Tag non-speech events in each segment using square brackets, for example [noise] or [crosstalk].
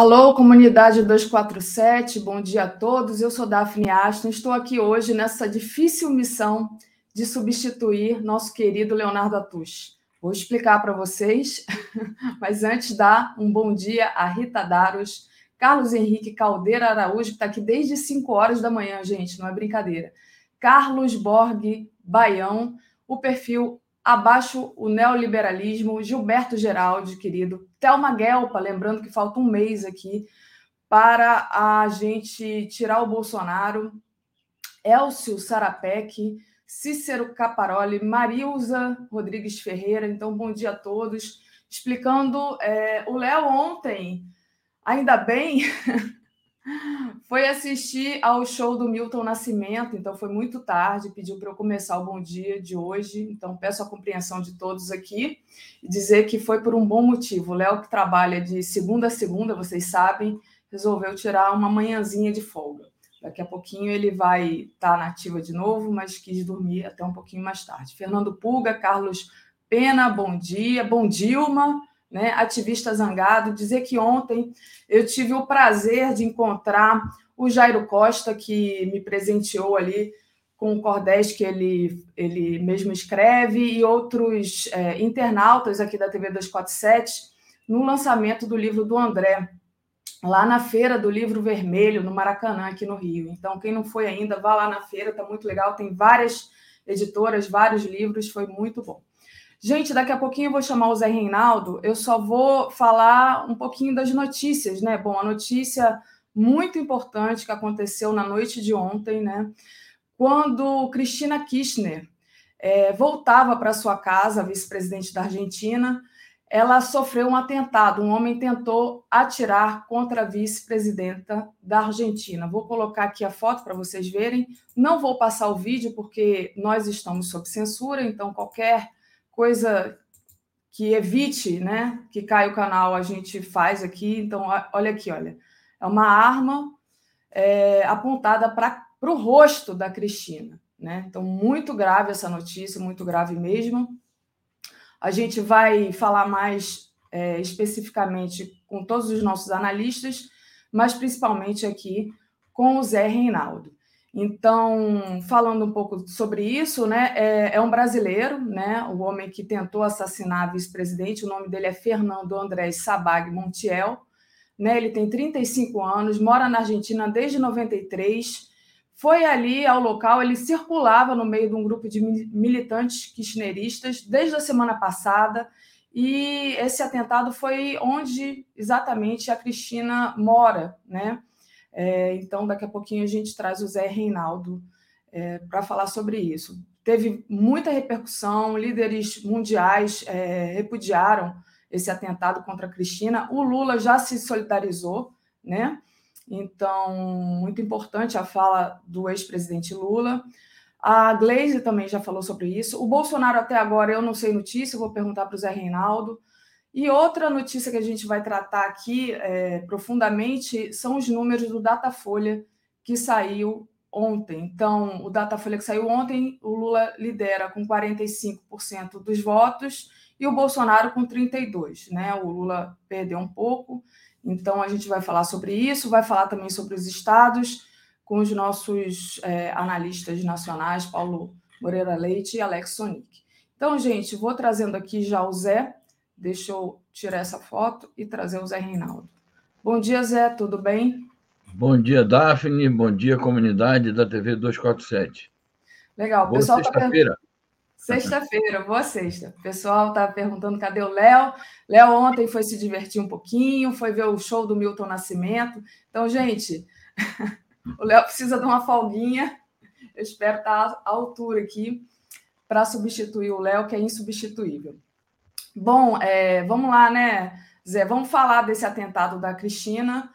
Alô, comunidade 247, bom dia a todos. Eu sou Daphne Aston, estou aqui hoje nessa difícil missão de substituir nosso querido Leonardo Atush. Vou explicar para vocês, [laughs] mas antes dá um bom dia a Rita Daros, Carlos Henrique Caldeira Araújo, que está aqui desde 5 horas da manhã, gente, não é brincadeira. Carlos Borg Baião, o perfil Abaixo o Neoliberalismo, Gilberto Geraldi, querido, Thelma Guelpa, lembrando que falta um mês aqui para a gente tirar o Bolsonaro, Elcio Sarapec, Cícero Caparoli, Marilza Rodrigues Ferreira. Então, bom dia a todos. Explicando, é, o Léo ontem, ainda bem, [laughs] foi assistir ao show do Milton Nascimento, então foi muito tarde, pediu para eu começar o bom dia de hoje, então peço a compreensão de todos aqui e dizer que foi por um bom motivo. O Léo, que trabalha de segunda a segunda, vocês sabem, resolveu tirar uma manhãzinha de folga. Daqui a pouquinho ele vai estar tá na ativa de novo, mas quis dormir até um pouquinho mais tarde. Fernando Pulga, Carlos Pena, bom dia. Bom Dilma, né, ativista zangado, dizer que ontem eu tive o prazer de encontrar o Jairo Costa, que me presenteou ali com o cordéis que ele, ele mesmo escreve, e outros é, internautas aqui da TV 247, no lançamento do livro do André, lá na Feira do Livro Vermelho, no Maracanã, aqui no Rio. Então, quem não foi ainda, vá lá na feira, está muito legal, tem várias editoras, vários livros, foi muito bom. Gente, daqui a pouquinho eu vou chamar o Zé Reinaldo. Eu só vou falar um pouquinho das notícias, né? Bom, a notícia muito importante que aconteceu na noite de ontem, né? Quando Cristina Kirchner é, voltava para sua casa, vice-presidente da Argentina, ela sofreu um atentado. Um homem tentou atirar contra a vice-presidenta da Argentina. Vou colocar aqui a foto para vocês verem. Não vou passar o vídeo porque nós estamos sob censura, então qualquer coisa que evite né, que caia o canal, a gente faz aqui. Então, olha aqui, olha. É uma arma é, apontada para o rosto da Cristina. Né? Então, muito grave essa notícia, muito grave mesmo. A gente vai falar mais é, especificamente com todos os nossos analistas, mas principalmente aqui com o Zé Reinaldo. Então, falando um pouco sobre isso, né, é, é, um brasileiro, né, o homem que tentou assassinar a vice-presidente, o nome dele é Fernando André Sabag Montiel, né, ele tem 35 anos, mora na Argentina desde 93, foi ali ao local, ele circulava no meio de um grupo de militantes kirchneristas desde a semana passada, e esse atentado foi onde exatamente a Cristina mora, né, é, então, daqui a pouquinho a gente traz o Zé Reinaldo é, para falar sobre isso. Teve muita repercussão, líderes mundiais é, repudiaram esse atentado contra a Cristina. O Lula já se solidarizou, né? Então, muito importante a fala do ex-presidente Lula. A Glaze também já falou sobre isso. O Bolsonaro, até agora, eu não sei notícia, vou perguntar para o Zé Reinaldo. E outra notícia que a gente vai tratar aqui é, profundamente são os números do Datafolha que saiu ontem. Então, o Datafolha que saiu ontem, o Lula lidera com 45% dos votos e o Bolsonaro com 32%. Né? O Lula perdeu um pouco, então a gente vai falar sobre isso, vai falar também sobre os estados com os nossos é, analistas nacionais, Paulo Moreira Leite e Alex Sonic. Então, gente, vou trazendo aqui já o Zé Deixa eu tirar essa foto e trazer o Zé Reinaldo. Bom dia, Zé, tudo bem? Bom dia, Daphne. Bom dia, comunidade da TV 247. Legal. Boa pessoal sexta-feira. Tá... Sexta-feira, boa sexta. O pessoal está perguntando cadê o Léo. Léo ontem foi se divertir um pouquinho, foi ver o show do Milton Nascimento. Então, gente, [laughs] o Léo precisa de uma folguinha. Eu espero estar à altura aqui para substituir o Léo, que é insubstituível. Bom, é, vamos lá, né, Zé? Vamos falar desse atentado da Cristina,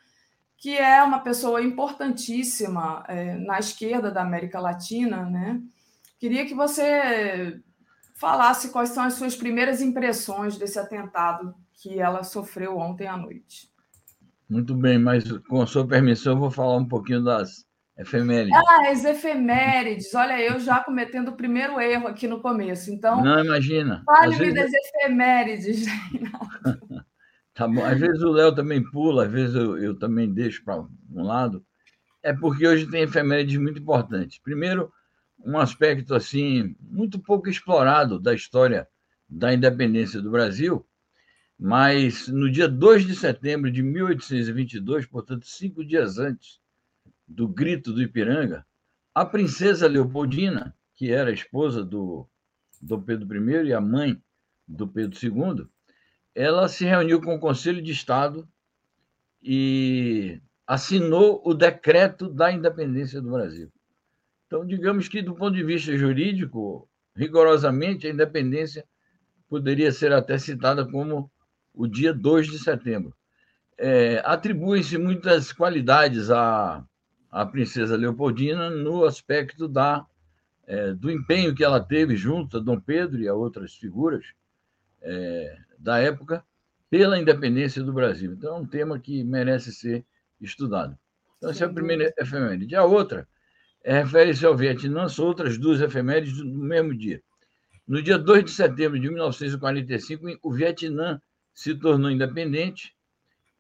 que é uma pessoa importantíssima é, na esquerda da América Latina, né? Queria que você falasse quais são as suas primeiras impressões desse atentado que ela sofreu ontem à noite. Muito bem, mas com sua permissão, eu vou falar um pouquinho das Efemérides. Ah, as efemérides. Olha, eu já cometendo o primeiro erro aqui no começo. Então. Não, imagina. Fale-me vezes... das efemérides, [laughs] Tá bom. Às vezes o Léo também pula, às vezes eu, eu também deixo para um lado. É porque hoje tem efemérides muito importantes. Primeiro, um aspecto assim muito pouco explorado da história da independência do Brasil, mas no dia 2 de setembro de 1822, portanto, cinco dias antes do grito do Ipiranga, a princesa Leopoldina, que era esposa do Dom Pedro I e a mãe do Pedro II, ela se reuniu com o Conselho de Estado e assinou o decreto da independência do Brasil. Então, digamos que, do ponto de vista jurídico, rigorosamente, a independência poderia ser até citada como o dia 2 de setembro. É, Atribuem-se muitas qualidades à, à princesa Leopoldina no aspecto da, é, do empenho que ela teve junto a Dom Pedro e a outras figuras é, da época pela independência do Brasil. Então, é um tema que merece ser estudado. Então, essa é a primeira efeméride. A outra é, refere-se ao Vietnã, são outras duas efemérides no mesmo dia. No dia 2 de setembro de 1945, o Vietnã se tornou independente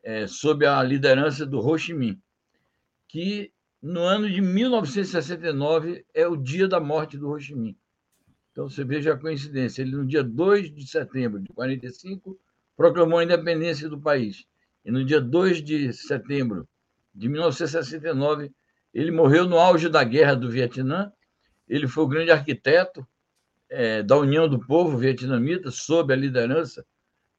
é, sob a liderança do Ho Chi Minh, que no ano de 1969 é o dia da morte do Ho Chi Minh. Então você veja a coincidência. Ele, no dia 2 de setembro de 45, proclamou a independência do país. E no dia 2 de setembro de 1969, ele morreu no auge da guerra do Vietnã. Ele foi o grande arquiteto é, da União do Povo Vietnamita, sob a liderança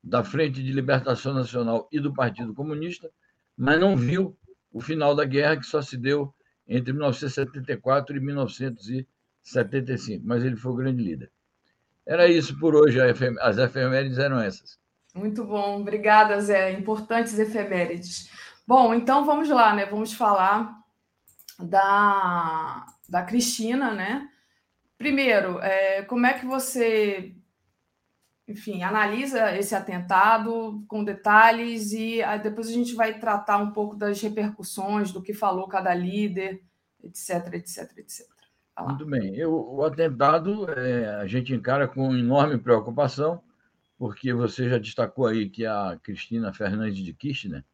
da Frente de Libertação Nacional e do Partido Comunista, mas não viu o final da guerra, que só se deu entre 1974 e 1975. 75, mas ele foi o grande líder. Era isso por hoje, as efemérides eram essas. Muito bom, obrigada, Zé. Importantes efemérides. Bom, então vamos lá, né? Vamos falar da, da Cristina, né? Primeiro, é, como é que você, enfim, analisa esse atentado com detalhes e depois a gente vai tratar um pouco das repercussões, do que falou cada líder, etc, etc, etc. Muito bem. Eu, o atentado é, a gente encara com enorme preocupação, porque você já destacou aí que a Cristina Fernandes de Kirchner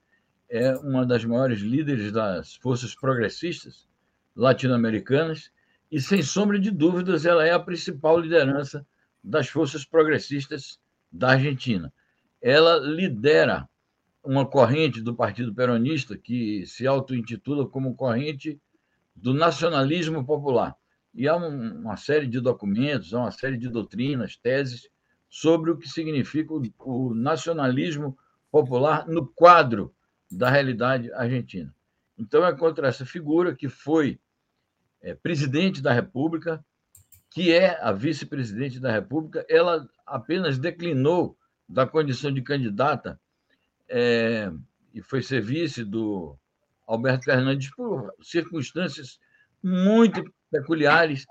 é uma das maiores líderes das forças progressistas latino-americanas e, sem sombra de dúvidas, ela é a principal liderança das forças progressistas da Argentina. Ela lidera uma corrente do Partido Peronista que se auto-intitula como corrente do nacionalismo popular e há uma série de documentos, há uma série de doutrinas, teses sobre o que significa o nacionalismo popular no quadro da realidade argentina. Então, é contra essa figura que foi é, presidente da República, que é a vice-presidente da República, ela apenas declinou da condição de candidata é, e foi ser vice do Alberto Fernandes por circunstâncias muito peculiares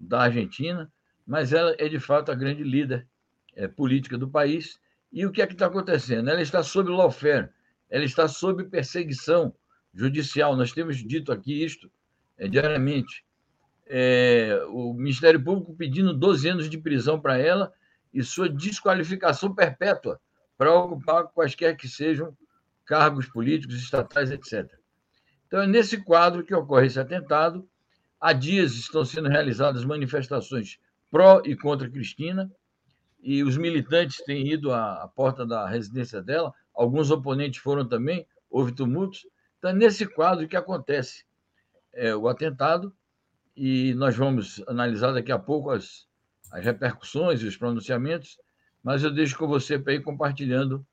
da Argentina, mas ela é de fato a grande líder é, política do país. E o que é que está acontecendo? Ela está sob lawfare, ela está sob perseguição judicial. Nós temos dito aqui isto é, diariamente. É, o Ministério Público pedindo 12 anos de prisão para ela e sua desqualificação perpétua para ocupar quaisquer que sejam cargos políticos, estatais, etc. Então, é nesse quadro que ocorre esse atentado, Há dias estão sendo realizadas manifestações pró e contra Cristina, e os militantes têm ido à, porta da residência dela, alguns oponentes foram também, houve tumultos. Então, é nesse quadro que acontece é, o atentado, e nós vamos analisar daqui a pouco as, as repercussões e os pronunciamentos, mas eu deixo com você para ir compartilhando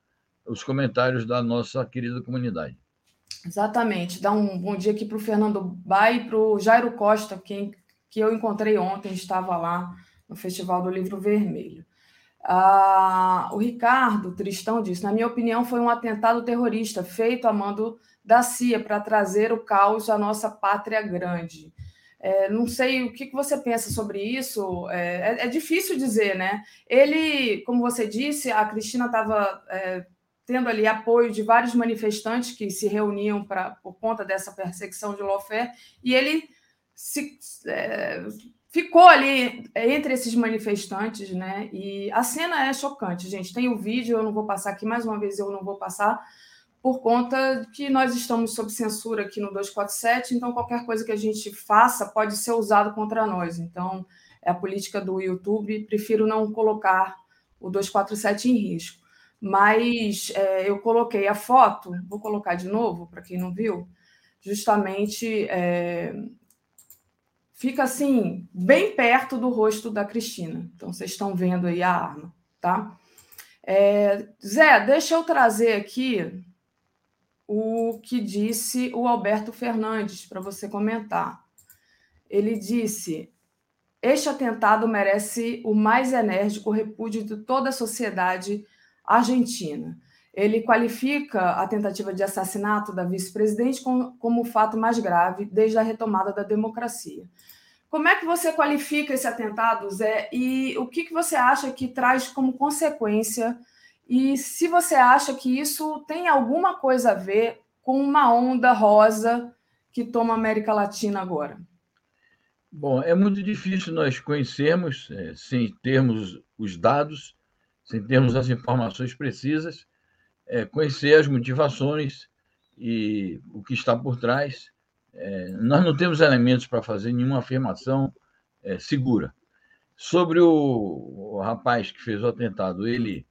os comentários da nossa querida comunidade. Exatamente. Dá um bom dia aqui para o Fernando Bai e para o Jairo Costa, quem, que eu encontrei ontem, estava lá no Festival do Livro Vermelho. Ah, o Ricardo Tristão disse: na minha opinião, foi um atentado terrorista feito a mando da CIA para trazer o caos à nossa pátria grande. É, não sei o que, você pensa sobre isso. É, é, é, difícil dizer, né? Ele, como você disse, a Cristina estava é, tendo ali apoio de vários manifestantes que se reuniam pra, por conta dessa perseguição de Lofé, e ele se, é, ficou ali entre esses manifestantes, né? E a cena é chocante, gente. Tem o vídeo, eu não vou passar aqui mais uma vez, eu não vou passar por conta que nós estamos sob censura aqui no 247, então qualquer coisa que a gente faça pode ser usado contra nós. Então, é a política do YouTube, prefiro não colocar o 247 em risco. Mas é, eu coloquei a foto, vou colocar de novo para quem não viu, justamente é, fica assim, bem perto do rosto da Cristina. Então, vocês estão vendo aí a arma, tá? É, Zé, deixa eu trazer aqui o que disse o Alberto Fernandes para você comentar. Ele disse: este atentado merece o mais enérgico repúdio de toda a sociedade argentina. Ele qualifica a tentativa de assassinato da vice-presidente como o fato mais grave desde a retomada da democracia. Como é que você qualifica esse atentado, Zé? E o que, você acha que traz como consequência? E se você acha que isso tem alguma coisa a ver com uma onda rosa que toma a América Latina agora? Bom, é muito difícil nós conhecermos, é, sem termos os dados, sem termos as informações precisas, é, conhecer as motivações e o que está por trás. É, nós não temos elementos para fazer nenhuma afirmação segura. Sobre o, rapaz que fez o atentado, ele,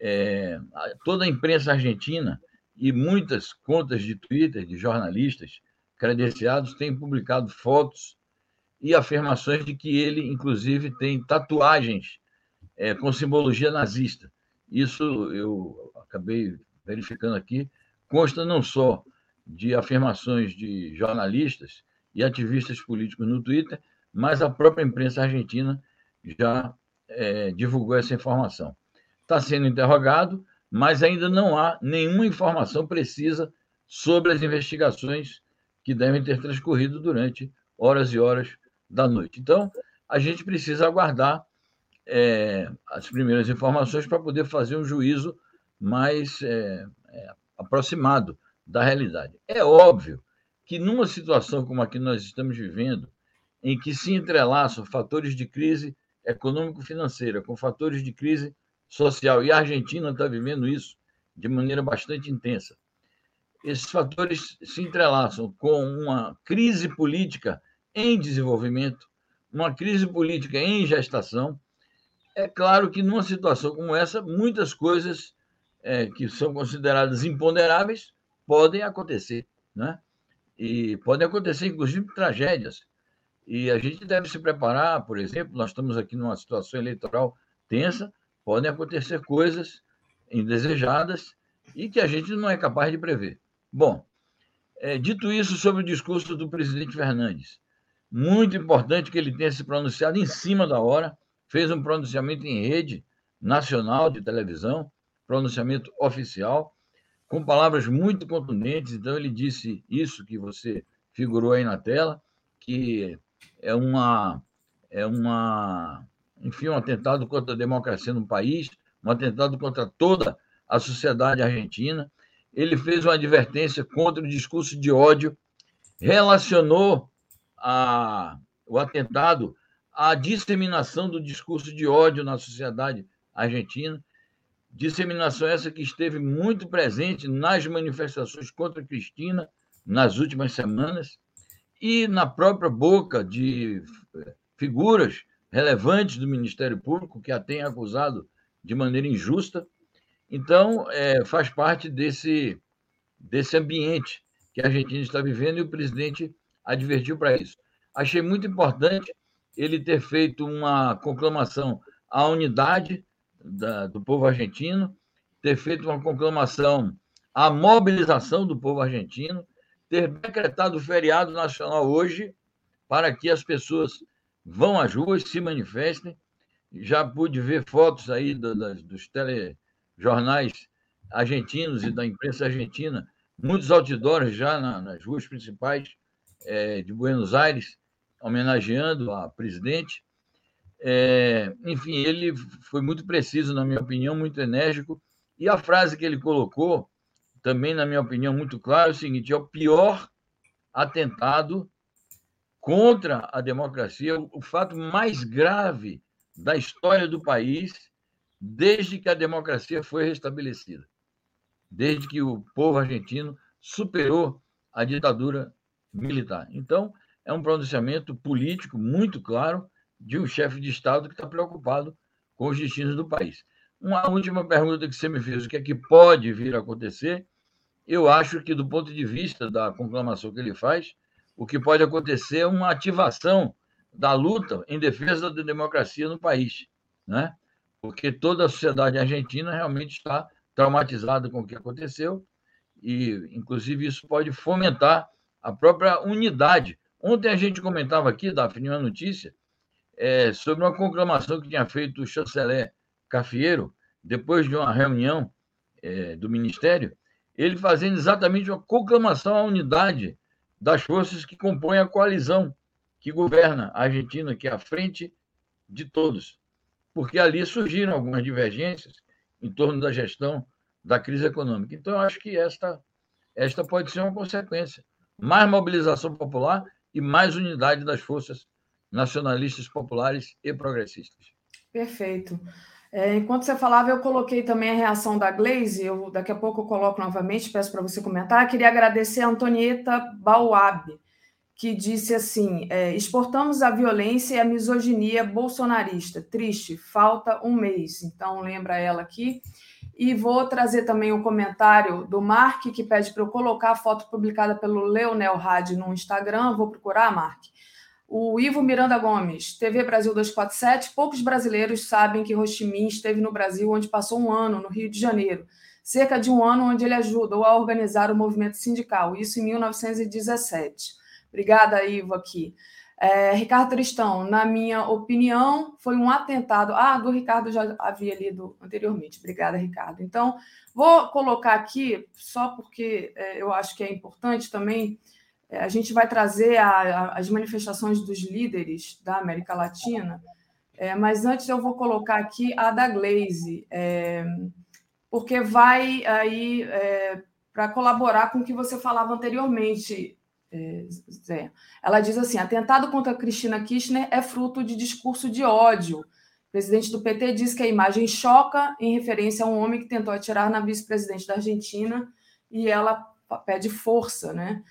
é, toda a imprensa argentina e muitas contas de Twitter de jornalistas credenciados têm publicado fotos e afirmações de que ele, inclusive, tem tatuagens é, com simbologia nazista. Isso eu acabei verificando aqui, consta não só de afirmações de jornalistas e ativistas políticos no Twitter, mas a própria imprensa argentina já é, divulgou essa informação. Está sendo interrogado, mas ainda não há nenhuma informação precisa sobre as investigações que devem ter transcorrido durante horas e horas da noite. Então, a gente precisa aguardar é, as primeiras informações para poder fazer um juízo mais é, é, aproximado da realidade. É óbvio que numa situação como a que nós estamos vivendo, em que se entrelaçam fatores de crise econômico-financeira com fatores de crise social, e a Argentina está vivendo isso de maneira bastante intensa. Esses fatores se entrelaçam com uma crise política em desenvolvimento, uma crise política em gestação. É claro que numa situação como essa, muitas coisas é, que são consideradas imponderáveis podem acontecer, né? E podem acontecer, inclusive, tragédias. E a gente deve se preparar, por exemplo, nós estamos aqui numa situação eleitoral tensa, podem acontecer coisas indesejadas e que a gente não é capaz de prever. Bom, é, dito isso sobre o discurso do presidente Fernandes, muito importante que ele tenha se pronunciado em cima da hora, fez um pronunciamento em rede nacional de televisão, pronunciamento oficial, com palavras muito contundentes. Então, ele disse isso que você figurou aí na tela, que é uma, é uma, enfim, um atentado contra a democracia no país, um atentado contra toda a sociedade argentina. Ele fez uma advertência contra o discurso de ódio, relacionou a, o atentado à disseminação do discurso de ódio na sociedade argentina. Disseminação essa que esteve muito presente nas manifestações contra Cristina nas últimas semanas e na própria boca de figuras relevantes do Ministério Público que a têm acusado de maneira injusta. Então, é, faz parte desse, desse ambiente que a Argentina está vivendo e o presidente advertiu para isso. Achei muito importante ele ter feito uma conclamação à unidade da, do povo argentino, ter feito uma conclamação à mobilização do povo argentino, ter decretado o feriado nacional hoje para que as pessoas vão às ruas, se manifestem. Já pude ver fotos aí do, dos telejornais argentinos e da imprensa argentina, muitos outdoors já na, nas ruas principais é, de Buenos Aires, homenageando a presidente. É, enfim, ele foi muito preciso, na minha opinião, muito enérgico. E a frase que ele colocou, também, na minha opinião, muito clara, é o seguinte: é o pior atentado contra a democracia, o fato mais grave da história do país desde que a democracia foi restabelecida, desde que o povo argentino superou a ditadura militar. Então, é um pronunciamento político muito claro de um chefe de Estado que está preocupado com os destinos do país. Uma última pergunta que você me fez: o que é que pode vir a acontecer? Eu acho que, do ponto de vista da conclamação que ele faz, o que pode acontecer é uma ativação da luta em defesa da democracia no país, né? porque toda a sociedade argentina realmente está traumatizada com o que aconteceu e, inclusive, isso pode fomentar a própria unidade. Ontem a gente comentava aqui, Daphne, uma notícia é, sobre uma conclamação que tinha feito o chanceler Cafiero, depois de uma reunião é, do Ministério, ele fazendo exatamente uma conclamação à unidade das forças que compõem a coalizão que governa a Argentina, que é a frente de todos. Porque ali surgiram algumas divergências em torno da gestão da crise econômica. Então, eu acho que esta, esta pode ser uma consequência. Mais mobilização popular e mais unidade das forças nacionalistas populares e progressistas. Perfeito. É, enquanto você falava, eu coloquei também a reação da Glaze, eu, daqui a pouco eu coloco novamente, peço para você comentar. Queria agradecer a Antonieta Bauab, que disse assim: é, exportamos a violência e a misoginia bolsonarista. Triste, falta um mês. Então, lembra ela aqui. E vou trazer também o um comentário do Mark, que pede para eu colocar a foto publicada pelo Leonel Had no Instagram. Vou procurar, Mark. O Ivo Miranda Gomes, TV Brasil 247. Poucos brasileiros sabem que Ho esteve no Brasil, onde passou um ano, no Rio de Janeiro. Cerca de um ano, onde ele ajudou a organizar o movimento sindical, isso em 1917. Obrigada, Ivo, aqui. É, Ricardo Tristão, na minha opinião, foi um atentado. Ah, do Ricardo já havia lido anteriormente. Obrigada, Ricardo. Então, vou colocar aqui, só porque é, eu acho que é importante também a gente vai trazer a, a, as manifestações dos líderes da América Latina, é, mas antes eu vou colocar aqui a da Glaze, é, porque vai aí é, para colaborar com o que você falava anteriormente, é, Zé. Ela diz assim: atentado contra Cristina Kirchner é fruto de discurso de ódio. O presidente do PT diz que a imagem choca em referência a um homem que tentou atirar na vice-presidente da Argentina e ela pede força, né?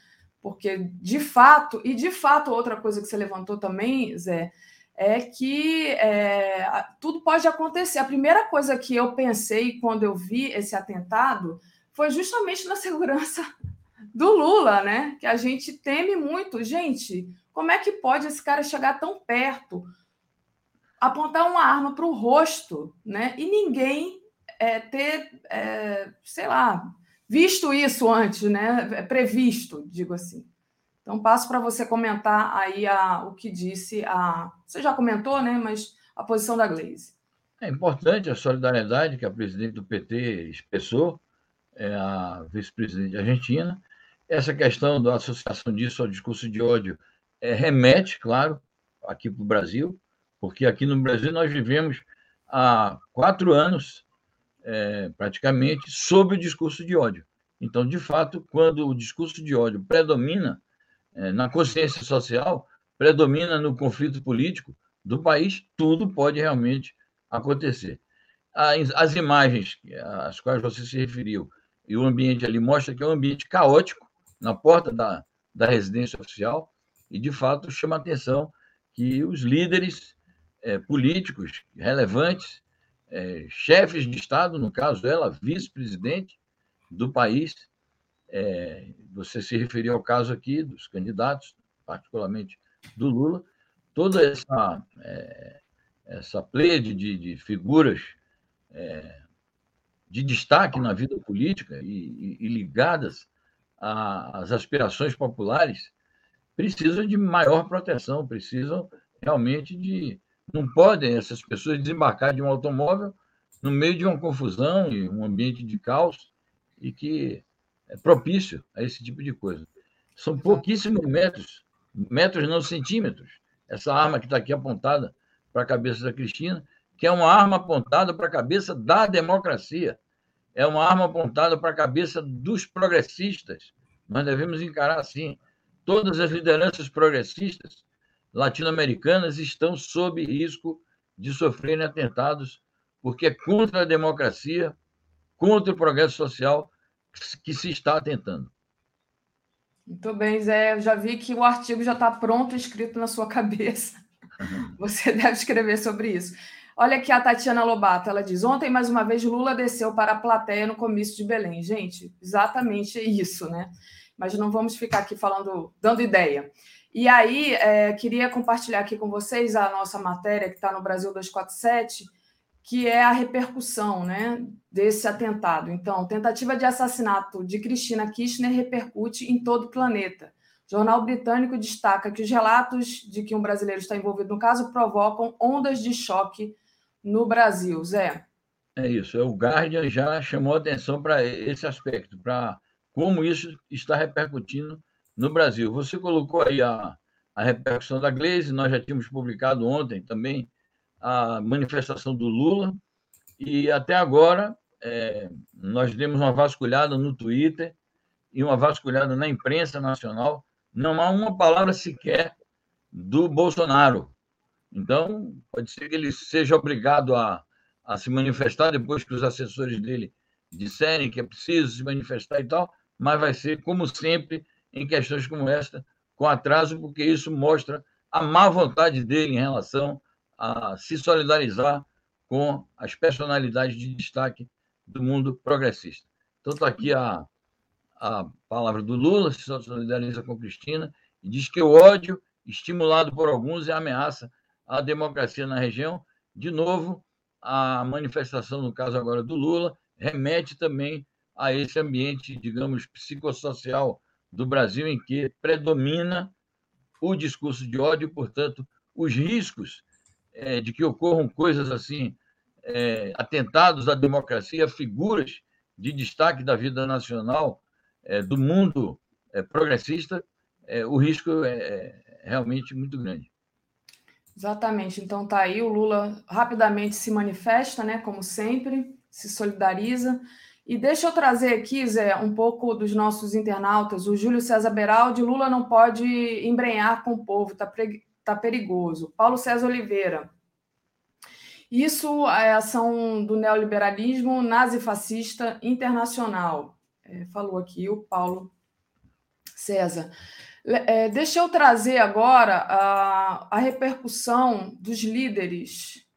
Porque, de fato, e de fato, outra coisa que você levantou também, Zé, é que é, tudo pode acontecer. A primeira coisa que eu pensei quando eu vi esse atentado foi justamente na [laughs] segurança do Lula, né? Que a gente teme muito. Gente, como é que pode esse cara chegar tão perto, apontar uma arma para o rosto, né? E ninguém é, ter, é, sei lá, visto isso antes, né? Previsto, digo assim. Então, passo para você comentar aí a, o que disse a. Você já comentou, né? Mas a posição da Glaze. É importante a solidariedade que a presidente do PT expressou, é a vice-presidente argentina. Essa questão da associação disso ao discurso de ódio é, remete, claro, aqui para o Brasil, porque aqui no Brasil nós vivemos há quatro anos é, praticamente, sob o discurso de ódio. Então, de fato, quando o discurso de ódio predomina é, na consciência social, predomina no conflito político do país, tudo pode realmente acontecer. As imagens às quais você se referiu e o ambiente ali mostra que é um ambiente caótico na porta da, da residência oficial e, de fato, chama a atenção que os líderes é, políticos relevantes é, chefes de Estado, no caso ela, vice-presidente do país. É, você se referiu ao caso aqui dos candidatos, particularmente do Lula. Toda essa, é, essa plede de, de figuras é, de destaque na vida política e, e, e ligadas às aspirações populares precisam de maior proteção, precisam realmente de não podem essas pessoas desembarcar de um automóvel no meio de uma confusão e um ambiente de caos e que é propício a esse tipo de coisa. São pouquíssimos metros, metros não centímetros, essa arma que está aqui apontada para a cabeça da Cristina, que é uma arma apontada para a cabeça da democracia, é uma arma apontada para a cabeça dos progressistas. Nós devemos encarar assim. todas as lideranças progressistas latino-americanas estão sob risco de sofrerem atentados, porque é contra a democracia, contra o progresso social que se está atentando. Muito bem, Zé. Eu já vi que o artigo já está pronto, escrito na sua [laughs] cabeça. Você deve escrever sobre isso. Olha aqui a Tatiana Lobato, ela diz: ontem, mais uma vez, Lula desceu para a plateia no comício de Belém. Gente, exatamente isso, né? Mas não vamos ficar aqui falando, dando ideia. E aí, é, queria compartilhar aqui com vocês a nossa matéria que está no Brasil 247, que é a repercussão né, desse atentado. Então, tentativa de assassinato de Cristina Kirchner repercute em todo o planeta. O jornal britânico destaca que os relatos de que um brasileiro está envolvido no caso provocam ondas de choque no Brasil. Zé. É isso. O Guardian já chamou atenção para esse aspecto, para como isso está repercutindo no Brasil. Você colocou aí a, a repercussão da Glaze, nós já tínhamos publicado ontem também a manifestação do Lula, e até agora é, nós demos uma vasculhada no Twitter e uma vasculhada na imprensa nacional, não há uma palavra sequer do Bolsonaro. Então, pode ser que ele seja obrigado a, a se manifestar depois que os assessores dele disserem que é preciso se manifestar e tal, mas vai ser, como sempre, em questões como esta, com atraso, porque isso mostra a má vontade dele em relação a se solidarizar com as personalidades de destaque do mundo progressista. Então, está aqui a, a palavra do Lula, se solidariza com Cristina, e diz que o ódio, estimulado por alguns, é ameaça à democracia na região. De novo, a manifestação, no caso agora do Lula, remete também a esse ambiente, digamos, psicossocial do Brasil, em que predomina o discurso de ódio, portanto, os riscos é, de que ocorram coisas assim, é, atentados à democracia, figuras de destaque da vida nacional, é, do mundo é, progressista, é, o risco é, é realmente muito grande. Exatamente. Então tá aí, o Lula rapidamente se manifesta, né? Como sempre, se solidariza. E deixa eu trazer aqui, Zé, um pouco dos nossos internautas. O Júlio César Beraldi, Lula não pode embrenhar com o povo, está tá perigoso. Paulo César Oliveira. Isso é ação do neoliberalismo nazifascista internacional. É, falou aqui o Paulo César. É, deixa eu trazer agora a, a repercussão dos líderes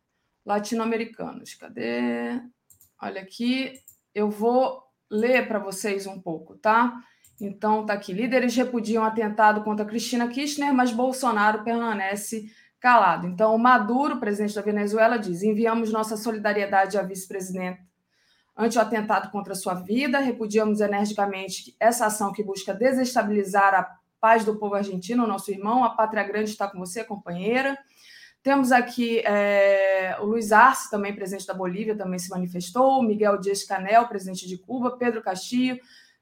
latino-americanos. Cadê? Olha aqui, eu vou ler para vocês um pouco, tá? Então, tá aqui. Líderes repudiam atentado contra Cristina Kirchner, mas Bolsonaro permanece calado. Então, o Maduro, presidente da Venezuela, diz: enviamos nossa solidariedade à vice-presidenta ante o atentado contra sua vida, repudiamos energicamente essa ação que busca desestabilizar a paz do povo argentino, nosso irmão. A Pátria Grande está com você, companheira. Temos aqui é, o Luiz Arce, também presidente da Bolívia, também se manifestou. Miguel Dias Canel, presidente de Cuba. Pedro Castillo,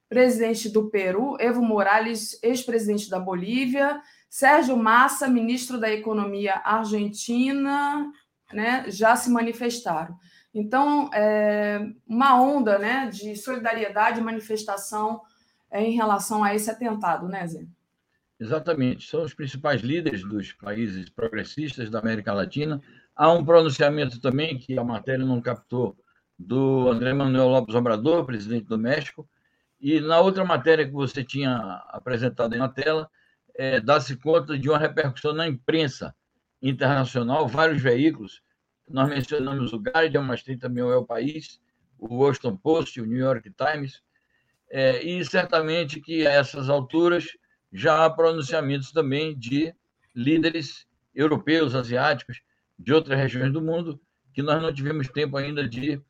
presidente do Peru. Evo Morales, ex-presidente da Bolívia. Sérgio Massa, ministro da Economia argentina, né, já se manifestaram. Então, é, uma onda né, de solidariedade e manifestação é, em relação a esse atentado, né, Zé? Exatamente. São os principais líderes dos países progressistas da América Latina. Há um pronunciamento também, que a matéria não captou, do André Manuel Lopes Obrador, presidente do México. E na outra matéria que você tinha apresentado aí na tela, é, dá-se conta de uma repercussão na imprensa internacional, vários veículos. Nós mencionamos o Guardian, mas tem também o El País, o Washington Post, o New York Times. É, e certamente que a essas alturas já há pronunciamentos também de líderes europeus, asiáticos, de outras regiões do mundo, que nós não tivemos tempo ainda de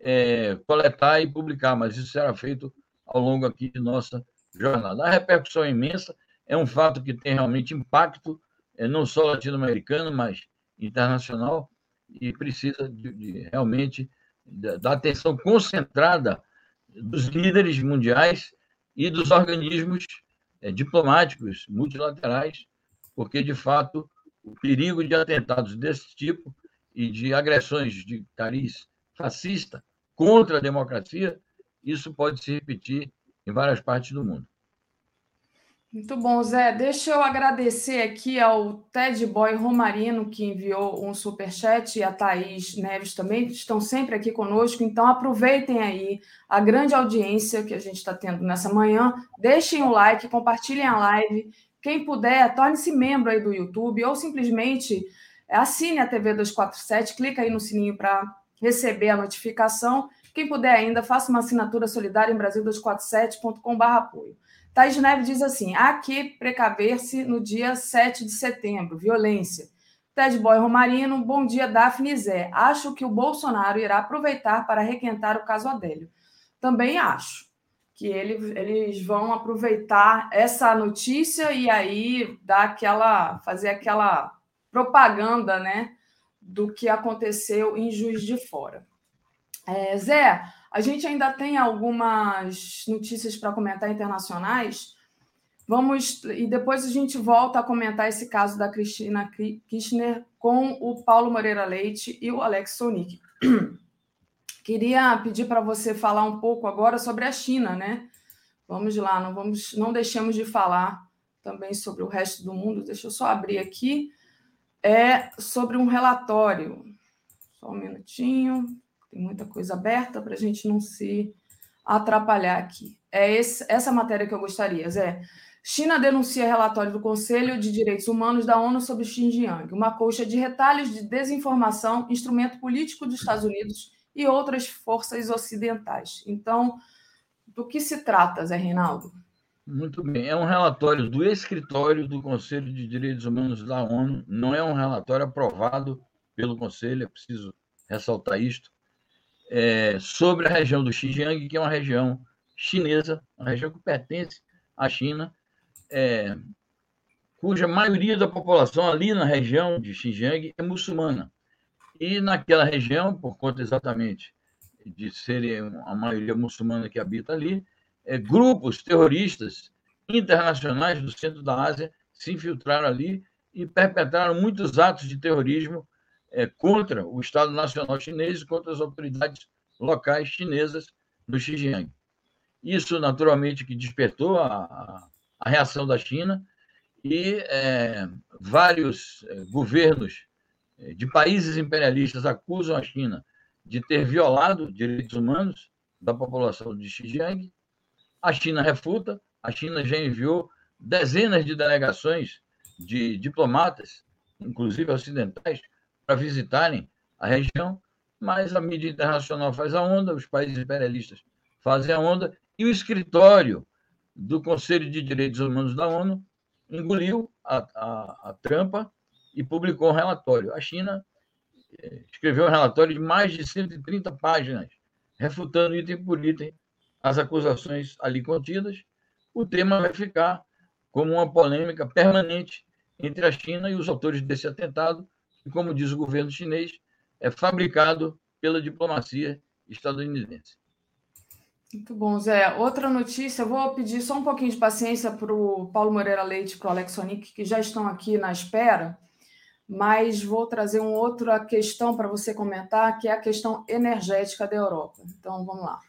é, coletar e publicar, mas isso será feito ao longo aqui de nossa jornada. A repercussão é imensa, é um fato que tem realmente impacto, é, não só latino-americano, mas internacional, e precisa de, de realmente da atenção concentrada dos líderes mundiais e dos organismos é, diplomáticos multilaterais, porque, de fato, o perigo de atentados desse tipo e de agressões de cariz fascista contra a democracia, isso pode se repetir em várias partes do mundo. Muito bom, Zé. Deixa eu agradecer aqui ao Ted Boy Romarino, que enviou um superchat, e a Thaís Neves também, que estão sempre aqui conosco. Então, aproveitem aí a grande audiência que a gente está tendo nessa manhã. Deixem o like, compartilhem a live. Quem puder, torne-se membro aí do YouTube ou simplesmente assine a TV 247, clica aí no sininho para receber a notificação. Quem puder ainda, faça uma assinatura solidária em brasil247.com.br apoio. Thais Neves diz assim: há que precaver-se no dia 7 de setembro, violência. Ted Boy Romarino, bom dia, Daphne Zé. Acho que o Bolsonaro irá aproveitar para requentar o caso Adélio. Também acho que ele, eles vão aproveitar essa notícia e aí dar aquela, fazer aquela propaganda, né, do que aconteceu em Juiz de Fora. É, Zé, a gente ainda tem algumas notícias para comentar internacionais. Vamos e depois a gente volta a comentar esse caso da Cristina Kirchner com o Paulo Moreira Leite e o Alex Sonic. [clears throat] Queria pedir para você falar um pouco agora sobre a China, né? Vamos lá, não vamos, não deixemos de falar também sobre o resto do mundo. Deixa eu só abrir aqui. É sobre um relatório. Só um minutinho. Tem muita coisa aberta para a gente não se atrapalhar aqui. É esse, essa matéria que eu gostaria, Zé. China denuncia relatório do Conselho de Direitos Humanos da ONU sobre Xinjiang, uma colcha de retalhos de desinformação, instrumento político dos Estados Unidos e outras forças ocidentais. Então, do que se trata, Zé Reinaldo? Muito bem. É um relatório do escritório do Conselho de Direitos Humanos da ONU, não é um relatório aprovado pelo Conselho, é preciso ressaltar isto é, sobre a região do Xinjiang, que é uma região chinesa, uma região que pertence à China, é, cuja maioria da população ali na região de Xinjiang é muçulmana. E naquela região, por conta exatamente de serem a maioria muçulmana que habita ali, é, grupos terroristas internacionais do centro da Ásia se infiltraram ali e perpetraram muitos atos de terrorismo é, contra o Estado Nacional Chinês e contra as autoridades locais chinesas no Xinjiang. Isso, naturalmente, que despertou a, a reação da China e é, vários é, governos é, de países imperialistas acusam a China de ter violado direitos humanos da população de Xinjiang. A China refuta, a China já enviou dezenas de delegações de diplomatas, inclusive ocidentais, para visitarem a região, mas a mídia internacional faz a onda, os países imperialistas fazem a onda, e o escritório do Conselho de Direitos Humanos da ONU engoliu a, a, a trampa e publicou um relatório. A China eh, escreveu um relatório de mais de 130 páginas, refutando item por item as acusações ali contidas. O tema vai ficar como uma polêmica permanente entre a China e os autores desse atentado, e, como diz o governo chinês, é fabricado pela diplomacia estadunidense. Muito bom, Zé. Outra notícia, eu vou pedir só um pouquinho de paciência para o Paulo Moreira Leite e para o Alex Sonic, que já estão aqui na espera, mas vou trazer uma outra questão para você comentar, que é a questão energética da Europa. Então, vamos lá.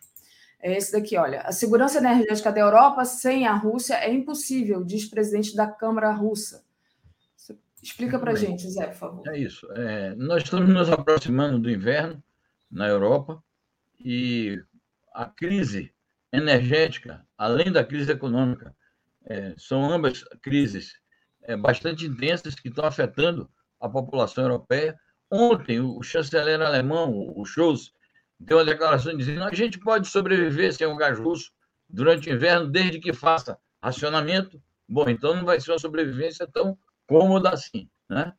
É esse daqui, olha. A segurança energética da Europa sem a Rússia é impossível, diz presidente da Câmara Russa. Explica para a gente, Zé, por favor. É isso. É, nós estamos nos aproximando do inverno na Europa e a crise energética, além da crise econômica, é, são ambas crises é, bastante intensas que estão afetando a população europeia. Ontem, o chanceler alemão, o Scholz, deu uma declaração dizendo que a gente pode sobreviver sem o gás russo durante o inverno, desde que faça racionamento. Bom, então não vai ser uma sobrevivência tão cômoda assim. Né?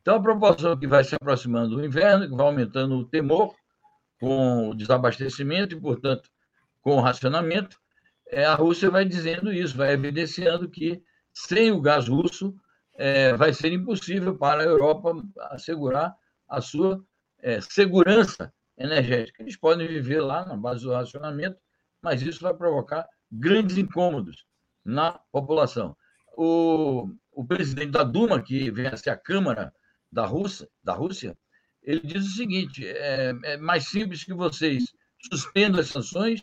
Então, a proporção que vai se aproximando do inverno, que vai aumentando o temor com o desabastecimento e, portanto, com o racionamento, é, a Rússia vai dizendo isso, vai evidenciando que sem o gás russo é, vai ser impossível para a Europa assegurar a sua é, segurança energética. Eles podem viver lá na base do racionamento, mas isso vai provocar grandes incômodos na população. O, o presidente da Duma, que vem a ser a Câmara da Rússia, da Rússia ele diz o seguinte: é, é mais simples que vocês suspendam as sanções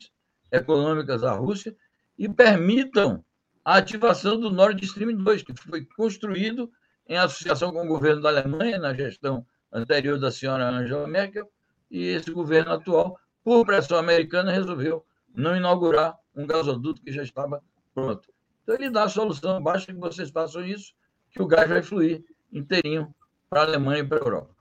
econômicas à Rússia e permitam a ativação do Nord Stream 2, que foi construído em associação com o governo da Alemanha, na gestão anterior da senhora Angela Merkel, e esse governo atual, por pressão americana, resolveu não inaugurar um gasoduto que já estava pronto. Então, ele dá a solução, basta que vocês façam isso, que o gás vai fluir inteirinho para a Alemanha e para a Europa.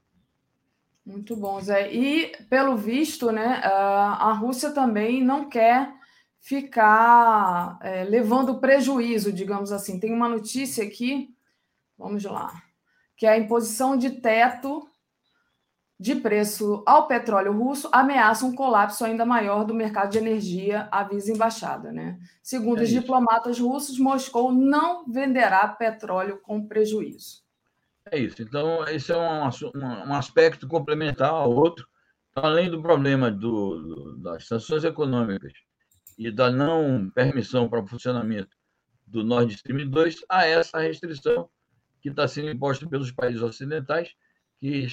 Muito bom, Zé. E, pelo visto, né, a Rússia também não quer ficar é, levando prejuízo, digamos assim. Tem uma notícia aqui, vamos lá, que é a imposição de teto de preço ao petróleo russo ameaça um colapso ainda maior do mercado de energia, avisa a embaixada. Né? Segundo é os diplomatas russos, Moscou não venderá petróleo com prejuízo. É isso. Então, esse é um, um aspecto complementar ao outro. Além do problema do, do, das sanções econômicas e da não permissão para o funcionamento do Nord Stream 2, há essa restrição que está sendo imposta pelos países ocidentais que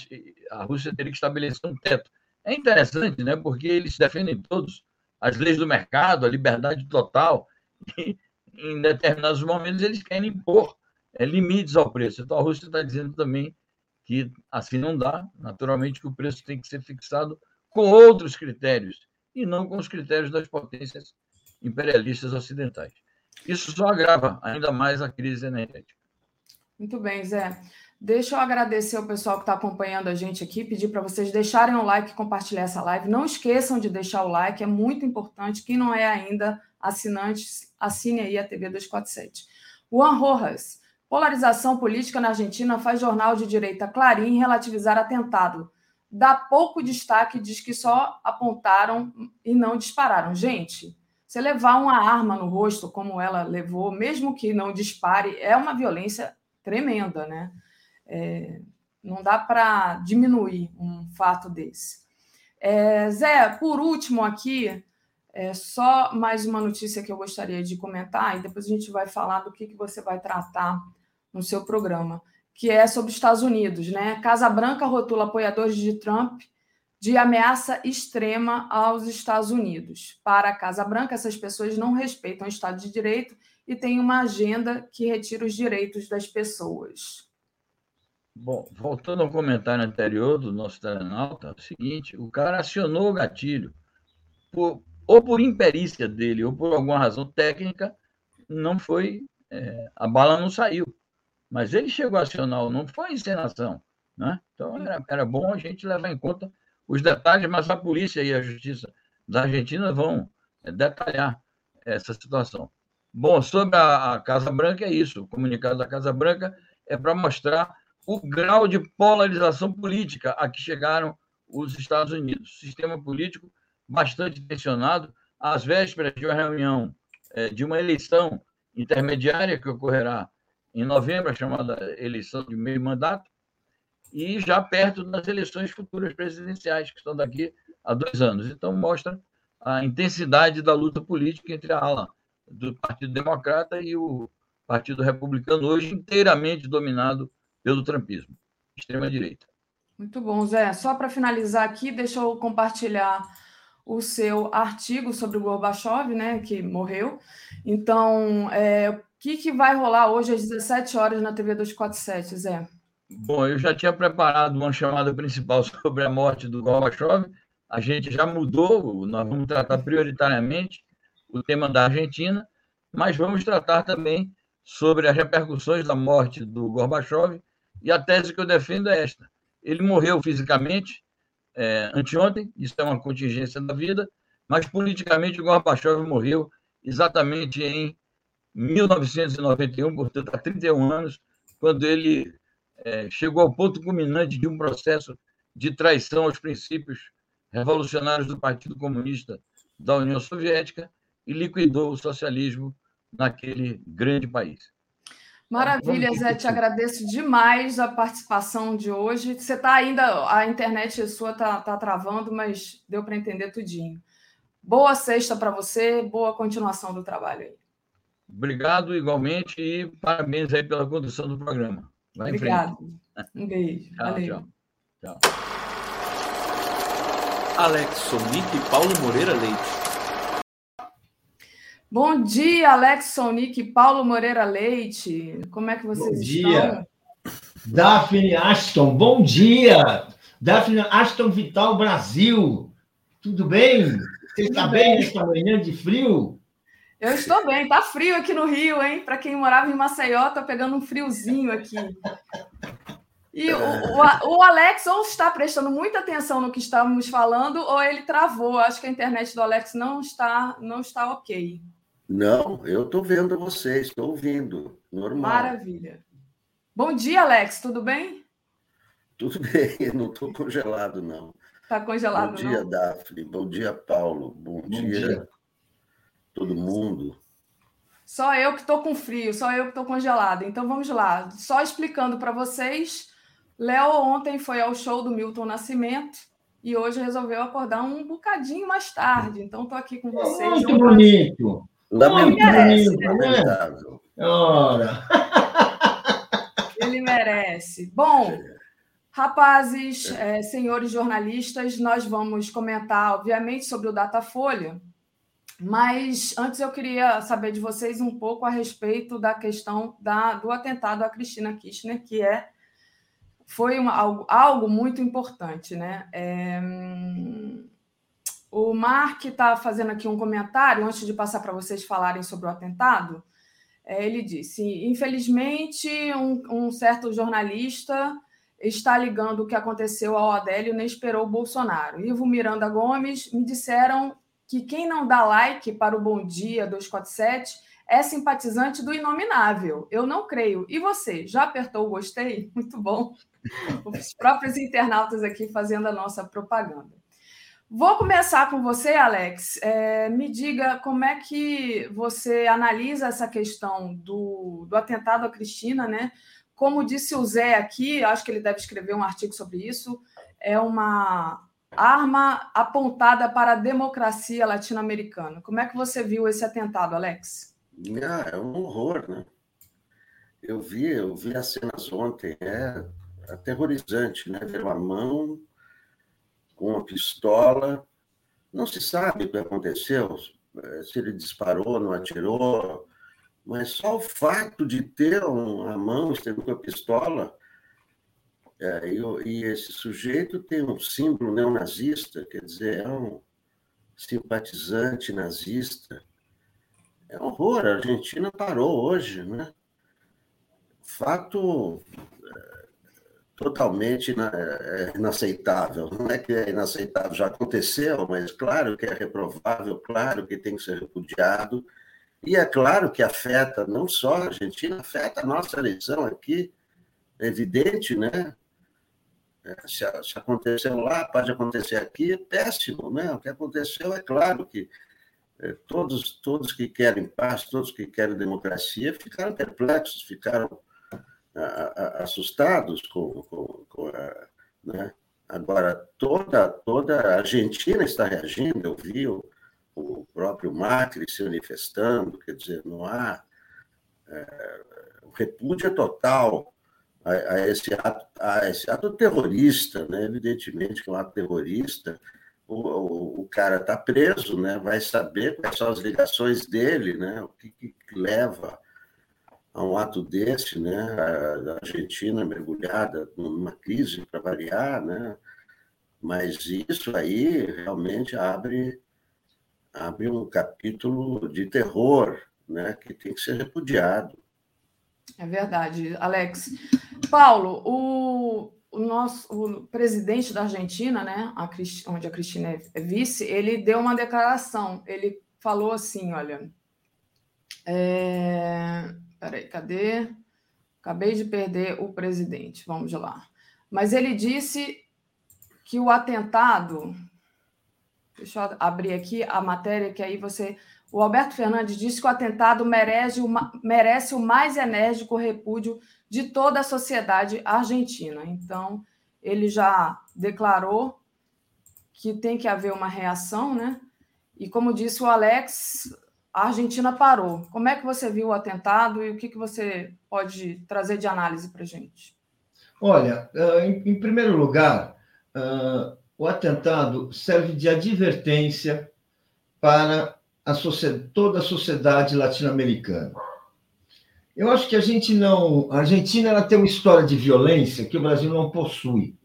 a Rússia teria que estabelecer um teto. É interessante, né? porque eles defendem todos as leis do mercado, a liberdade total, [laughs] e em determinados momentos eles querem impor é, limites ao preço. Então a Rússia está dizendo também que assim não dá, naturalmente que o preço tem que ser fixado com outros critérios e não com os critérios das potências imperialistas ocidentais. Isso só agrava ainda mais a crise energética. Muito bem, Zé. Deixa eu agradecer ao pessoal que está acompanhando a gente aqui, pedir para vocês deixarem o like e compartilhar essa live. Não esqueçam de deixar o like, é muito importante. Quem não é ainda assinante, assine aí a TV 247. Juan Rojas, polarização política na Argentina faz jornal de direita Clarim relativizar atentado. Dá pouco destaque, diz que só apontaram e não dispararam. Gente, você levar uma arma no rosto, como ela levou, mesmo que não dispare, é uma violência tremenda, né? É, não dá para diminuir um fato desse. É, Zé, por último aqui, é só mais uma notícia que eu gostaria de comentar, e depois a gente vai falar do que, que você vai tratar no seu programa, que é sobre os Estados Unidos. Né? Casa Branca rotula apoiadores de Trump de ameaça extrema aos Estados Unidos. Para a Casa Branca, essas pessoas não respeitam o Estado de Direito e têm uma agenda que retira os direitos das pessoas. Bom, voltando ao comentário anterior do nosso telenauta, é o seguinte: o cara acionou o gatilho, por, ou por imperícia dele, ou por alguma razão técnica, não foi. É, a bala não saiu. Mas ele chegou a acionar, não foi encenação. Né? Então era, era bom a gente levar em conta os detalhes, mas a polícia e a justiça da Argentina vão é, detalhar essa situação. Bom, sobre a, a Casa Branca é isso. O comunicado da Casa Branca é para mostrar o grau de polarização política a que chegaram os Estados Unidos. Sistema político bastante tensionado, às vésperas de uma reunião, é, de uma eleição intermediária que ocorrerá em novembro, chamada eleição de meio mandato, e já perto das eleições futuras presidenciais, que estão daqui a dois anos. Então, mostra a intensidade da luta política entre a ala do Partido Democrata e o Partido Republicano, hoje inteiramente dominado pelo trumpismo, extrema-direita. Muito bom, Zé. Só para finalizar aqui, deixa eu compartilhar o seu artigo sobre o Gorbachev, né, que morreu. Então, é, o que, que vai rolar hoje às 17 horas na TV 247, Zé? Bom, eu já tinha preparado uma chamada principal [laughs] sobre a morte do Gorbachev. A gente já mudou, nós vamos tratar prioritariamente o tema da Argentina, mas vamos tratar também sobre as repercussões da morte do Gorbachev e a tese que eu defendo é esta: ele morreu fisicamente é, anteontem, isso é uma contingência da vida, mas politicamente Gorbachev morreu exatamente em 1991, portanto, há 31 anos, quando ele é, chegou ao ponto culminante de um processo de traição aos princípios revolucionários do Partido Comunista da União Soviética e liquidou o socialismo naquele grande país. Maravilha, Zé, te agradeço demais a participação de hoje. Você está ainda, a internet sua está tá travando, mas deu para entender tudinho. Boa sexta para você, boa continuação do trabalho aí. Obrigado igualmente e parabéns aí pela condução do programa. Vai Obrigado. Um beijo. tchau, Valeu. Tchau, tchau. Alex Sonic e Paulo Moreira Leite. Bom dia, Alex Sonic, Paulo Moreira Leite. Como é que vocês bom dia. estão? Daphne Ashton, bom dia. Daphne Ashton Vital Brasil. Tudo bem? Você está bem nesta manhã de frio? Eu estou bem, tá frio aqui no Rio, hein? Para quem morava em Maceió, tá pegando um friozinho aqui. E o, o, Alex ou está prestando muita atenção no que estamos falando, ou ele travou. Acho que a internet do Alex não está, não está ok. Não, eu estou vendo vocês, estou ouvindo. Normal. Maravilha. Bom dia, Alex, tudo bem? Tudo [laughs] bem, não estou congelado, não. Está congelado, Bom dia, não? Daphne. Bom dia, Paulo. Bom, Bom dia, dia, todo mundo. Só eu que estou com frio, só eu que estou congelado. Então vamos lá. Só explicando para vocês, Léo ontem foi ao show do Milton Nascimento e hoje resolveu acordar um bocadinho mais tarde. Então estou aqui com vocês. Muito bonito. Lamentável. Né? Lamentável. Ora. Ele merece. Bom, rapazes, é, senhores jornalistas, nós vamos comentar, obviamente, sobre o Datafolha, mas antes eu queria saber de vocês um pouco a respeito da questão da, do atentado à Cristina Kirchner, que é foi uma, algo, algo muito importante, né? É, o Mark está fazendo aqui um comentário antes de passar para vocês falarem sobre o atentado. É, ele disse: infelizmente, um, um, certo jornalista está ligando o que aconteceu ao Adélio nem esperou o Bolsonaro. Ivo Miranda Gomes me disseram que quem não dá like para o Bom Dia 247 é simpatizante do Inominável. Eu não creio. E você, já apertou o gostei? [laughs] Muito bom. Os próprios internautas aqui fazendo a nossa propaganda. Vou começar com você, Alex. É, me diga como é que você analisa essa questão do, do atentado à Cristina, né? Como disse o Zé aqui, acho que ele deve escrever um artigo sobre isso, é uma arma apontada para a democracia latino-americana. Como é que você viu esse atentado, Alex? Ah, é um horror, né? Eu vi, eu vi as cenas ontem, é aterrorizante, né? Ver uma mão com uma pistola. Não se sabe o que aconteceu, eh, se ele disparou, não atirou, mas só o fato de ter a mão esteve com a pistola. É, e, e, esse sujeito tem um símbolo neonazista, quer dizer, é um simpatizante nazista. É um horror, a Argentina parou hoje, né? Fato totalmente é, inaceitável. Não é que é inaceitável, já aconteceu, mas claro que é reprovável, claro que tem que ser repudiado. E é claro que afeta não só a Argentina, afeta a nossa eleição aqui, é evidente, né? É, se, se, aconteceu lá, pode acontecer aqui, é péssimo, né? O que aconteceu é claro que é, todos, todos que querem paz, todos que querem democracia, ficaram perplexos, ficaram assustados com, com, com a, né? Agora, toda, toda a Argentina está reagindo, eu vi o, o próprio Macri se manifestando, quer dizer, não há é, repúdio total a, a, esse ato, a esse ato terrorista, né? evidentemente que é um ato terrorista, o, o, o cara está preso, né? vai saber quais são as ligações dele, né? o que, que leva a um ato desse, né? A Argentina mergulhada numa crise para variar, né? Mas isso aí realmente abre abre um capítulo de terror, né? Que tem que ser repudiado. É verdade, Alex. Paulo, o, o nosso o presidente da Argentina, né? A onde a Cristina é vice, ele deu uma declaração. Ele falou assim, olha. É Peraí, cadê? Acabei de perder o presidente. Vamos lá. Mas ele disse que o atentado. Deixa eu abrir aqui a matéria que aí você. O Alberto Fernandes disse que o atentado merece, uma, merece o mais enérgico repúdio de toda a sociedade argentina. Então, ele já declarou que tem que haver uma reação, né? E como disse o Alex, a Argentina parou. Como é que você viu o atentado e o que, que você pode trazer de análise para a gente? Olha, ah, em primeiro lugar, ah, o atentado serve de advertência para a toda a sociedade latino-americana. Eu acho que a gente não. A Argentina ela tem uma história de violência que o Brasil não possui.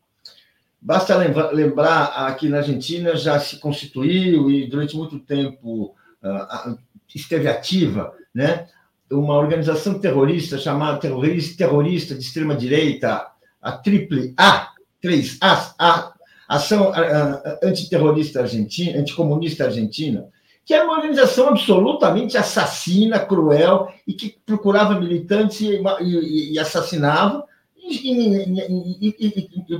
Basta lembrar, aqui na Argentina já se constituiu e durante muito tempo uh, esteve ativa, né? Uma organização terrorista chamada terrorista, terrorista de extrema direita, a triple A, 3A, a Ação Antiterrorista Argentina, Anticomunista Argentina, que era uma organização absolutamente assassina, cruel, e que procurava militantes e, e, e assassinava e,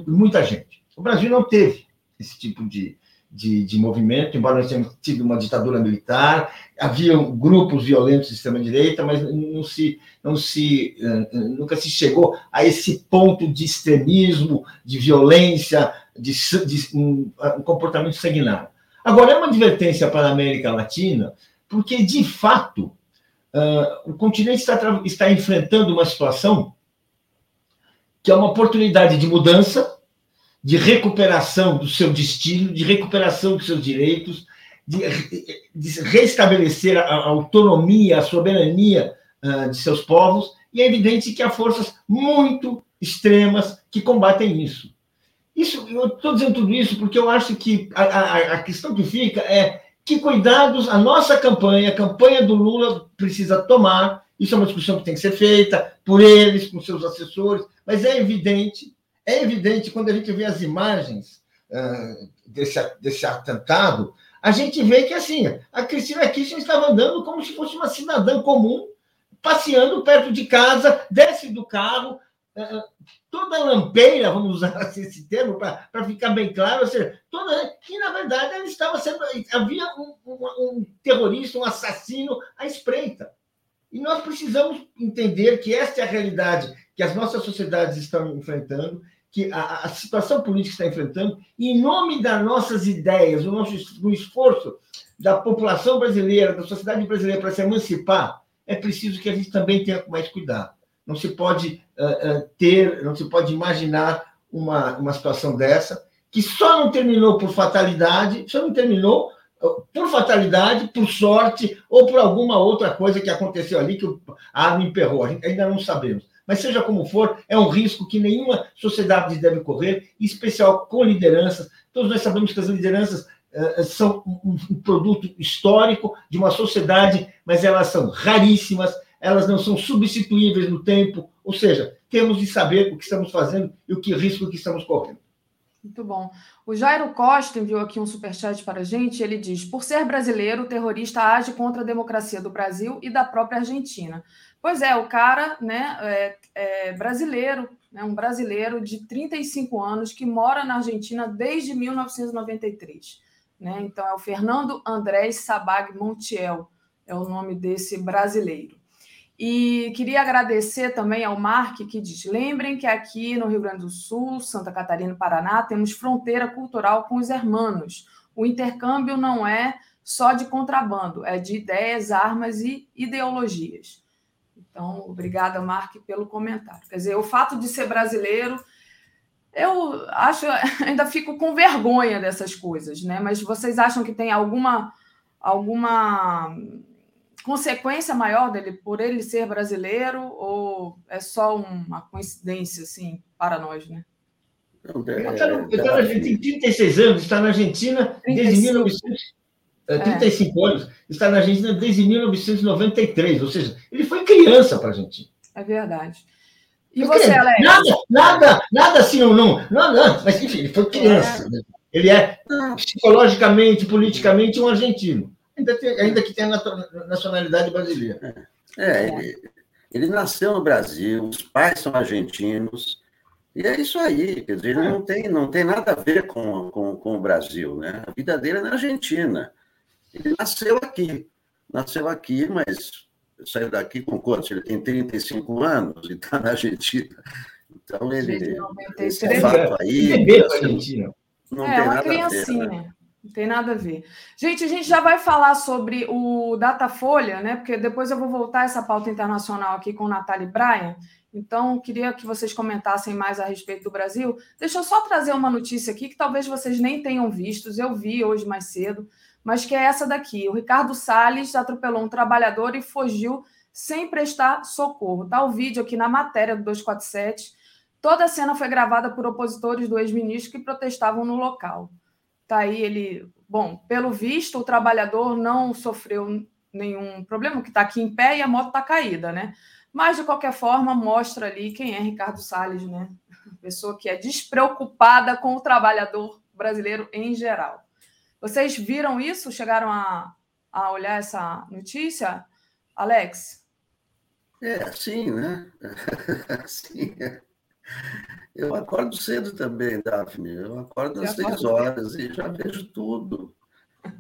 muita gente. O Brasil não teve esse tipo de, de, de, movimento, embora nós tenhamos tido uma ditadura militar, havia grupos violentos de extrema-direita, mas não se, não se, nunca se chegou a esse ponto de extremismo, de violência, de, de um, um comportamento sanguinário. Agora, é uma advertência para a América Latina, porque, de fato, uh, o continente está, está enfrentando uma situação que é uma oportunidade de mudança, de recuperação do seu destino, de recuperação dos seus direitos, de, de restabelecer a, autonomia, a soberania uh, de seus povos, e é evidente que há forças muito extremas que combatem isso. Isso, eu estou dizendo tudo isso porque eu acho que a, a, a, questão que fica é que cuidados a nossa campanha, a campanha do Lula precisa tomar. Isso é uma discussão que tem que ser feita por eles, com seus assessores, mas é evidente é evidente, quando a gente vê as imagens uh, desse, desse atentado, a gente vê que assim, a Cristina Kirchner estava andando como se fosse uma cidadã comum, passeando perto de casa, desce do carro, uh, toda lampeira, vamos usar [laughs] assim esse termo para ficar bem claro, ou seja, toda, que na verdade ela estava sendo. Havia um, um, um terrorista, um assassino à espreita. E nós precisamos entender que esta é a realidade que as nossas sociedades estão enfrentando que a, a, situação política está enfrentando, em nome das nossas ideias, o nosso o esforço da população brasileira, da sociedade brasileira para se emancipar, é preciso que a gente também tenha mais cuidado. Não se pode uh, uh, ter, não se pode imaginar uma, uma situação dessa, que só não terminou por fatalidade, só não terminou por fatalidade, por sorte ou por alguma outra coisa que aconteceu ali que a arma emperrou. Ainda não sabemos. Mas seja como for, é um risco que nenhuma sociedade deve correr, em especial com lideranças. Todos nós sabemos que as lideranças uh, são um, um produto histórico de uma sociedade, mas elas são raríssimas, elas não são substituíveis no tempo, ou seja, temos de saber o que estamos fazendo e o que risco que estamos correndo. Muito bom. O Jairo Costa enviou aqui um superchat para a gente. Ele diz: Por ser brasileiro, o terrorista age contra a democracia do Brasil e da própria Argentina. Pois é, o cara né, é, é brasileiro, né, um brasileiro de 35 anos que mora na Argentina desde 1993. Né? Então, é o Fernando Andrés Sabag Montiel, é o nome desse brasileiro. E queria agradecer também ao Mark, que diz: lembrem que aqui no Rio Grande do Sul, Santa Catarina e Paraná, temos fronteira cultural com os hermanos. O intercâmbio não é só de contrabando, é de ideias, armas e ideologias. Então, obrigada, Mark, pelo comentário. Quer dizer, o fato de ser brasileiro, eu acho, [laughs] ainda fico com vergonha dessas coisas, né? Mas vocês acham que tem alguma alguma consequência maior dele por ele ser brasileiro ou é só uma coincidência assim para nós, né? Não, é, ele tem 36 anos, está na Argentina 35. desde 1900 35 é. anos, está na Argentina desde 1993, ou seja, ele foi criança para a Argentina. É verdade. E você, Alex? Nada, nada, nada assim ou não, não, não, mas enfim, ele foi criança. É. Ele é psicologicamente, politicamente um argentino, ainda, tem, ainda que tenha nacionalidade brasileira. É, ele, ele nasceu no Brasil, os pais são argentinos, e é isso aí, quer dizer, ele não tem, não tem nada a ver com, com, com o Brasil, né? A vida dele é na Argentina. Ele nasceu aqui. Nasceu aqui, mas saiu daqui com quantos? Ele tem 35 anos e está na Argentina. Então, ele. Esse é fato aí. Assim, não é, tem uma nada criancinha. A ver, né? Não tem nada a ver. Gente, a gente já vai falar sobre o Datafolha, né? Porque depois eu vou voltar essa pauta internacional aqui com Natália e Brian. Então, queria que vocês comentassem mais a respeito do Brasil. Deixa eu só trazer uma notícia aqui que talvez vocês nem tenham visto. Eu vi hoje mais cedo mas que é essa daqui. O Ricardo Salles atropelou um trabalhador e fugiu sem prestar socorro. Está o vídeo aqui na matéria do 247. Toda a cena foi gravada por opositores do ex-ministro que protestavam no local. Está aí ele. Bom, pelo visto, o trabalhador não sofreu nenhum problema, que está aqui em pé e a moto está caída, né? Mas, de qualquer forma, mostra ali quem é Ricardo Salles, né? Pessoa que é despreocupada com o trabalhador brasileiro em geral. Vocês viram isso? Chegaram a, a olhar essa notícia, Alex? É, sim, né? [laughs] sim. Eu acordo cedo também, Daphne. Eu acordo às seis horas e já vejo tudo.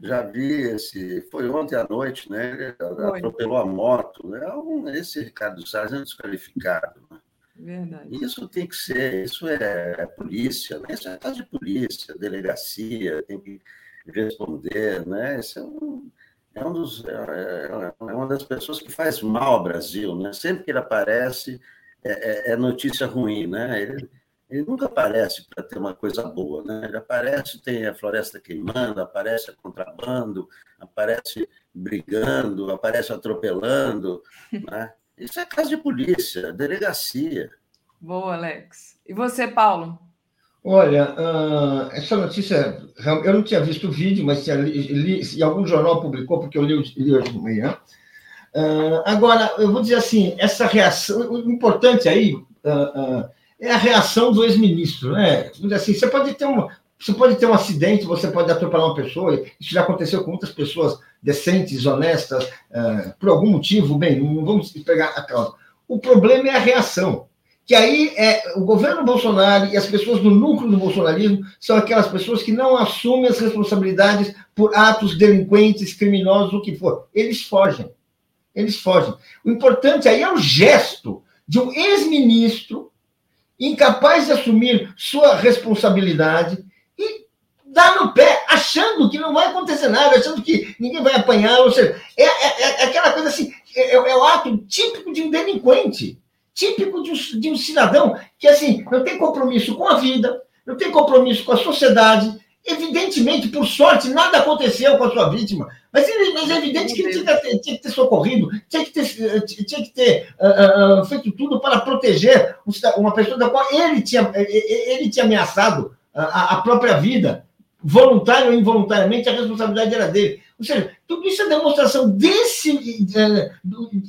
Já vi esse. Foi ontem à noite, né? Ele atropelou a moto. Né? Esse Ricardo Salles é um desqualificado. Né? Verdade. Isso tem que ser, isso é polícia, né? isso é caso de polícia, delegacia, tem que responder, né? Isso é um, é um dos, é, é, é uma das pessoas que faz mal ao Brasil, né? Sempre que ele aparece é, é, é notícia ruim, né? Ele, ele nunca aparece para ter uma coisa boa, né? Ele aparece, tem a floresta queimando, aparece contrabando, aparece brigando, aparece atropelando, [laughs] né? Isso é caso de polícia, delegacia. Boa, Alex. E você, Paulo? Olha, uh, essa notícia, eu não tinha visto o vídeo, mas tinha li, li, algum jornal publicou, porque eu li, li hoje de manhã. Uh, agora, eu vou dizer assim, essa reação, o importante aí uh, é a reação do ex-ministro, né? Assim, você pode ter um, você pode ter um acidente, você pode atropelar uma pessoa, isso já aconteceu com muitas pessoas decentes, honestas, por algum motivo, bem, não vamos pegar a causa. O problema é a reação. Que aí é o governo Bolsonaro e as pessoas do núcleo do bolsonarismo são aquelas pessoas que não assumem as responsabilidades por atos delinquentes, criminosos, o que for. Eles fogem. Eles fogem. O importante aí é o gesto de um ex-ministro incapaz de assumir sua responsabilidade dá no pé, achando que não vai acontecer nada, achando que ninguém vai apanhar. Ou seja, é, é, é aquela coisa assim, é, é, o ato típico de um delinquente, típico de um, de um cidadão que, assim, não tem compromisso com a vida, não tem compromisso com a sociedade. Evidentemente, por sorte, nada aconteceu com a sua vítima, mas, mas é evidente que ele tinha, tinha, que ter socorrido, tinha que ter, tinha que ter uh, uh, feito tudo para proteger uma pessoa da qual ele tinha, ele tinha ameaçado a, a própria vida voluntário ou involuntariamente, a responsabilidade era dele. Ou seja, tudo isso é demonstração desse. É,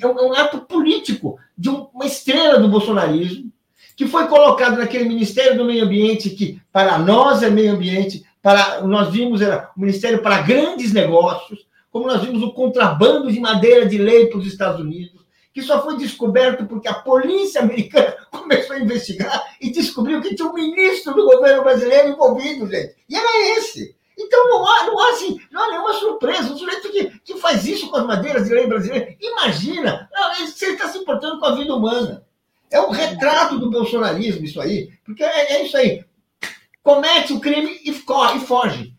é um ato político de uma estrela do bolsonarismo, que foi colocado naquele Ministério do Meio Ambiente, que para nós é meio ambiente, para nós vimos era o Ministério para grandes negócios, como nós vimos o contrabando de madeira de lei para os Estados Unidos, que só foi descoberto porque a polícia americana [laughs] começou a investigar e descobriu que tinha um ministro do governo brasileiro envolvido, gente. E era esse. Então não há, não há, assim, não há nenhuma surpresa. Um sujeito que, que faz isso com as madeiras de lei brasileira, imagina, você está se importando com a vida humana. É um retrato do bolsonarismo isso aí, porque é, é isso aí. Comete o crime e corre, e foge.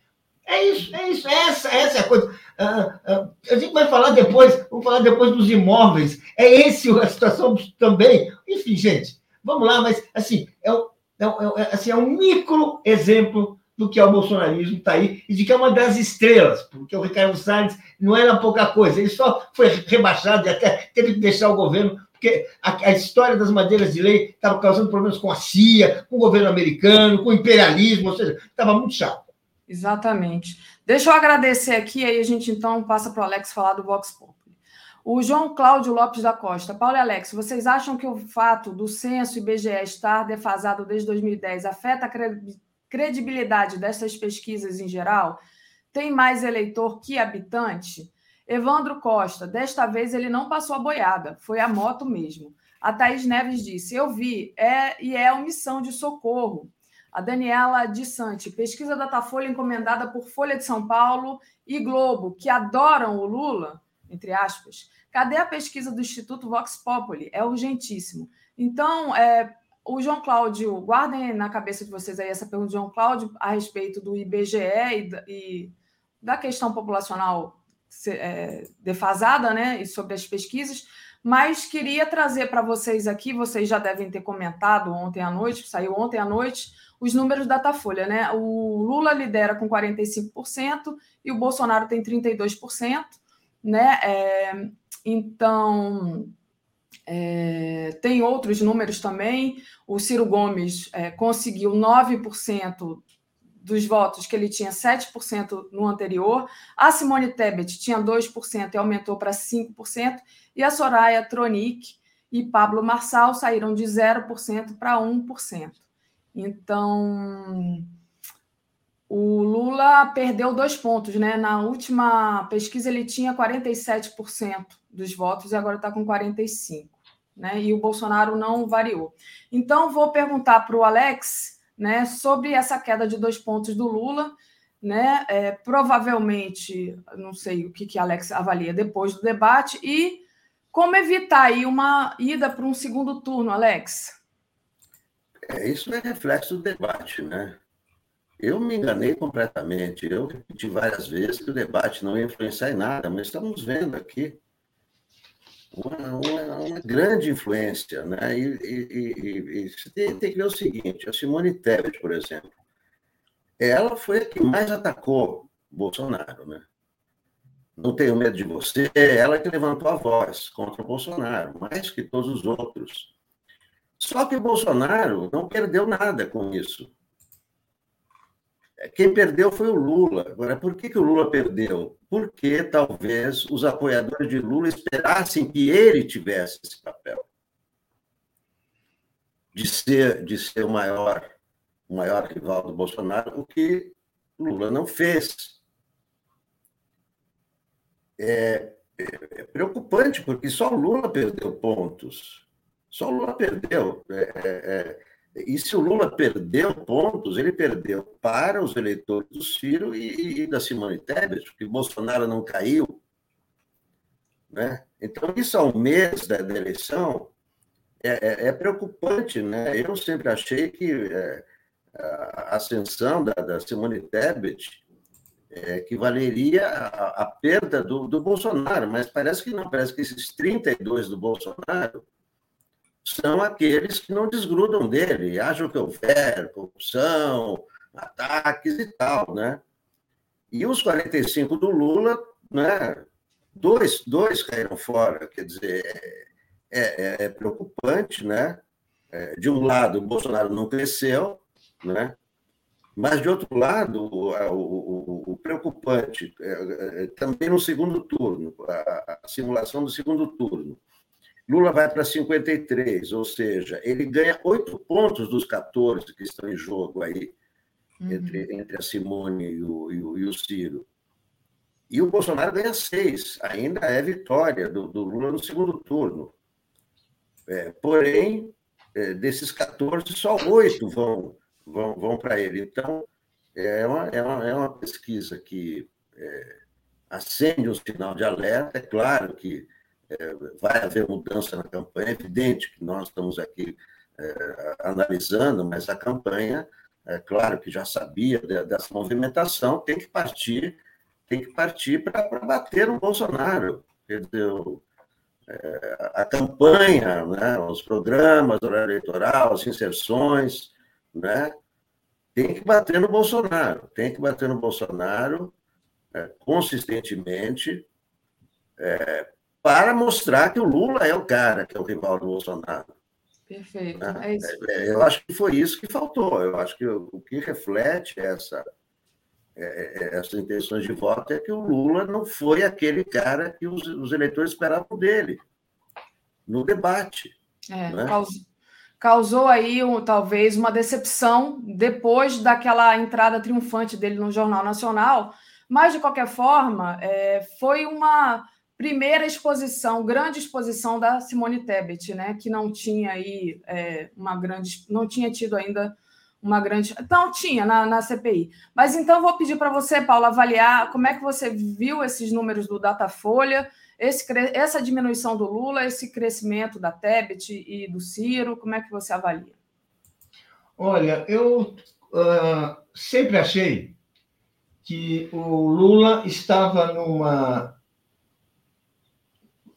É isso, é isso, essa, essa é a coisa. Ah, ah, a gente vai falar depois, vamos falar depois dos imóveis. É esse a situação também. Enfim, gente, vamos lá, mas assim, é, um, é, um, é, assim, é um micro exemplo do que é o bolsonarismo, está aí, e de que é uma das estrelas, porque o Ricardo Salles não era pouca coisa, ele só foi rebaixado e até teve que deixar o governo, porque a, a história das madeiras de lei estava causando problemas com a CIA, com o governo americano, com o imperialismo, ou seja, estava muito chato. Exatamente. Deixa eu agradecer aqui, aí a gente então passa para o Alex falar do Vox Populi. O João Cláudio Lopes da Costa. Paulo e Alex, vocês acham que o fato do censo IBGE estar defasado desde 2010 afeta a credibilidade dessas pesquisas em geral? Tem mais eleitor que habitante? Evandro Costa, desta vez ele não passou a boiada, foi a moto mesmo. A Thaís Neves disse: Eu vi, é e é omissão de socorro. A Daniela de Sante, pesquisa Datafolha encomendada por Folha de São Paulo e Globo, que adoram o Lula, entre aspas. Cadê a pesquisa do Instituto Vox Populi? É urgentíssimo. Então, é, o João Cláudio, guardem na cabeça de vocês aí essa pergunta do João Cláudio a respeito do IBGE e, e da questão populacional é, defasada, né? E sobre as pesquisas. mas queria trazer para vocês aqui, vocês já devem ter comentado ontem à noite, saiu ontem à noite, os números da Datafolha, né? O Lula lidera com 45% e o Bolsonaro tem 32%, né? É, então, é, tem outros números também. O Ciro Gomes é, conseguiu 9% dos votos, que ele tinha 7% no anterior. A Simone Tebet tinha 2% e aumentou para 5%. E a Soraya Tronic e Pablo Marçal saíram de 0% para 1%. Então, o Lula perdeu dois pontos, né? Na última pesquisa ele tinha 47% dos votos e agora está com 45%. Né? E o Bolsonaro não variou. Então, vou perguntar para o Alex né, sobre essa queda de dois pontos do Lula. Né, é, provavelmente, não sei o que, que Alex avalia depois do debate, e como evitar aí uma ida para um segundo turno, Alex? É, isso é reflexo do debate, né? Eu me enganei completamente. Eu repeti várias vezes que o debate não ia influenciar em nada, mas estamos vendo aqui uma, uma, uma grande influência. Né? E, e, e, e tem, tem, que ver o seguinte: a Simone Tebet, por exemplo, ela foi a que mais atacou Bolsonaro. Né? Não tenho medo de você, ela que levantou a voz contra o Bolsonaro, mais que todos os outros. Só que o Bolsonaro não perdeu nada com isso. Quem perdeu foi o Lula. Agora, por que, que o Lula perdeu? Porque talvez os apoiadores de Lula esperassem que ele tivesse esse papel de ser, de ser o maior, o maior rival do Bolsonaro, o que Lula não fez. É, é, é preocupante, porque só Lula perdeu pontos. Só Lula perdeu. É, é, é e se o Lula perdeu pontos, ele perdeu para os eleitores do Ciro e, e da Simone Tebet, porque Bolsonaro não caiu. Né? Então, isso ao mês da, da eleição é, é, é, preocupante. Né? Eu sempre achei que é, a ascensão da, da Simone Tebet é, à perda do, do Bolsonaro, mas parece que não, parece que esses 32 do Bolsonaro são aqueles que não desgrudam dele, acham que houver corrupção, ataques e tal, né? E os 45 do Lula, né? Dois, dois caíram fora, quer dizer, é, é, é preocupante, né? É, de um lado, o Bolsonaro não cresceu, né? Mas, de outro lado, o, o, o preocupante, é, é, também no segundo turno, a, a simulação do segundo turno, Lula vai para 53, ou seja, ele ganha oito pontos dos 14 que estão em jogo aí, uhum. entre, entre a Simone e o, e, o, e o, Ciro. E o Bolsonaro ganha seis, ainda é vitória do, do Lula no segundo turno. É, porém, é, desses 14, só oito vão, vão, vão para ele. Então, é uma, é, uma, é uma pesquisa que é, acende um sinal de alerta. É claro que é, vai haver mudança na campanha, é evidente que nós estamos aqui é, analisando, mas a campanha, é claro que já sabia dessa movimentação, tem que partir, tem que partir para bater no Bolsonaro. Dizer, é, a campanha, né, os programas, o horário eleitoral, as inserções, né, tem que bater no Bolsonaro, tem que bater no Bolsonaro é, consistentemente, é, para mostrar que o Lula é o cara que é o rival do Bolsonaro. Perfeito. Né? É isso. É, eu acho que foi isso que faltou. Eu acho que o, que reflete essa, é, é, essas intenções de voto é que o Lula não foi aquele cara que os, os eleitores esperavam dele no debate. É, né? causou, causou aí um, talvez uma decepção depois daquela entrada triunfante dele no Jornal Nacional, mas de qualquer forma é, foi uma primeira exposição, grande exposição da Simone Tebet, né, que não tinha aí é, uma grande, não tinha tido ainda uma grande, não tinha na, na CPI. Mas então vou pedir para você, Paula, avaliar como é que você viu esses números do Datafolha, esse, essa diminuição do Lula, esse crescimento da Tebet e do Ciro, como é que você avalia? Olha, eu uh, sempre achei que o Lula estava numa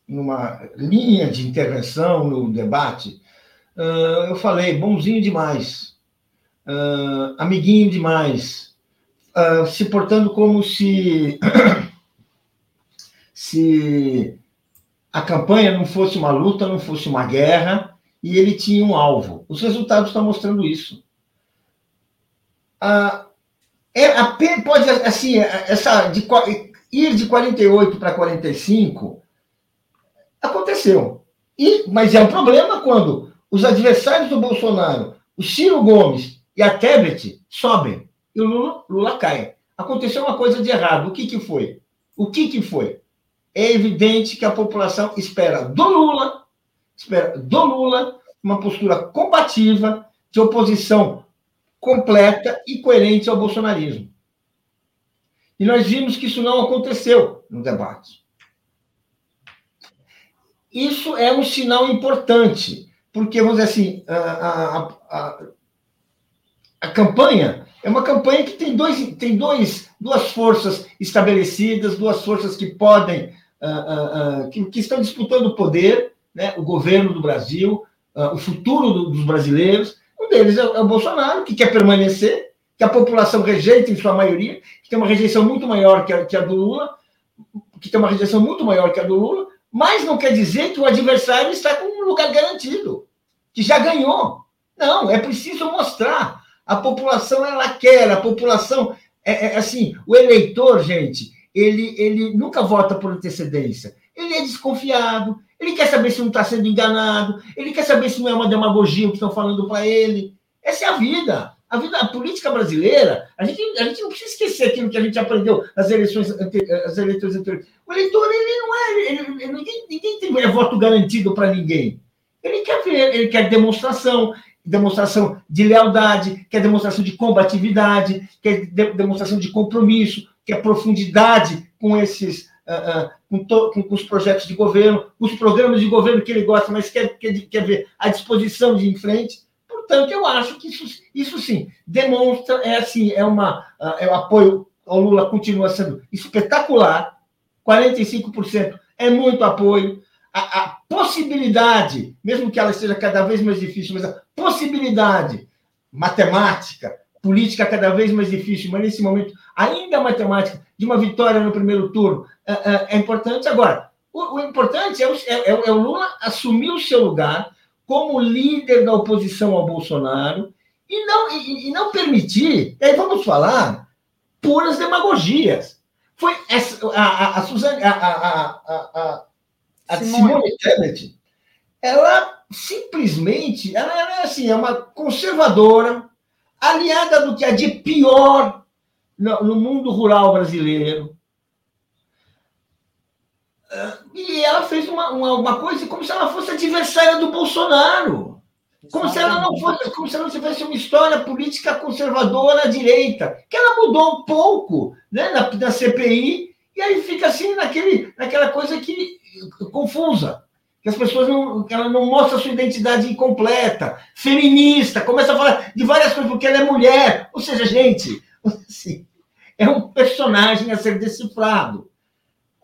numa linha de intervenção no debate, uh, eu falei bonzinho demais, uh, amiguinho demais, uh, se portando como se [coughs] se a campanha não fosse uma luta, não fosse uma guerra, e ele tinha um alvo. Os resultados estão mostrando isso. Ah, é, pode, assim, essa, de, ir de 48 para 45 aconteceu. E, mas é um problema quando os adversários do Bolsonaro, o Ciro Gomes e a Tebet sobem e o Lula, Lula cai. Aconteceu uma coisa de errado. O que, que foi? O que, que foi? É evidente que a população espera do Lula, espera do Lula uma postura combativa, de oposição completa e coerente ao bolsonarismo. E nós vimos que isso não aconteceu no debate. Isso é um sinal importante, porque, vamos dizer assim, a, a, a, a campanha é uma campanha que tem, dois, tem dois, duas forças estabelecidas, duas forças que podem, uh, uh, que, que, estão disputando o poder, né? o governo do Brasil, uh, o futuro do, dos brasileiros. Um deles é, é o Bolsonaro, que quer permanecer, que a população rejeita em sua maioria, que tem uma rejeição muito maior que a, que a do Lula, que tem uma rejeição muito maior que a do Lula, mas não quer dizer que o adversário está com um lugar garantido, que já ganhou. Não, é preciso mostrar. A população, ela quer, a população, é, é assim, o eleitor, gente, ele, ele nunca vota por antecedência. Ele é desconfiado, ele quer saber se não está sendo enganado, ele quer saber se não é uma demagogia o que estão falando para ele. Essa é a vida. A vida a política brasileira, a gente, a gente não precisa esquecer aquilo que a gente aprendeu nas eleições, as eleições anteriores. O eleitor, ele não é. Ele, ele, ninguém, ninguém tem é voto garantido para ninguém. Ele quer ver, ele quer demonstração, demonstração de lealdade, quer demonstração de combatividade, quer de, demonstração de compromisso, quer profundidade com esses. Uh, uh, com, to, com, com, os projetos de governo, os programas de governo que ele gosta, mas quer, quer, quer ver a disposição de ir em frente. Portanto, eu acho que isso, isso sim demonstra, é assim, é uma, é o apoio ao Lula continua sendo espetacular, 45% é muito apoio. A, a, possibilidade, mesmo que ela seja cada vez mais difícil, mas a possibilidade matemática, política cada vez mais difícil, mas nesse momento ainda matemática, de uma vitória no primeiro turno, é, é, é importante. Agora, o, o importante é o, é, é o Lula assumir o seu lugar, como líder da oposição ao Bolsonaro e não, e, e não permitir, e aí vamos falar, puras demagogias. Foi essa, a, a, a Suzane, a, a, a, Simone Tebet, ela simplesmente, ela, é assim, é uma conservadora, aliada do que há de pior no, no mundo rural brasileiro, e ela fez uma, uma, uma, coisa como se ela fosse adversária do Bolsonaro. Como se ela não fosse, como se ela tivesse uma história política conservadora à direita, que ela mudou um pouco né, na, na CPI, e aí fica assim naquele, naquela coisa que confusa. Que as pessoas não, ela não mostra a sua identidade incompleta, feminista, começa a falar de várias coisas, porque ela é mulher. Ou seja, gente, [laughs] assim, é um personagem a ser decifrado.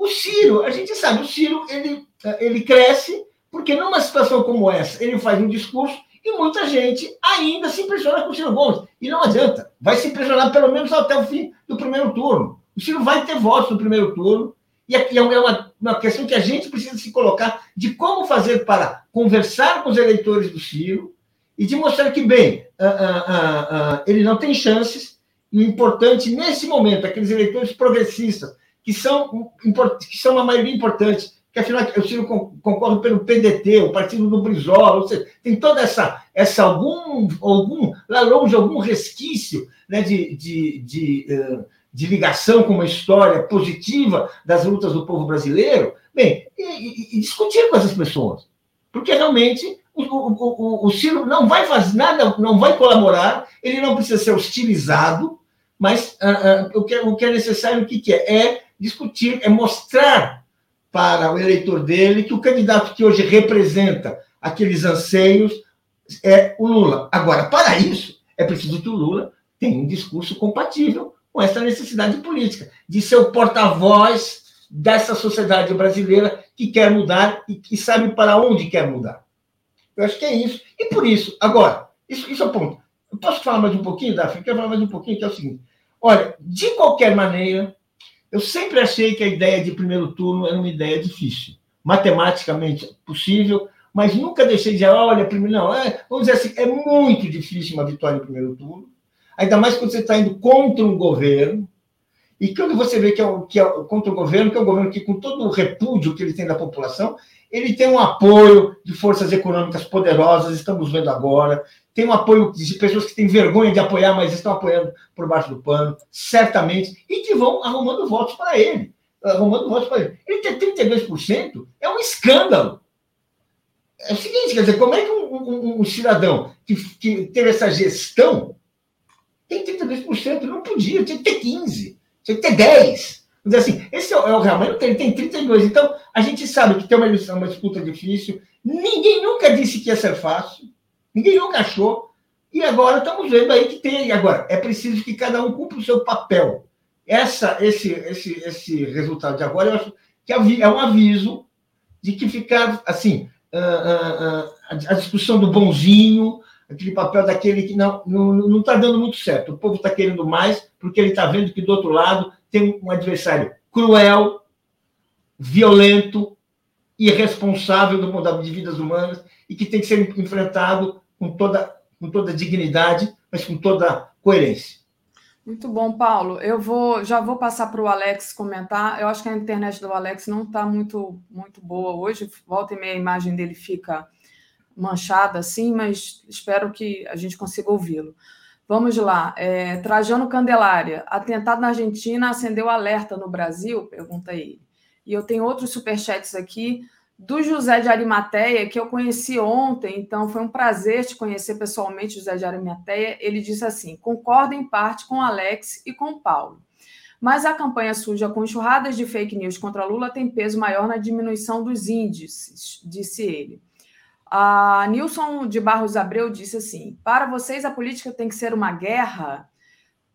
O Ciro, a gente sabe, o Ciro ele, ele cresce porque numa situação como essa ele faz um discurso e muita gente ainda se impressiona com o Ciro Gomes. E não adianta, vai se impressionar pelo menos até o fim do primeiro turno. O Ciro vai ter votos no primeiro turno, e é uma, uma questão que a gente precisa se colocar de como fazer para conversar com os eleitores do Ciro e de mostrar que, bem, uh, uh, uh, ele não tem chances, e o importante nesse momento, aqueles eleitores progressistas que são, que são uma maioria importante, que afinal o Ciro concorre pelo PDT, o partido do Brizola, ou seja, tem toda essa, essa algum, algum, lá longe, algum resquício né, de, de, de, eh, de ligação com uma história positiva das lutas do povo brasileiro, bem, e, e, discutir com essas pessoas. Porque realmente o, o, o, o Ciro não vai fazer nada, não vai colaborar, ele não precisa ser hostilizado, mas uh, uh, o, que, o que é necessário, o que, que é? É discutir, é mostrar para o eleitor dele que o candidato que hoje representa aqueles anseios é o Lula. Agora, para isso, é preciso que o Lula tenha um discurso compatível com essa necessidade política, de ser o porta-voz dessa sociedade brasileira que quer mudar e que sabe para onde quer mudar. Eu acho que é isso. E por isso, agora, isso, isso é o ponto. Eu posso falar mais um pouquinho, Daphne? Eu quero falar mais um pouquinho, que é o seguinte. Olha, de qualquer maneira, eu sempre achei que a ideia de primeiro turno era uma ideia difícil. Matematicamente possível, mas nunca deixei de dizer, olha, primeiro, não, é, vamos dizer assim, é muito difícil uma vitória no primeiro turno, ainda mais quando você está indo contra um governo, e quando você vê que é, que é contra o governo, que é um governo que, com todo o repúdio que ele tem da população, ele tem um apoio de forças econômicas poderosas, estamos vendo agora, tem um apoio de pessoas que têm vergonha de apoiar, mas estão apoiando por baixo do pano, certamente, e que vão arrumando votos para ele. Arrumando votos para ele. Ele ter 32% é um escândalo. É o seguinte, quer dizer, como é que um, um, um cidadão que, que teve essa gestão tem 32%? Não podia, tinha que ter 15%, tinha que ter 10%. Dizer assim, esse é o, é Real Madrid, ele tem 32. Então, a gente sabe que tem uma, uma disputa difícil. Ninguém nunca disse que ia ser fácil. Ninguém nunca achou. E agora estamos vendo aí que tem. Agora, é preciso que cada um cumpra o seu papel. Essa, esse, esse, esse resultado de agora, eu acho que é um aviso de que ficar assim, a discussão do bonzinho, aquele papel daquele que não está não, não tá dando muito certo. O povo está querendo mais, porque ele está vendo que do outro lado tem um adversário cruel, violento, irresponsável do ponto de vidas humanas e que tem que ser enfrentado com toda, com toda dignidade, mas com toda coerência. Muito bom, Paulo. Eu vou já vou passar para o Alex comentar. Eu acho que a internet do Alex não está muito, muito boa hoje. Volta e meia a imagem dele fica manchada assim, mas espero que a gente consiga ouvi-lo. Vamos lá. É, Trajano Candelária. Atentado na Argentina acendeu alerta no Brasil? Pergunta ele. E eu tenho outros superchats aqui do José de Arimateia, que eu conheci ontem, então foi um prazer te conhecer pessoalmente, José de Arimateia. Ele disse assim: concordo em parte com Alex e com Paulo. Mas a campanha suja com enxurradas de fake news contra Lula tem peso maior na diminuição dos índices, disse ele. A Nilson de Barros Abreu disse assim: para vocês a política tem que ser uma guerra?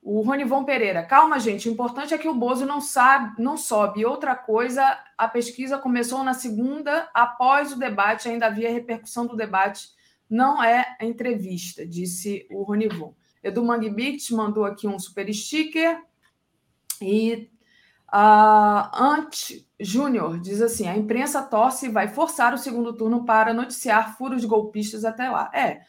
O Ronivon Pereira, calma, gente. O importante é que o Bozo não sabe, não sobe. Outra coisa, a pesquisa começou na segunda, após o debate, ainda havia repercussão do debate. Não é entrevista, disse o Ronivon. Edu Mangbit mandou aqui um super sticker. E a Ant Júnior diz assim: a imprensa torce e vai forçar o segundo turno para noticiar furos golpistas até lá. É,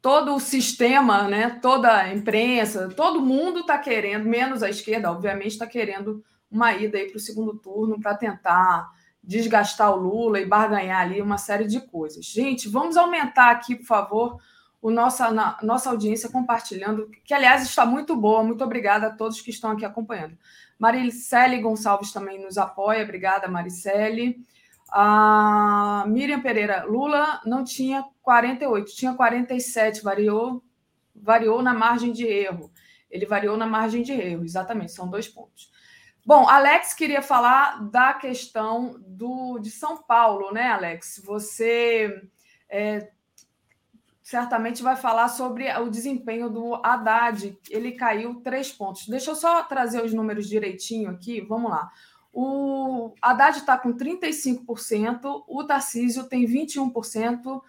todo o sistema, né, toda a imprensa, todo mundo está querendo, menos a esquerda, obviamente, está querendo uma ida para o segundo turno para tentar desgastar o Lula e barganhar ali uma série de coisas. Gente, vamos aumentar aqui, por favor, o nossa, na, nossa audiência compartilhando, que, aliás, está muito boa. Muito obrigada a todos que estão aqui acompanhando. Maricele Gonçalves também nos apoia. Obrigada, Maricele. A Miriam Pereira, Lula não tinha 48, tinha 47, variou, variou na margem de erro. Ele variou na margem de erro, exatamente, são dois pontos. Bom, Alex queria falar da questão do, de São Paulo, né, Alex? Você é, certamente vai falar sobre o desempenho do Haddad. Ele caiu três pontos. Deixa eu só trazer os números direitinho aqui. Vamos lá. O Haddad está com 35%, o Tarcísio tem 21%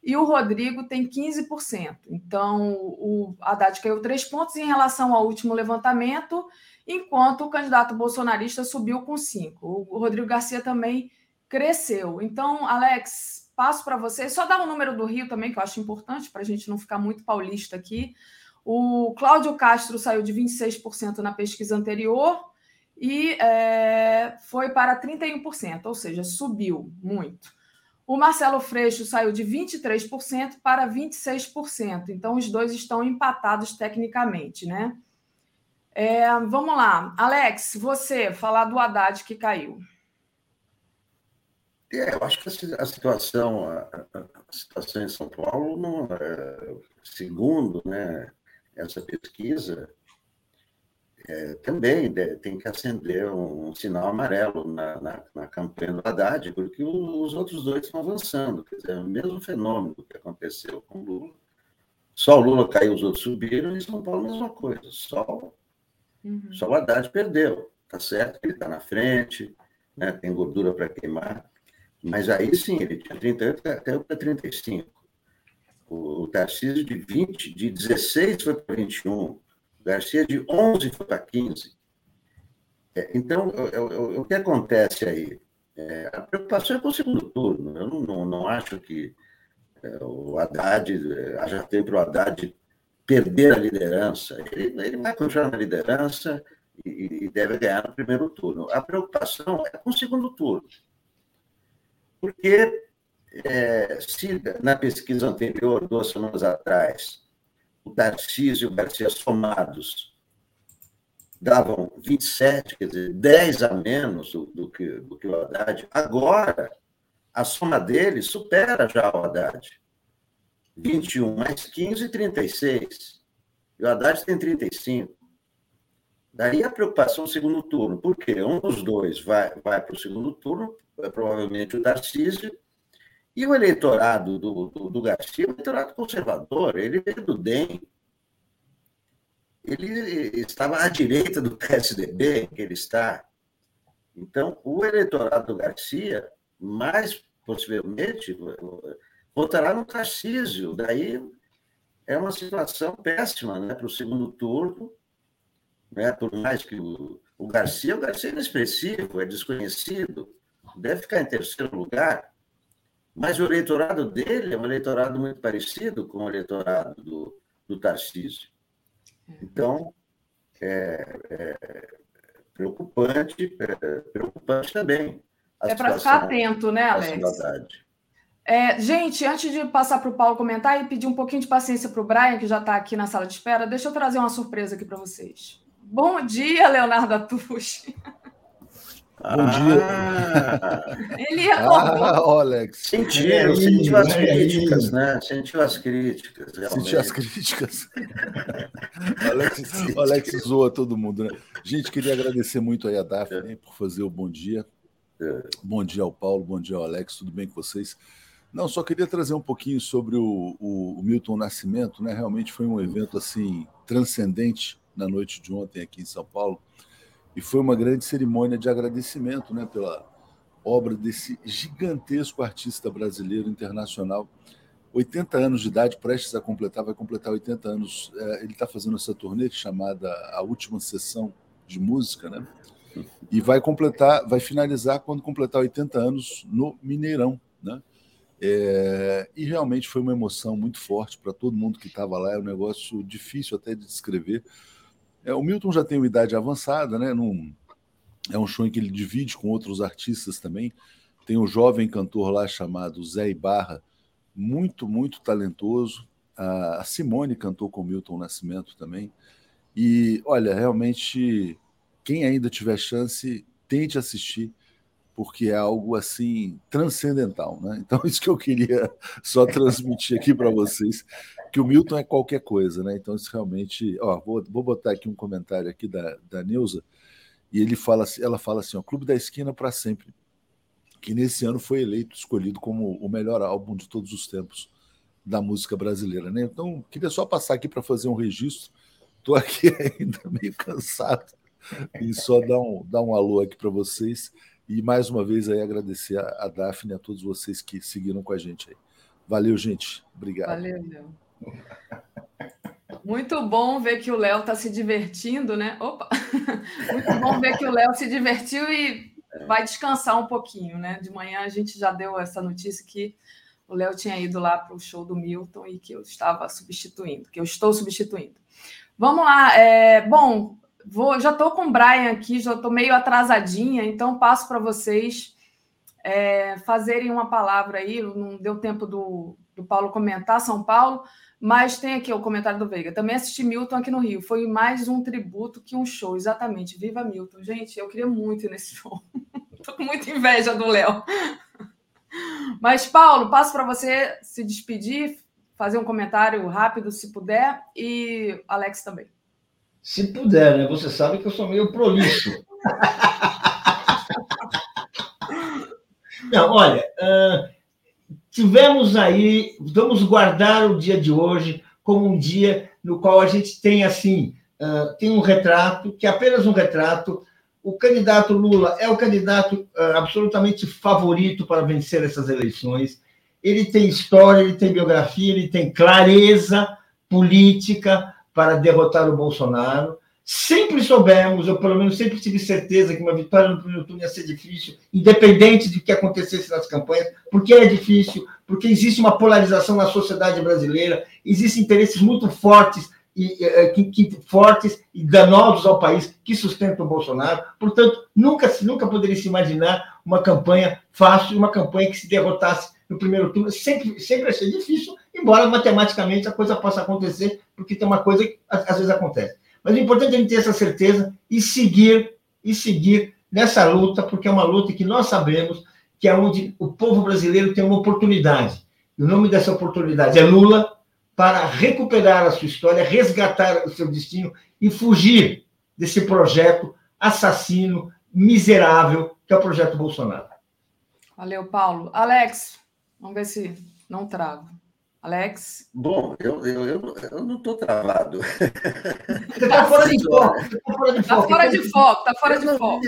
e o Rodrigo tem 15%. Então, o Haddad caiu três pontos em relação ao último levantamento, enquanto o candidato bolsonarista subiu com cinco. O Rodrigo Garcia também cresceu. Então, Alex, passo para você. Só dar o um número do Rio também, que eu acho importante, para a gente não ficar muito paulista aqui. O Cláudio Castro saiu de 26% na pesquisa anterior, e é, foi para 31%, ou seja, subiu muito. O Marcelo Freixo saiu de 23% para 26%, então os dois estão empatados tecnicamente, né? É, vamos lá, Alex, você falar do Haddad que caiu. É, eu acho que a situação, a, a situação em São Paulo, não, é, segundo né, essa pesquisa, é, também tem que acender um, sinal amarelo na, na, na, campanha do Haddad, porque os outros dois estão avançando. Quer dizer, é o mesmo fenômeno que aconteceu com o Lula. Só o Lula caiu, os outros subiram, e São Paulo a mesma coisa. Só, uhum. só o Haddad perdeu. Tá certo que ele está na frente, né? tem gordura para queimar. Mas aí sim, ele tinha 38, caiu para 35. O, o Tarcísio de 20, de 16 foi para 21. O Garcia de 11 foi para 15. É, então, o, o que acontece aí? É, a preocupação é com o segundo turno. Eu não, não, não acho que é, o Haddad, é, já tem para o Haddad perder a liderança. Ele, ele vai continuar na liderança e, e, deve ganhar no primeiro turno. A preocupação é com o segundo turno. Porque é, se na pesquisa anterior, duas semanas atrás, o Tarcísio e o Garcia somados davam 27, quer dizer, 10 a menos do, do, que, do que o Haddad, agora a soma deles supera já o Haddad. 21 mais 15, 36. E o Haddad tem 35. Daí a preocupação no segundo turno. Por quê? Um dos dois vai, vai para o segundo turno, provavelmente o Tarcísio, e o eleitorado do, do, do Garcia, o eleitorado conservador, ele veio do DEM, ele estava à direita do PSDB, que ele está. Então, o eleitorado do Garcia, mais possivelmente, votará no Tarcísio. Daí é uma situação péssima né, para o segundo turno, né, por mais que o, o Garcia, o Garcia é inexpressivo, é desconhecido, deve ficar em terceiro lugar, mas o eleitorado dele é um eleitorado muito parecido com o eleitorado do, do Tarcísio. Então, é, é preocupante, é, preocupante também. É para ficar atento, né, Alex? É, gente, antes de passar para o Paulo comentar e pedir um pouquinho de paciência para o Brian, que já está aqui na sala de espera, deixa eu trazer uma surpresa aqui para vocês. Bom dia, Leonardo Atushi. [laughs] Bom dia. Ele acordou. Ah, Alex. Sentiu, sentiu as críticas, né? Sentiu as críticas. Realmente. Sentiu as críticas. [laughs] Alex, Alex zoa todo mundo, né? Gente, queria agradecer muito aí a Daphne é. por fazer o bom dia. É. Bom dia ao Paulo, bom dia ao Alex, tudo bem com vocês? Não, só queria trazer um pouquinho sobre o, o, o Milton Nascimento, né? Realmente foi um evento assim transcendente na noite de ontem aqui em São Paulo e foi uma grande cerimônia de agradecimento né, pela obra desse gigantesco artista brasileiro internacional. 80 anos de idade, prestes a completar, vai completar 80 anos. É, ele está fazendo essa turnê chamada A Última Sessão de Música, né? E vai completar, vai finalizar quando completar 80 anos no Mineirão, né? É, e realmente foi uma emoção muito forte para todo mundo que estava lá. É um negócio difícil até de descrever, é, o Milton já tem uma idade avançada, né? Num, é um show em que ele divide com outros artistas também. Tem um jovem cantor lá chamado Zé Ibarra, muito, muito talentoso. A Simone cantou com o Milton Nascimento também. E, olha, realmente, quem ainda tiver chance, tente assistir, porque é algo assim transcendental, né? Então, [laughs] isso que eu queria só transmitir aqui para vocês, que o Milton é qualquer coisa, né? Então, isso realmente. Ó, vou, vou botar aqui um comentário aqui da, da Neuza, e ele fala, ela fala assim: ó, Clube da Esquina para sempre, que nesse ano foi eleito, escolhido como o melhor álbum de todos os tempos da música brasileira, né? Então, queria só passar aqui para fazer um registro. Estou aqui [laughs] ainda meio cansado e só dar um, dar um alô aqui para vocês. E mais uma vez aí agradecer a, a Daphne a todos vocês que seguiram com a gente aí. Valeu, gente. Obrigado. Valeu, Léo. Muito bom ver que o Léo está se divertindo, né? Opa! [laughs] Muito bom ver que o Léo se divertiu e vai descansar um pouquinho, né? De manhã a gente já deu essa notícia que o Léo tinha ido lá para o show do Milton e que eu estava substituindo, que eu estou substituindo. Vamos lá. É, bom, vou, já estou com o Brian aqui, já estou meio atrasadinha, então passo para vocês é, fazerem uma palavra aí. Não deu tempo do, do Paulo comentar São Paulo. Mas tem aqui o comentário do Veiga. Também assisti Milton aqui no Rio. Foi mais um tributo que um show, exatamente. Viva Milton. Gente, eu queria muito ir nesse [laughs] show. Tô com muita inveja do Léo. Mas, Paulo, passo para você se despedir, fazer um comentário rápido, se puder, e Alex também. Se puder, né? Você sabe que eu sou meio prolixo. Não, olha, uh, tivemos aí, vamos guardar o dia de hoje como um dia no qual a gente tem assim, uh, tem um retrato, que é apenas um retrato o candidato Lula é o candidato uh, absolutamente favorito para vencer essas eleições. Ele tem história, ele tem biografia, ele tem clareza política para derrotar o Bolsonaro. Sempre soubemos, eu pelo menos sempre tive certeza que uma vitória no primeiro turno ia ser difícil, independente de que acontecesse nas campanhas, porque é difícil, porque existe uma polarização na sociedade brasileira, existem interesses muito fortes e, eh, que, que, fortes e danosos ao país que sustentam o Bolsonaro. Portanto, nunca, nunca poderia se imaginar uma campanha fácil, uma campanha que se derrotasse no primeiro turno. Sempre, sempre ser difícil, embora matematicamente a coisa possa acontecer, porque tem uma coisa que às vezes acontece. Mas o importante é a gente ter essa certeza e seguir, e seguir nessa luta, porque é uma luta que nós sabemos que é onde o povo brasileiro tem uma oportunidade. E o nome dessa oportunidade é Lula, para recuperar a sua história, resgatar o seu destino e fugir desse projeto assassino, miserável, que é o projeto Bolsonaro. Valeu, Paulo. Alex, vamos ver se não trago. Alex? Bom, eu, eu, eu, eu não estou travado. Você está [laughs] fora de foco. Está fora de foco. Está fora de foco. Está fora de foco.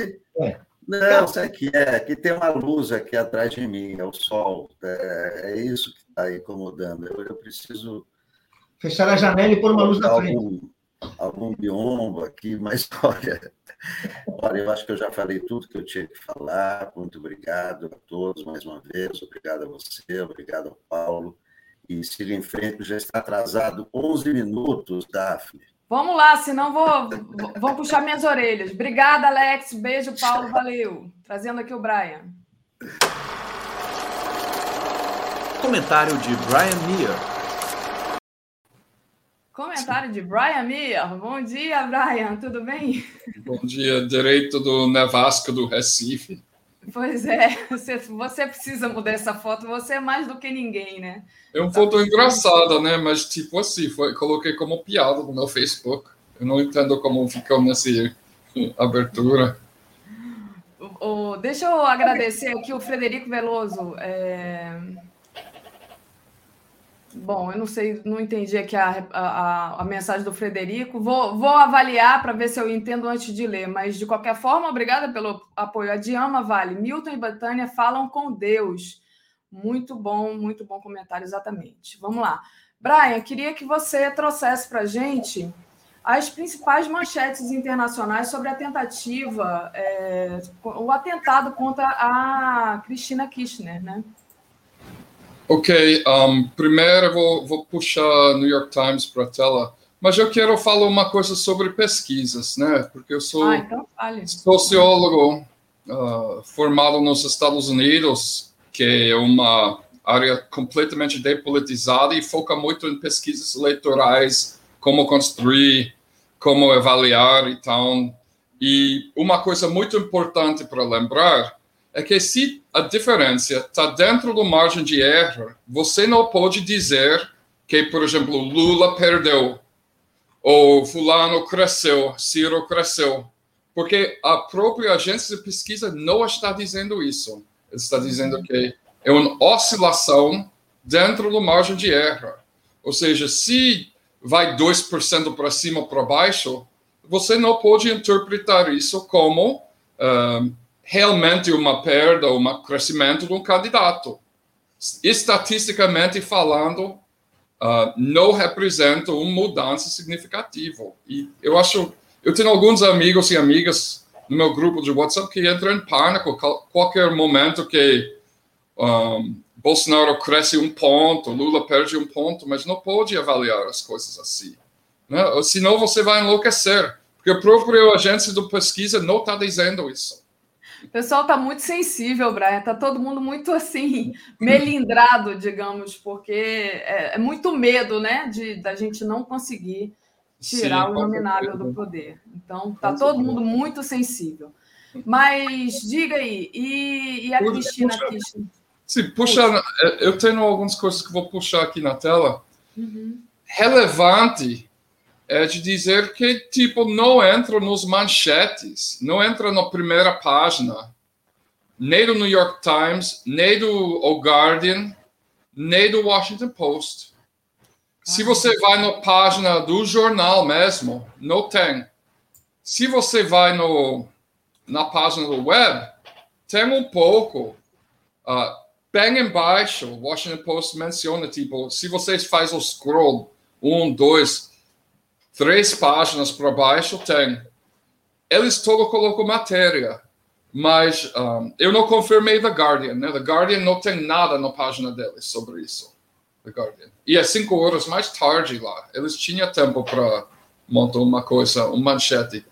Não, sabe que é? Que tem uma luz aqui atrás de mim, é o sol. É, é isso que está incomodando. Eu, eu preciso Fechar a janela e pôr uma luz na algum, frente. Algum biombo aqui, mas [laughs] olha, olha, eu acho que eu já falei tudo que eu tinha que falar. Muito obrigado a todos mais uma vez. Obrigado a você, obrigado ao Paulo. E siga em frente, já está atrasado 11 minutos, Daphne. Vamos lá, senão vou, vou puxar minhas orelhas. Obrigada, Alex. Beijo, Paulo. Valeu. Trazendo aqui o Brian. Comentário de Brian Meir. Comentário de Brian Mir. Bom dia, Brian, tudo bem? Bom dia, direito do Nevasca do Recife. Pois é, você, você precisa mudar essa foto, você é mais do que ninguém, né? É uma foto engraçada, né? Mas tipo assim, foi, coloquei como piada no meu Facebook. Eu não entendo como ficou nessa abertura. O, o, deixa eu agradecer aqui o Frederico Veloso. É... Bom, eu não sei, não entendi aqui a, a, a mensagem do Frederico. Vou, vou avaliar para ver se eu entendo antes de ler, mas de qualquer forma, obrigada pelo apoio. A Diama Vale, Milton e Betânia falam com Deus. Muito bom, muito bom comentário, exatamente. Vamos lá. Brian, queria que você trouxesse para a gente as principais manchetes internacionais sobre a tentativa, é, o atentado contra a Cristina Kirchner, né? Ok, um, primeiro vou, vou puxar New York Times para a tela, mas eu quero falar uma coisa sobre pesquisas, né? Porque eu sou ah, então sociólogo uh, formado nos Estados Unidos, que é uma área completamente depolitizada e foca muito em pesquisas eleitorais, como construir, como avaliar e tal. E uma coisa muito importante para lembrar é que se a diferença está dentro do margem de erro, você não pode dizer que, por exemplo, Lula perdeu, ou fulano cresceu, Ciro cresceu, porque a própria agência de pesquisa não está dizendo isso. Está dizendo que é uma oscilação dentro do margem de erro. Ou seja, se vai 2% para cima ou para baixo, você não pode interpretar isso como uh, realmente uma perda, um crescimento de um candidato. Estatisticamente falando, uh, não representa uma mudança significativa. E eu acho, eu tenho alguns amigos e amigas no meu grupo de WhatsApp que entram em pânico qualquer momento que um, Bolsonaro cresce um ponto, Lula perde um ponto, mas não pode avaliar as coisas assim. Né? Senão você vai enlouquecer, porque a própria agência de pesquisa não está dizendo isso. O pessoal está muito sensível, Brian. Está todo mundo muito assim, melindrado, digamos, porque é, é muito medo, né, de da gente não conseguir tirar Sim, o nominável do poder. Então, está todo mundo muito sensível. Mas diga aí, e, e a Cristina puxa, Sim, puxa, eu tenho algumas coisas que vou puxar aqui na tela. Uhum. Relevante é de dizer que, tipo, não entra nos manchetes, não entra na primeira página, nem do New York Times, nem do o Guardian, nem do Washington Post. Se ah. você vai na página do jornal mesmo, não tem. Se você vai no na página do web, tem um pouco. Uh, bem embaixo, o Washington Post menciona, tipo, se vocês fazem o scroll, um, dois, três páginas para baixo, tem. Eles todos colocam matéria, mas um, eu não confirmei The Guardian, né? The Guardian não tem nada na página deles sobre isso. The Guardian. E é cinco horas mais tarde lá. Eles tinham tempo para montar uma coisa, um manchete.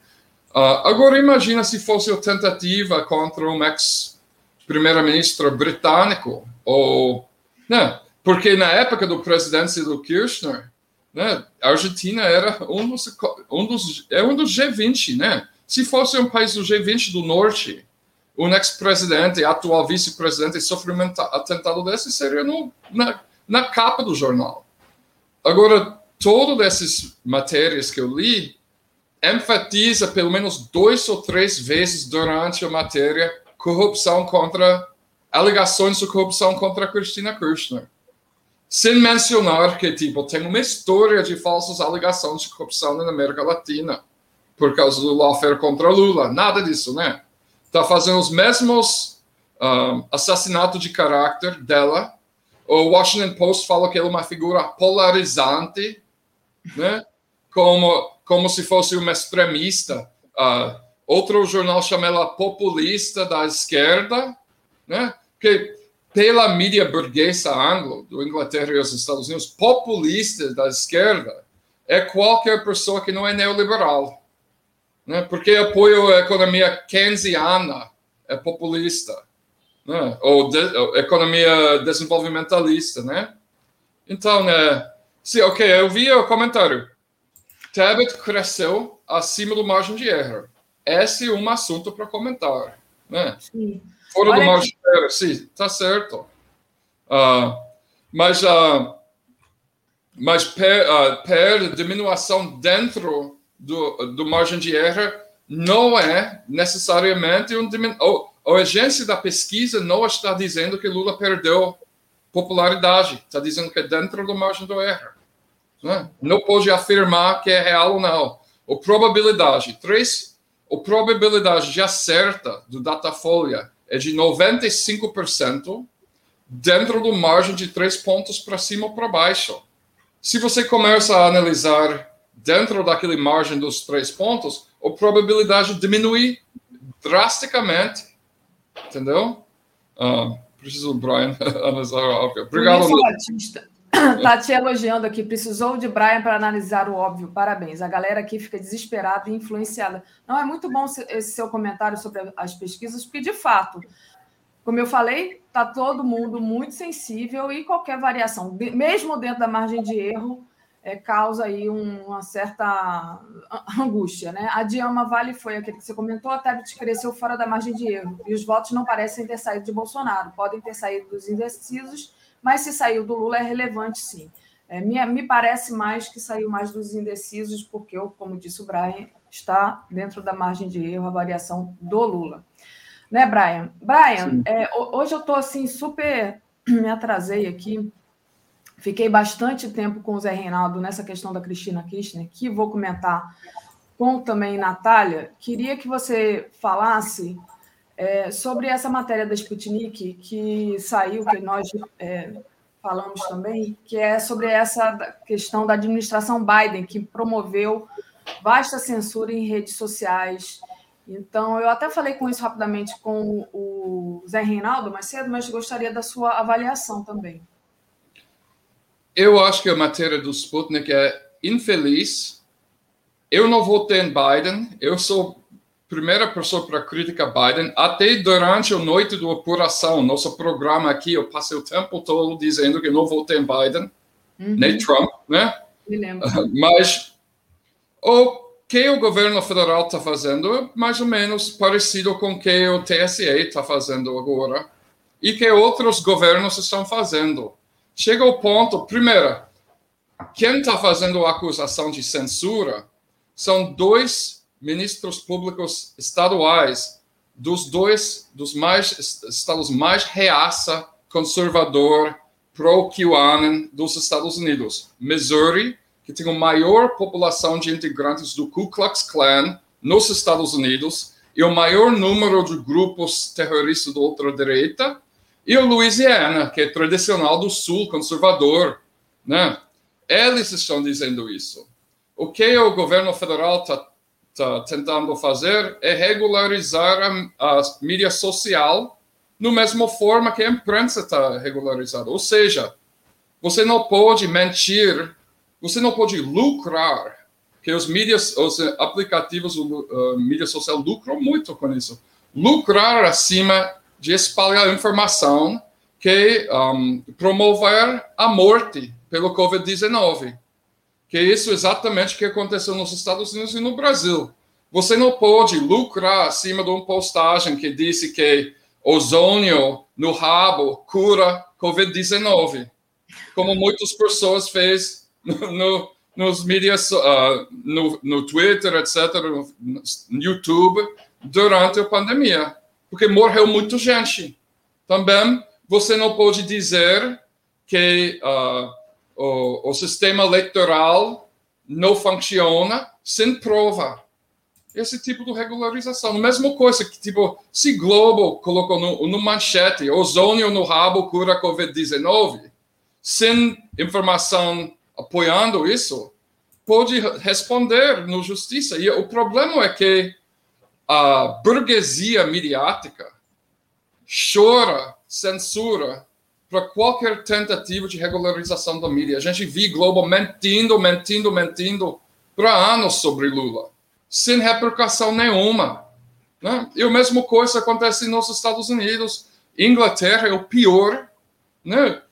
Uh, agora imagina se fosse a tentativa contra um ex-primeiro-ministro britânico, ou, né? Porque na época do presidente do Kirchner, né, a Argentina era um dos, um dos, é um dos G20, né? Se fosse um país do G20 do Norte, um ex-presidente, atual vice-presidente, sofreu um atentado desse, seria no, na, na capa do jornal. Agora, todas essas matérias que eu li enfatiza pelo menos dois ou três vezes durante a matéria corrupção contra alegações de corrupção contra Cristina Kirchner. Sem mencionar que tipo tem uma história de falsas alegações de corrupção na América Latina por causa do lawfare contra Lula. Nada disso, né? Está fazendo os mesmos um, assassinatos de caráter dela o Washington Post fala que ela é uma figura polarizante, né? como, como se fosse uma extremista. Uh, outro jornal chama ela populista da esquerda, né? que pela mídia burguesa anglo, do Inglaterra e dos Estados Unidos, populista da esquerda é qualquer pessoa que não é neoliberal. Né? Porque apoia a economia keynesiana, é populista né? ou, de, ou economia desenvolvimentalista, né? Então, né? Sim, ok, eu vi o comentário. Tebet cresceu acima do margem de erro. Esse é um assunto para comentar, né? Sim. Fora Olha do de erro, sim, tá certo. Uh, mas, uh, mas per, uh, per diminuição dentro do, do margem de erro não é necessariamente um diminuição a agência da pesquisa não está dizendo que Lula perdeu popularidade, está dizendo que é dentro do margem do erro. Né? Não pode afirmar que é real ou não. A probabilidade, três, a probabilidade de acerta do Datafolha é de 95% dentro do margem de três pontos para cima ou para baixo. Se você começa a analisar dentro daquele margem dos três pontos, a probabilidade diminui drasticamente entendeu? Ah, preciso do Brian [laughs] analisar óbvio. Obrigado. [coughs] Está te elogiando aqui. Precisou de Brian para analisar o óbvio. Parabéns. A galera aqui fica desesperada e influenciada. Não, é muito bom esse seu comentário sobre as pesquisas, porque, de fato, como eu falei, está todo mundo muito sensível e qualquer variação, mesmo dentro da margem de erro, é, causa aí um, uma certa angústia. Né? A Diama Vale foi aquele que você comentou, a Tebet cresceu fora da margem de erro, e os votos não parecem ter saído de Bolsonaro, podem ter saído dos indecisos, mas se saiu do Lula é relevante sim. É, me, me parece mais que saiu mais dos indecisos, porque, eu, como disse o Brian, está dentro da margem de erro a variação do Lula. Né, Brian? Brian, é, hoje eu estou assim, super. [clears throat] Me atrasei aqui Fiquei bastante tempo com o Zé Reinaldo nessa questão da Cristina Kirchner, que vou comentar com também Natália. Queria que você falasse é, sobre essa matéria da Sputnik que saiu, que nós é, falamos também, que é sobre essa questão da administração Biden, que promoveu vasta censura em redes sociais. Então, eu até falei com isso rapidamente com o Zé Reinaldo mais cedo, mas gostaria da sua avaliação também. Eu acho que a matéria do Sputnik é infeliz. Eu não votei em Biden. Eu sou primeira pessoa para criticar Biden. Até durante a noite da apuração, nosso programa aqui, eu passei o tempo todo dizendo que não votei em Biden, uhum. nem Trump, né? [laughs] Mas o que o governo federal está fazendo é mais ou menos parecido com o que o TSE está fazendo agora e que outros governos estão fazendo chega ao ponto, primeiro, quem está fazendo a acusação de censura são dois ministros públicos estaduais dos dois dos mais estados mais reaça conservador pro QAnon dos Estados Unidos, Missouri, que tem a maior população de integrantes do Ku Klux Klan nos Estados Unidos, e o maior número de grupos terroristas da ultradireita, e o Louisiana, que é tradicional do sul, conservador, né? Eles estão dizendo isso. O que o governo federal está tá tentando fazer é regularizar a, a mídia social no mesma forma que a imprensa está regularizada. Ou seja, você não pode mentir, você não pode lucrar, que os mídias, os aplicativos, uh, mídia social lucram muito com isso. Lucrar acima de espalhar informação que um, promover a morte pelo Covid-19. Que é isso exatamente que aconteceu nos Estados Unidos e no Brasil. Você não pode lucrar acima de uma postagem que disse que ozônio no rabo cura Covid-19, como muitas pessoas fez no, no, nos mídias, uh, no, no Twitter, etc., no YouTube, durante a pandemia, porque morreu muita gente. Também você não pode dizer que uh, o, o sistema eleitoral não funciona sem prova esse tipo de regularização. Mesma coisa que, tipo, se Globo colocou no, no manchete ozônio no rabo cura Covid-19, sem informação apoiando isso, pode responder no justiça. E o problema é que a burguesia midiática chora censura para qualquer tentativa de regularização da mídia. A gente viu Globo mentindo, mentindo, mentindo para anos sobre Lula sem repercussão nenhuma. Né? E a mesma coisa acontece nos Estados Unidos. Inglaterra é o pior, né?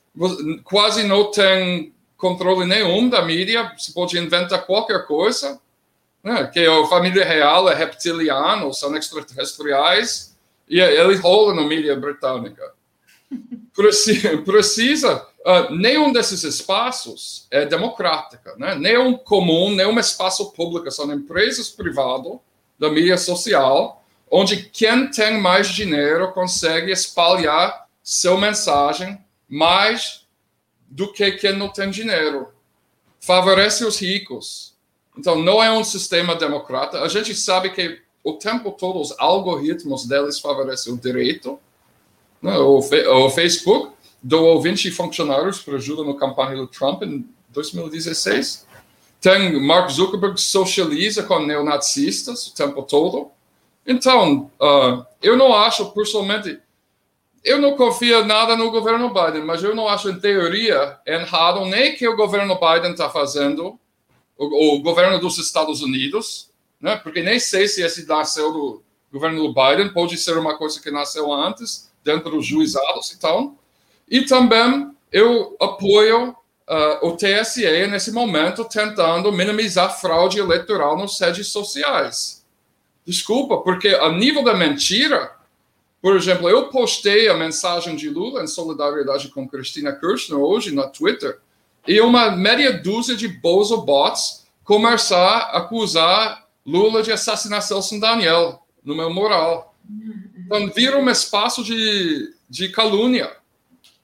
quase não tem controle nenhum da mídia, se pode inventar qualquer coisa, né? que a família real é reptiliana, são extraterrestriais, e ele rola na mídia britânica. Precisa Uh, nenhum desses espaços é democrática, né? nenhum comum, nenhum espaço público, são empresas privadas da mídia social, onde quem tem mais dinheiro consegue espalhar sua mensagem mais do que quem não tem dinheiro. Favorece os ricos. Então, não é um sistema democrático. A gente sabe que o tempo todo os algoritmos deles favorecem o direito. O, o Facebook doou 20 funcionários para ajuda na campanha do Trump em 2016. Tem Mark Zuckerberg socializa com neonazistas o tempo todo. Então, uh, eu não acho, pessoalmente, eu não confio nada no governo Biden, mas eu não acho, em teoria, errado nem que o governo Biden está fazendo, o, o, governo dos Estados Unidos, né? porque nem sei se esse nasceu do governo do Biden, pode ser uma coisa que nasceu antes, dentro dos juizados e tal. E também eu apoio uh, o TSE nesse momento tentando minimizar fraude eleitoral nas redes sociais. Desculpa, porque a nível da mentira, por exemplo, eu postei a mensagem de Lula em solidariedade com Cristina Kirchner hoje no Twitter, e uma média dúzia de bozo bots começar a acusar Lula de assassinação sem Daniel, no meu moral. Então, vira um espaço de, de calúnia.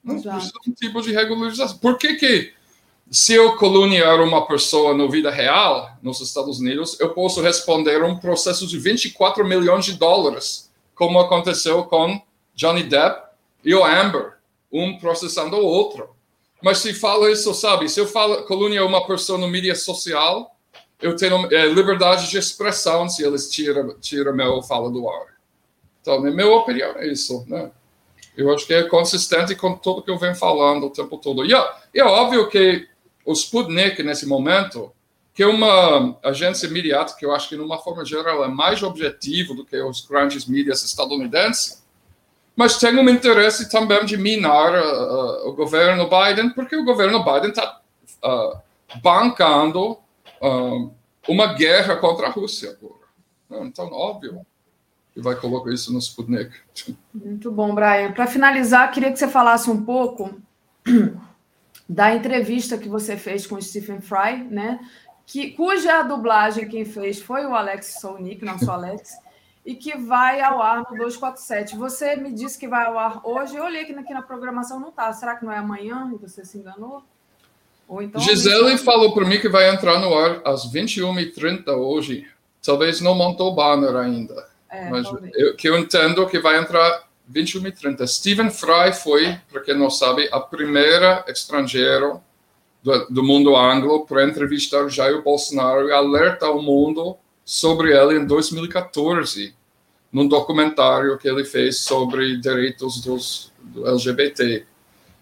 Não precisa de um tipo de regularização. Por que que se eu caluniar uma pessoa na vida real, nos Estados Unidos, eu posso responder um processo de 24 milhões de dólares, como aconteceu com Johnny Depp e o Amber, um processando o outro. Mas se fala isso, sabe, se eu falo, caluniar uma pessoa no mídia social, eu tenho é, liberdade de expressão se eles tiram, tiram meu fala do ar. Então, na minha opinião, é isso, né? Eu acho que é consistente com tudo que eu venho falando o tempo todo. E é, é óbvio que o Sputnik, nesse momento, que é uma agência midiática que eu acho que, de uma forma geral, é mais objetivo do que os grandes mídias estadunidenses, mas tem um interesse também de minar uh, o governo Biden, porque o governo Biden está uh, bancando uh, uma guerra contra a Rússia agora. Então, óbvio e vai colocar isso no Sputnik. Muito bom, Brian. Para finalizar, queria que você falasse um pouco [clears throat] da entrevista que você fez com o Stephen Fry, né? Que, cuja dublagem quem fez foi o Alex Solnick, nosso Alex, e que vai ao ar no 247. Você me disse que vai ao ar hoje, eu olhei aqui, aqui na programação, não está. Será que não é amanhã e você se enganou? Ou então, Gisele falou para mim que vai entrar no ar às 21h30 hoje. Talvez não montou o banner ainda. É, mas eu, que eu entendo que vai entrar 21 e 30. Stephen Fry foi, para quem não sabe, a primeira estrangeiro do, do mundo anglo para entrevistar Jair Bolsonaro e alertar o mundo sobre ele em 2014, num documentário que ele fez sobre direitos dos do LGBT.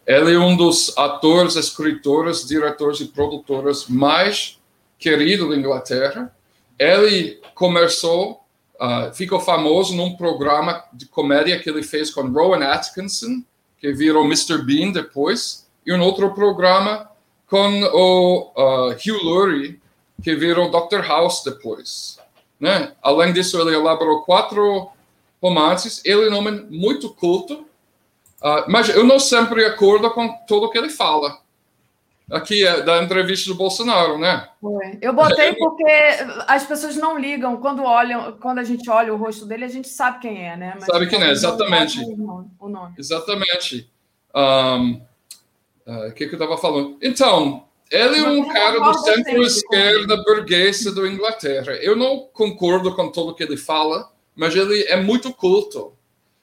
Ele é um dos atores, escritores, diretores e produtores mais queridos da Inglaterra. Ele começou, uh, ficou famoso num programa de comédia que ele fez com Rowan Atkinson, que virou Mr. Bean depois, e um outro programa com o uh, Hugh Laurie, que virou Dr. House depois. Né? Além disso, ele elaborou quatro romances. Ele é um homem muito culto, Uh, mas eu não sempre acordo com tudo que ele fala. Aqui é da entrevista do Bolsonaro, né? Eu botei porque as pessoas não ligam quando olham, quando a gente olha o rosto dele, a gente sabe quem é, né? Mas sabe quem é, exatamente. O nome. Exatamente. O um, uh, que, que eu estava falando? Então, ele é um cara do centro-esquerda burguesa da Inglaterra. Eu não concordo com tudo que ele fala, mas ele é muito culto.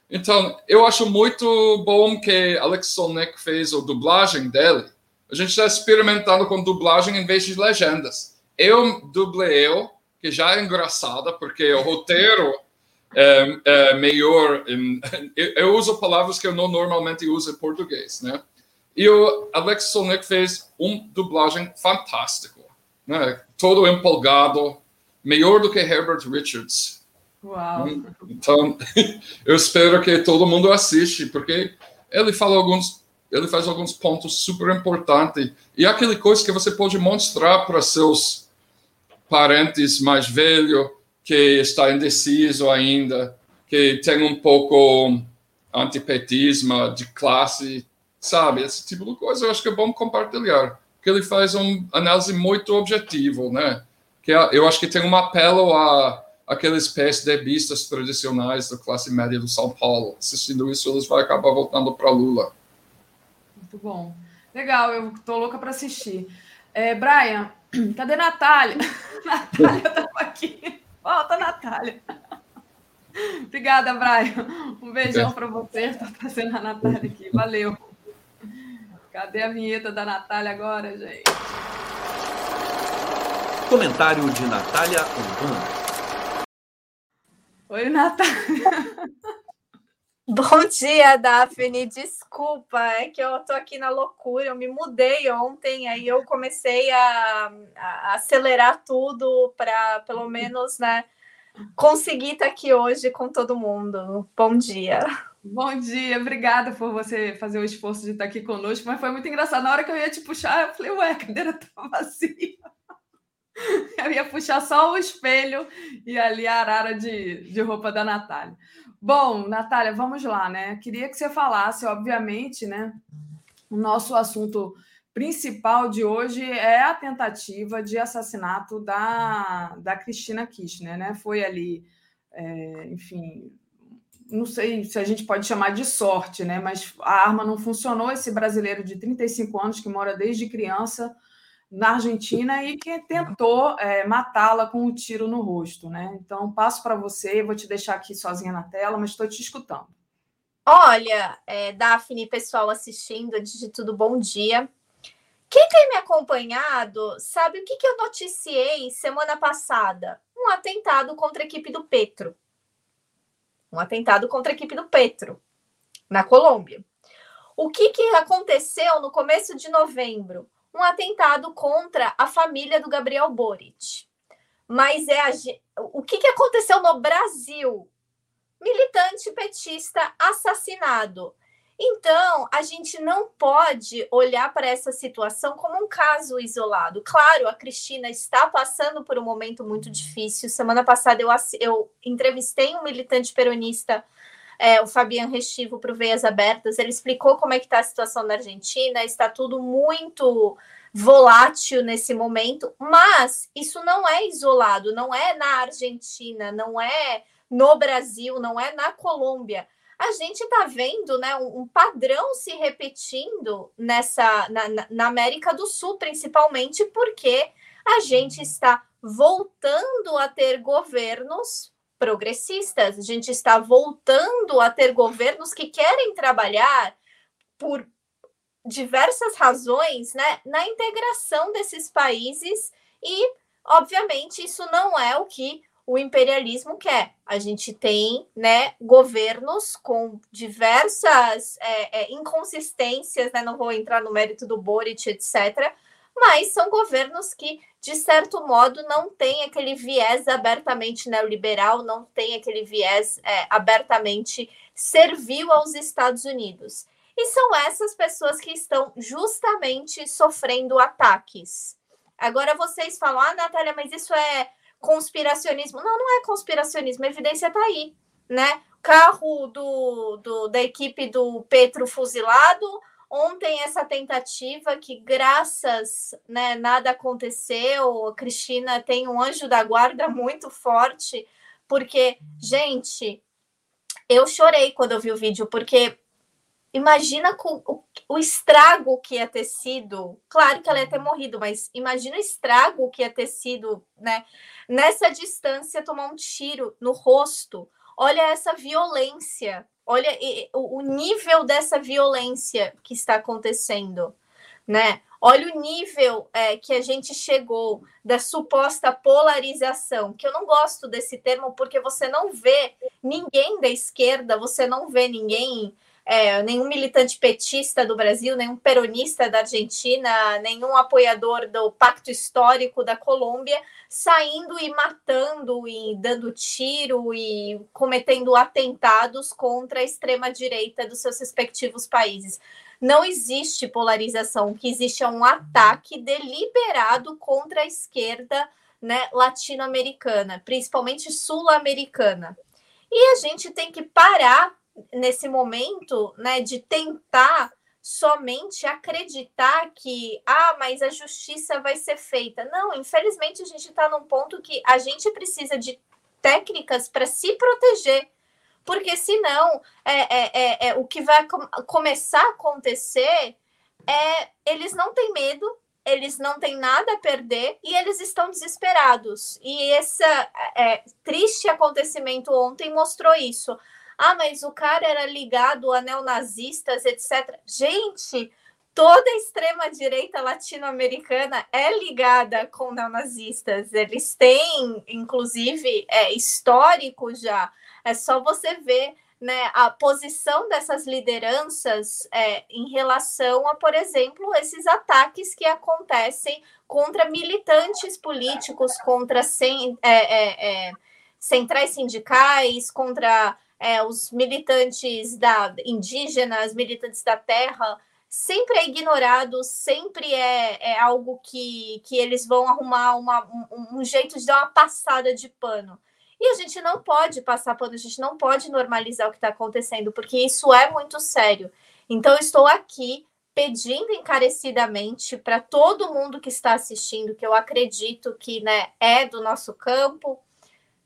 Então, eu acho muito bom que Alex Solnick fez a dublagem dele. A gente está experimentando com dublagem em vez de legendas. Eu dublei eu, que já é engraçada, porque o roteiro é, é melhor. Em, eu uso palavras que eu não normalmente uso em português, né? E o Alex Solnick fez uma dublagem fantástica, né? Todo empolgado, melhor do que Herbert Richards. Uau! Então, [laughs] eu espero que todo mundo assiste, porque ele fala alguns, ele faz alguns pontos super importantes e aquele coisa que você pode mostrar para seus parentes mais velhos que está indeciso ainda, que tem um pouco antipetismo de classe, sabe? Esse tipo de coisa eu acho que é bom compartilhar, porque ele faz uma análise muito objetiva, né? Que é, eu acho que tem um apelo a aqueles PSDBistas tradicionais da classe média do São Paulo. Assistindo isso, eles vão acabar voltando para Lula. Muito bom. Legal, eu tô louca para assistir. É, Brian, [clears throat] cadê Natália? [laughs] Natália estava aqui. Volta, Natália. [laughs] Obrigada, Brian. Um beijão para você. Estou trazendo a Natália aqui. Valeu. Cadê a vinheta da Natália agora, gente? Comentário de Natália Umbanda. Oi, Natália. [laughs] Bom dia, Daphne. Desculpa, é que eu tô aqui na loucura. Eu me mudei ontem, aí eu comecei a, a acelerar tudo para, pelo menos, né, conseguir estar aqui hoje com todo mundo. Bom dia. Bom dia, obrigada por você fazer o esforço de estar aqui conosco, mas foi muito engraçado. Na hora que eu ia te puxar, eu falei, ué, a cadeira tá vazia. [laughs] Eu ia puxar só o espelho e ali a arara de, de roupa da Natália. Bom, Natália, vamos lá, né? Queria que você falasse, obviamente, né? O nosso assunto principal de hoje é a tentativa de assassinato da, da Cristina Kirchner, né? Foi ali, é, enfim, não sei se a gente pode chamar de sorte, né? Mas a arma não funcionou. Esse brasileiro de 35 anos que mora desde criança na Argentina e que tentou é, matá-la com um tiro no rosto, né? Então, passo para você, vou te deixar aqui sozinha na tela, mas estou te escutando. Olha, é, Daphne, pessoal assistindo, antes de tudo, bom dia. Quem tem me acompanhado sabe o que, que eu noticiei semana passada? Um atentado contra a equipe do Petro. Um atentado contra a equipe do Petro, na Colômbia. O que, que aconteceu no começo de novembro? Um atentado contra a família do Gabriel Boric. Mas é a, o que, que aconteceu no Brasil? Militante petista assassinado. Então, a gente não pode olhar para essa situação como um caso isolado. Claro, a Cristina está passando por um momento muito difícil. Semana passada eu, eu entrevistei um militante peronista é, o Fabian Restivo para o Veias Abertas, ele explicou como é que está a situação na Argentina, está tudo muito volátil nesse momento, mas isso não é isolado, não é na Argentina, não é no Brasil, não é na Colômbia. A gente está vendo né, um, padrão se repetindo nessa na, na América do Sul, principalmente porque a gente está voltando a ter governos progressistas. A gente está voltando a ter governos que querem trabalhar por diversas razões né, na integração desses países e, obviamente, isso não é o que o imperialismo quer. A gente tem né, governos com diversas é, é, inconsistências, né, não vou entrar no mérito do Boric, etc., mas são governos que, de certo modo, não têm aquele viés abertamente neoliberal, não tem aquele viés é, abertamente servil aos Estados Unidos. E são essas pessoas que estão justamente sofrendo ataques. Agora vocês falam, ah, Natália, mas isso é conspiracionismo. Não, não é conspiracionismo, a evidência está aí, né? Carro do, do, da equipe do Petro fuzilado, ontem essa tentativa que graças né, nada aconteceu, a Cristina tem um anjo da guarda [laughs] muito forte, porque, gente, eu chorei quando eu vi o vídeo, porque imagina o, o, estrago que ia ter sido. Claro que ela ia ter morrido, mas imagina o estrago que ia ter sido, né? Nessa distância, tomar um tiro no rosto. Olha essa violência. Olha o, nível dessa violência que está acontecendo, né? Olha o nível é, que a gente chegou da suposta polarização, que eu não gosto desse termo porque você não vê ninguém da esquerda, você não vê ninguém é, nenhum militante petista do Brasil, nenhum peronista da Argentina, nenhum apoiador do pacto histórico da Colômbia saindo e matando e dando tiro e cometendo atentados contra a extrema-direita dos seus respectivos países. Não existe polarização, o que existe é um ataque deliberado contra a esquerda né, latino-americana, principalmente sul-americana. E a gente tem que parar nesse momento, né, de tentar somente acreditar que, ah, mas a justiça vai ser feita. Não, infelizmente a gente está num ponto que a gente precisa de técnicas para se proteger, porque senão é, é, é, é o que vai com começar a acontecer é eles não têm medo, eles não têm nada a perder e eles estão desesperados. E esse é, triste acontecimento ontem mostrou isso. Ah, mas o cara era ligado a neonazistas, etc. Gente, toda a extrema-direita latino-americana é ligada com neonazistas. Eles têm, inclusive, é, histórico já. É só você ver né, a posição dessas lideranças é, em relação a, por exemplo, esses ataques que acontecem contra militantes políticos, contra sem, é, é, é centrais sindicais, contra é, os militantes da indígenas, militantes da terra, sempre é ignorado, sempre é, é algo que, que eles vão arrumar uma, um, um jeito de dar uma passada de pano. E a gente não pode passar pano, a gente não pode normalizar o que está acontecendo, porque isso é muito sério. Então, estou aqui pedindo encarecidamente para todo mundo que está assistindo, que eu acredito que né, é do nosso campo,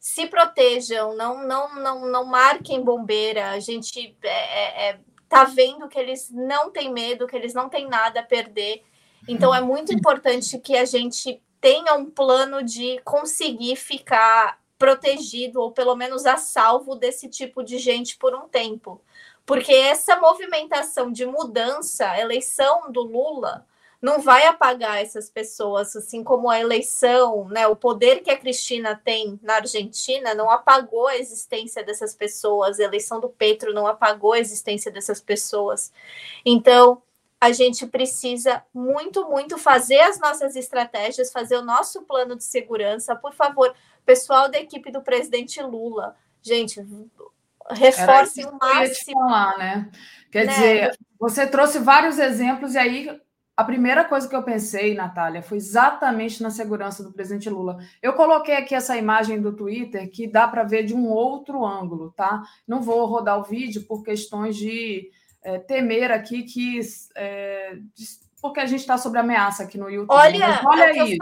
se protejam, não, não, não, não marquem bombeira. A gente é, é, é, tá vendo que eles não têm medo, que eles não têm nada a perder. Então é muito importante que a gente tenha um plano de conseguir ficar protegido ou pelo menos a salvo desse tipo de gente por um tempo. Porque essa movimentação de mudança, eleição do Lula, não vai apagar essas pessoas, assim como a eleição, né, o poder que a Cristina tem na Argentina não apagou a existência dessas pessoas, a eleição do Petro não apagou a existência dessas pessoas. Então, a gente precisa muito, muito fazer as nossas estratégias, fazer o nosso plano de segurança. Por favor, pessoal da equipe do presidente Lula, gente, reforcem o máximo. Falar, né? Quer né? dizer, você trouxe vários exemplos e aí a primeira coisa que eu pensei, Natália, foi exatamente na segurança do presidente Lula. Eu coloquei aqui essa imagem do Twitter que dá para ver de um outro ângulo, tá? Não vou rodar o vídeo por questões de é, temer aqui que. É, porque a gente está sob ameaça aqui no YouTube. Olha, olha isso.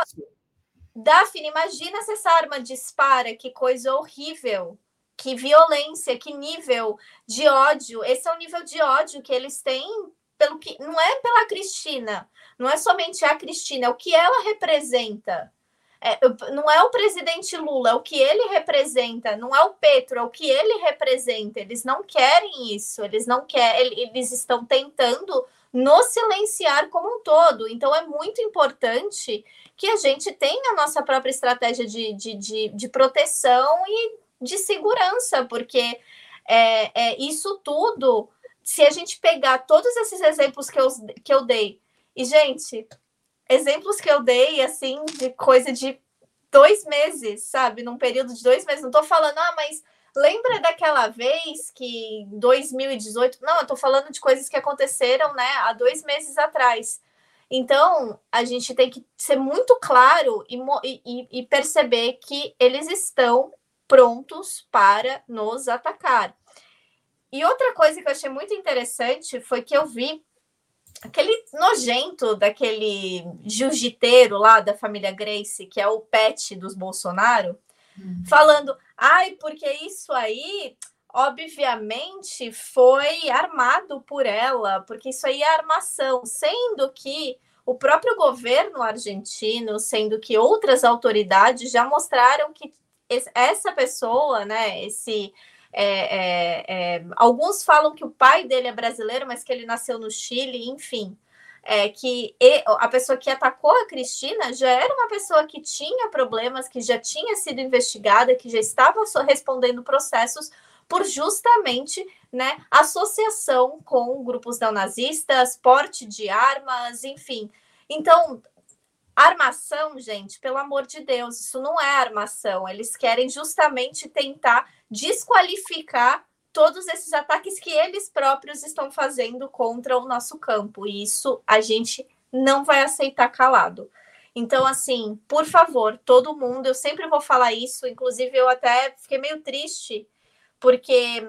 Daphne, imagina se essa arma dispara, que coisa horrível. Que violência, que nível de ódio. Esse é o nível de ódio que eles têm pelo que não é pela Cristina, não é somente a Cristina, é o que ela representa. é, não é o presidente Lula, é o que ele representa, não é o Petro, é o que ele representa. Eles não querem isso, eles não querem, eles estão tentando nos silenciar como um todo. Então é muito importante que a gente tenha a nossa própria estratégia de, de, de, de proteção e de segurança, porque é, é, isso tudo, se a gente pegar todos esses exemplos que eu, que eu dei, e, gente, exemplos que eu dei, assim, de coisa de dois meses, sabe? Num período de dois meses. Não tô falando, ah, mas lembra daquela vez que em 2018. Não, eu tô falando de coisas que aconteceram, né, há dois meses atrás. Então, a gente tem que ser muito claro e, e, e perceber que eles estão prontos para nos atacar. E outra coisa que eu achei muito interessante foi que eu vi aquele nojento daquele jiu-jiteiro lá da família Grace, que é o pet dos Bolsonaro, hum. falando: ai, porque isso aí, obviamente, foi armado por ela, porque isso aí é armação, sendo que o próprio governo argentino, sendo que outras autoridades já mostraram que essa pessoa, né, esse é, é, é, alguns falam que o pai dele é brasileiro, mas que ele nasceu no Chile, enfim. É, que a pessoa que atacou a Cristina já era uma pessoa que tinha problemas, que já tinha sido investigada, que já estava respondendo processos por justamente né, associação com grupos neonazistas, porte de armas, enfim. Então, armação, gente, pelo amor de Deus, isso não é armação. Eles querem justamente tentar desqualificar todos esses ataques que eles próprios estão fazendo contra o nosso campo. E isso a gente não vai aceitar calado. Então, assim, por favor, todo mundo, eu sempre vou falar isso, inclusive eu até fiquei meio triste, porque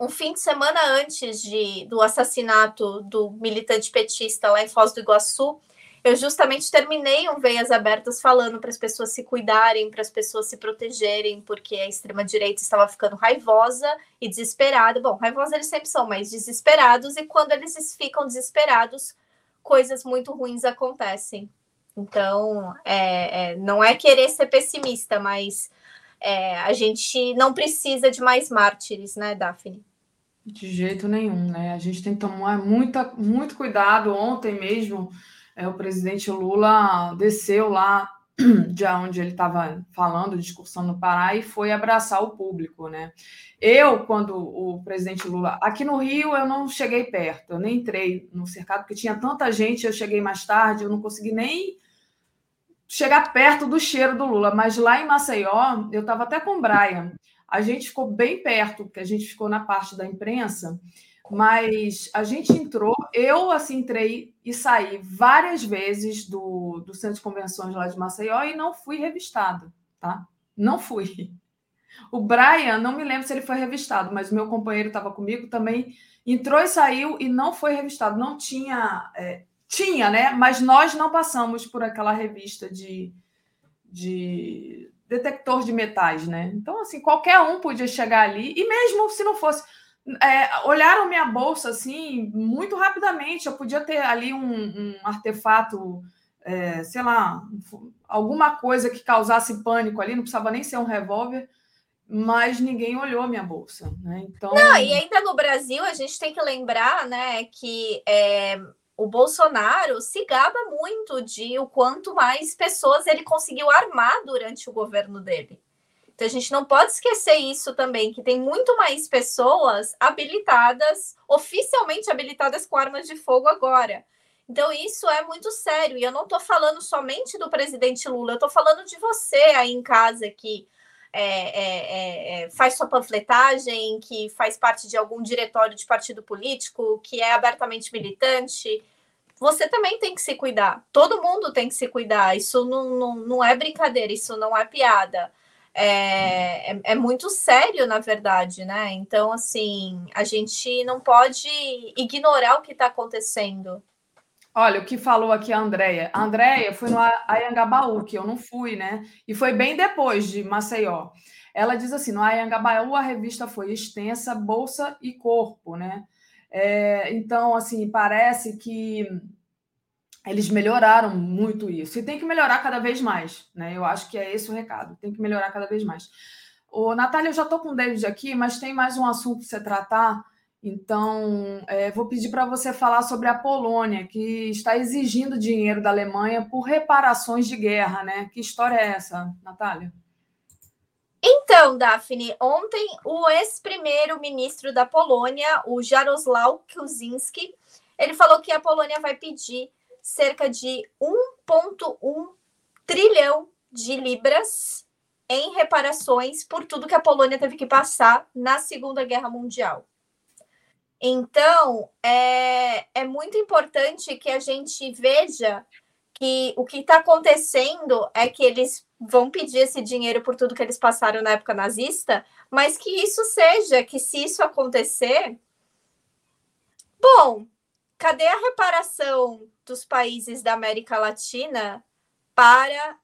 um fim de semana antes de, do assassinato do militante petista lá em Foz do Iguaçu, eu justamente terminei um Veias Abertas falando para as pessoas se cuidarem, para as pessoas se protegerem, porque a extrema-direita estava ficando raivosa e desesperada. Bom, raivosa eles sempre são, mas desesperados, e quando eles ficam desesperados, coisas muito ruins acontecem. Então, é, é, não é querer ser pessimista, mas é, a gente não precisa de mais mártires, né, Daphne? De jeito nenhum, né? A gente tem que tomar muita, muito cuidado. Ontem mesmo é, o presidente Lula desceu lá [clears throat] de onde ele estava falando, discursando no Pará, e foi abraçar o público, né? Eu, quando o presidente Lula. Aqui no Rio, eu não cheguei perto, eu nem entrei no cercado, porque tinha tanta gente, eu cheguei mais tarde, eu não consegui nem chegar perto do cheiro do Lula. Mas lá em Maceió, eu estava até com o Brian. A gente ficou bem perto, porque a gente ficou na parte da imprensa. Mas a gente entrou, eu assim entrei e saí várias vezes do, do centro de convenções lá de Maceió e não fui revistado, tá? Não fui. O Brian, não me lembro se ele foi revistado, mas meu companheiro estava comigo também entrou e saiu e não foi revistado. Não tinha, é, tinha, né? Mas nós não passamos por aquela revista de, de detector de metais, né? Então, assim, qualquer um podia chegar ali, e mesmo se não fosse é, olharam minha bolsa assim muito rapidamente. Eu podia ter ali um, um artefato, é, sei lá, alguma coisa que causasse pânico ali, não precisava nem ser um revólver, mas ninguém olhou minha bolsa. Né? Então... Não, e ainda no Brasil a gente tem que lembrar né, que é, o Bolsonaro se gaba muito de o quanto mais pessoas ele conseguiu armar durante o governo dele. Então a gente não pode esquecer isso também, que tem muito mais pessoas habilitadas, oficialmente habilitadas com armas de fogo agora. Então isso é muito sério. E eu não estou falando somente do presidente Lula, eu estou falando de você aí em casa que é, é, é, é, faz sua panfletagem, que faz parte de algum diretório de partido político, que é abertamente militante. Você também tem que se cuidar. Todo mundo tem que se cuidar. Isso não, não, não é brincadeira, isso não é piada é, é, é, muito sério, na verdade, né? Então, assim, a gente não pode ignorar o que está acontecendo. Olha, o que falou aqui a Andrea. A Andrea foi no Ayangabaú, que eu não fui, né? E foi bem depois de Maceió. Ela diz assim: no Ayangabaú a revista foi extensa, bolsa e corpo, né? É, então, assim, parece que eles melhoraram muito isso. E tem que melhorar cada vez mais. Né? Eu acho que é esse o recado. Tem que melhorar cada vez mais. Ô, Natália, eu já estou com o David aqui, mas tem mais um assunto para você tratar. Então, é, vou pedir para você falar sobre a Polônia, que está exigindo dinheiro da Alemanha por reparações de guerra, né? Que história é essa, Natália? Então, Daphne, ontem o ex-primeiro-ministro da Polônia, o Jarosław Kuczynski, ele falou que a Polônia vai pedir cerca de 1,1 trilhão de libras em reparações por tudo que a Polônia teve que passar na Segunda Guerra Mundial. Então, é, é muito importante que a gente veja que o que está acontecendo é que eles vão pedir esse dinheiro por tudo que eles passaram na época nazista, mas que isso seja, que se isso acontecer, bom, cadê a reparação dos países da América Latina para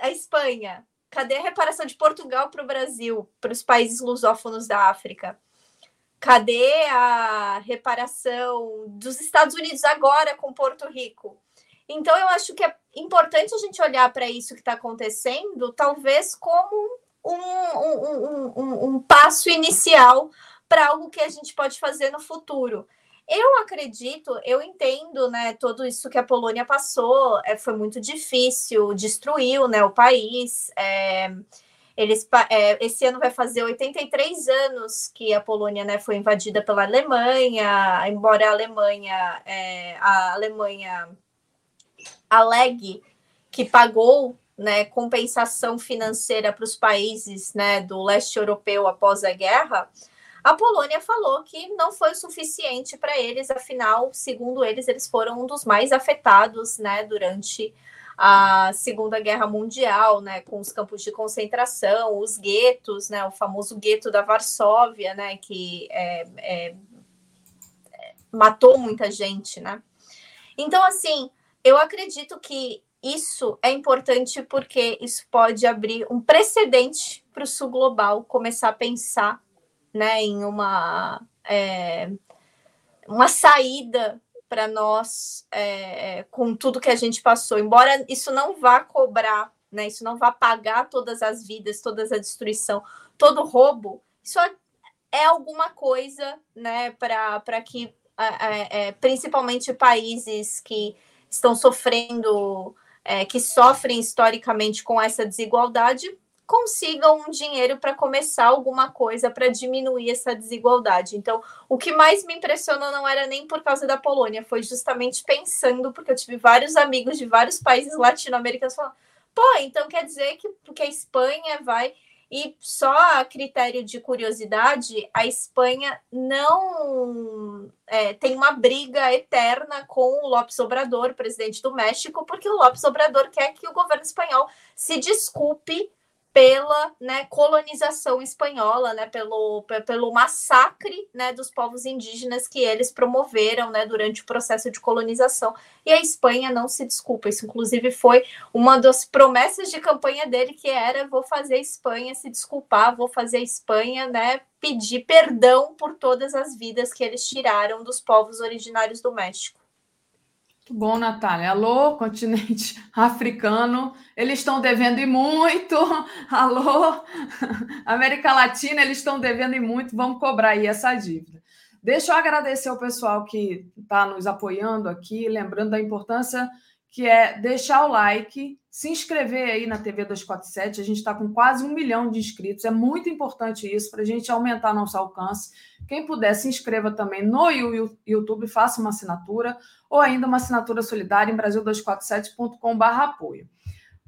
a Espanha? Cadê a reparação de Portugal para o Brasil, para os países lusófonos da África? Cadê a reparação dos Estados Unidos agora com Porto Rico? Então, eu acho que é importante a gente olhar para isso que está acontecendo, talvez como um, um, um, um passo inicial para algo que a gente pode fazer no futuro. Eu acredito, eu entendo, né, tudo isso que a Polônia passou, é, foi muito difícil, destruiu, né, o país. É, eles, é, esse ano vai fazer 83 anos que a Polônia né, foi invadida pela Alemanha, embora a Alemanha, é, a Alemanha alegue que pagou né, compensação financeira para os países né, do leste europeu após a guerra, a Polônia falou que não foi o suficiente para eles, afinal, segundo eles, eles foram um dos mais afetados né, durante a Segunda Guerra Mundial, né, com os campos de concentração, os guetos, né, o famoso gueto da Varsóvia, né, que é, é, matou muita gente, né. Então, assim, eu acredito que isso é importante porque isso pode abrir um precedente para o sul global começar a pensar, né, em uma é, uma saída para nós é, com tudo que a gente passou. Embora isso não vá cobrar, né, isso não vá pagar todas as vidas, toda a destruição, todo o roubo, isso é, é alguma coisa né, para que, é, é, principalmente países que estão sofrendo, é, que sofrem historicamente com essa desigualdade, consigam um dinheiro para começar alguma coisa para diminuir essa desigualdade. Então, o que mais me impressionou não era nem por causa da Polônia, foi justamente pensando, porque eu tive vários amigos de vários países latino-americanos falando: pô, então quer dizer que porque a Espanha vai. E só a critério de curiosidade, a Espanha não é, tem uma briga eterna com o Lopes Obrador, presidente do México, porque o Lopes Obrador quer que o governo espanhol se desculpe pela né, colonização espanhola, né, pelo, pelo massacre né, dos povos indígenas que eles promoveram né, durante o processo de colonização. E a Espanha não se desculpa. Isso, inclusive, foi uma das promessas de campanha dele, que era: vou fazer a Espanha se desculpar, vou fazer a Espanha né, pedir perdão por todas as vidas que eles tiraram dos povos originários do México. Muito bom, Natália. Alô, [laughs] continente africano, eles estão devendo e muito. Alô, [laughs] América Latina, eles estão devendo e muito. Vamos cobrar aí essa dívida. Deixa eu agradecer ao pessoal que está nos apoiando aqui, lembrando da importância que é deixar o like, se inscrever aí na TV 247. A gente está com quase um milhão de inscritos. É muito importante isso para a gente aumentar nosso alcance. Quem puder, se inscreva também no YouTube, faça uma assinatura ou ainda uma assinatura solidária em brasil247.com.br apoio.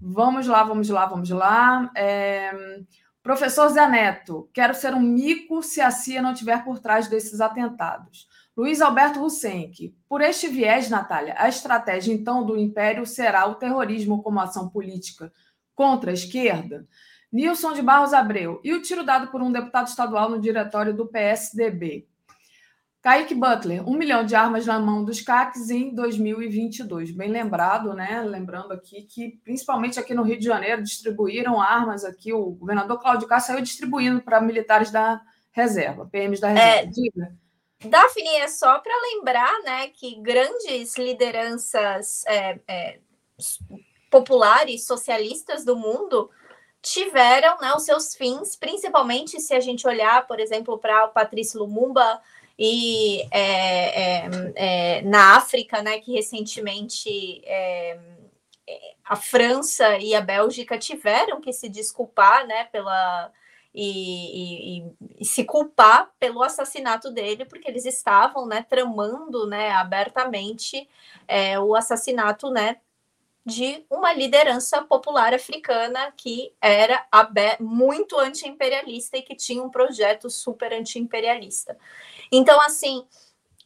Vamos lá, vamos lá, vamos lá. É... Professor Zé Neto, quero ser um mico se a CIA não estiver por trás desses atentados. Luiz Alberto Husenck, por este viés, Natália, a estratégia então do Império será o terrorismo como ação política contra a esquerda? Nilson de Barros Abreu, e o tiro dado por um deputado estadual no diretório do PSDB? Kaique Butler, um milhão de armas na mão dos CACs em 2022. Bem lembrado, né? Lembrando aqui que, principalmente aqui no Rio de Janeiro, distribuíram armas aqui. O governador Cláudio Castro saiu distribuindo para militares da reserva, PMs da reserva. É, Diga. Daphne, é só para lembrar né, que grandes lideranças é, é, populares, socialistas do mundo, tiveram né, os seus fins, principalmente se a gente olhar, por exemplo, para o Patrício Lumumba e é, é, é, na África, né, que recentemente é, a França e a Bélgica tiveram que se desculpar né, pela e, e, e, se culpar pelo assassinato dele, porque eles estavam né, tramando né, abertamente é, o assassinato né, de uma liderança popular africana que era muito anti-imperialista e que tinha um projeto super anti-imperialista. Então, assim,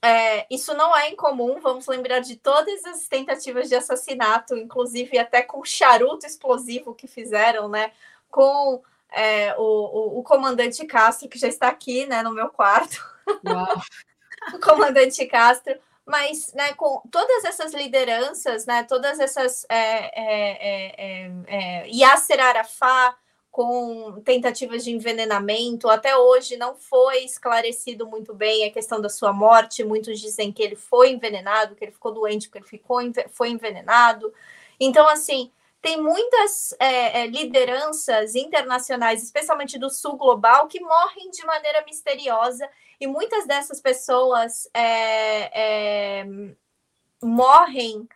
é, isso não é incomum, vamos lembrar de todas as tentativas de assassinato, inclusive até com charuto explosivo que fizeram, né? Com é, o, o, o, comandante Castro, que já está aqui né, no meu quarto. [laughs] o comandante Castro. Mas né, com todas essas lideranças, né, todas essas. É, é, é, é, é Yasser Arafat, com tentativas de envenenamento. Até hoje não foi esclarecido muito bem a questão da sua morte. Muitos dizem que ele foi envenenado, que ele ficou doente porque ele ficou, foi envenenado. Então, assim, tem muitas é, é, lideranças internacionais, especialmente do sul global, que morrem de maneira misteriosa, e muitas dessas pessoas é, é morrem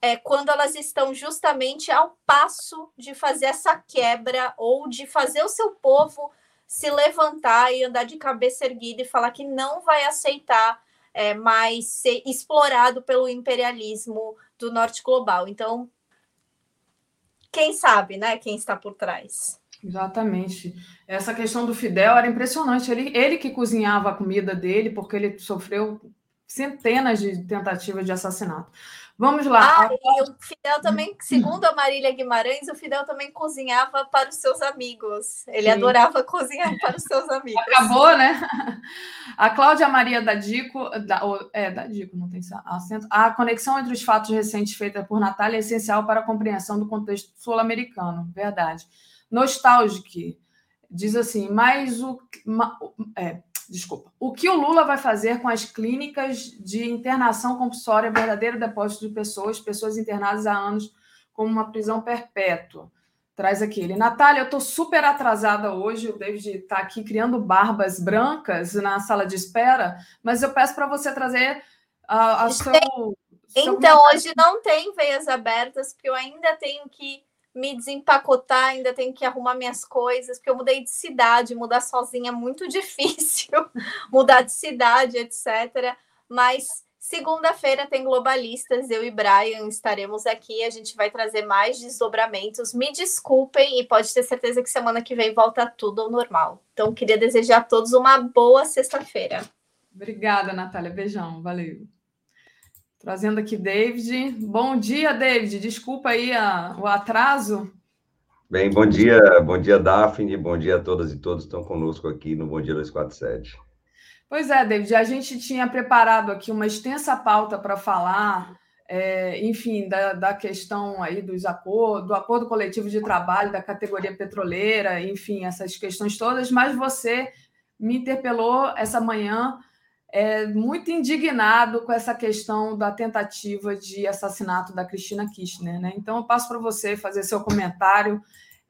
é, quando elas estão justamente ao passo de fazer essa quebra ou de fazer o seu povo se levantar e andar de cabeça erguida e falar que não vai aceitar é, mais ser explorado pelo imperialismo do norte global. Então, quem sabe, né? Quem está por trás. Exatamente. Essa questão do Fidel era impressionante. Ele, ele que cozinhava a comida dele, porque ele sofreu centenas de tentativas de assassinato. Vamos lá. Ah, e o Fidel também, segundo a Marília Guimarães, o Fidel também cozinhava para os seus amigos. Ele Sim. adorava cozinhar [laughs] para os seus amigos. Acabou, né? A Cláudia Maria da Dico, da, é, da Dico, não tem acento. A conexão entre os fatos recentes feita por Natália é essencial para a compreensão do contexto sul-americano. Verdade. Nostálgico diz assim, mas o. É, desculpa. O que o Lula vai fazer com as clínicas de internação compulsória, verdadeiro depósito de pessoas, pessoas internadas há anos como uma prisão perpétua? Traz aquele. Natália, eu estou super atrasada hoje. O David está aqui criando barbas brancas na sala de espera, mas eu peço para você trazer a, a seu, Então, hoje não tem veias abertas, porque eu ainda tenho que me desempacotar, ainda tenho que arrumar minhas coisas, porque eu mudei de cidade, mudar sozinha é muito [laughs] difícil, mudar de cidade, etc. Mas segunda-feira tem globalistas, eu e Brian estaremos aqui, a gente vai trazer mais desdobramentos. Me desculpem e pode ter certeza que semana que vem volta tudo ao normal. Então, queria desejar a todos uma boa sexta-feira. Obrigada, Natália. Beijão, valeu. Trazendo aqui David. Bom dia, David. Desculpa aí a, o atraso. Bem, bom dia, bom dia, Daphne, bom dia a todas e todos que estão conosco aqui no Bom Dia 247. Pois é, David, a gente tinha preparado aqui uma extensa pauta para falar, é, enfim, da, da, questão aí dos acordos, do acordo coletivo de trabalho, da categoria petroleira, enfim, essas questões todas, mas você me interpelou essa manhã é, muito indignado com essa questão da tentativa de assassinato da Cristina Kirchner. Né? Então, eu passo para você fazer seu comentário.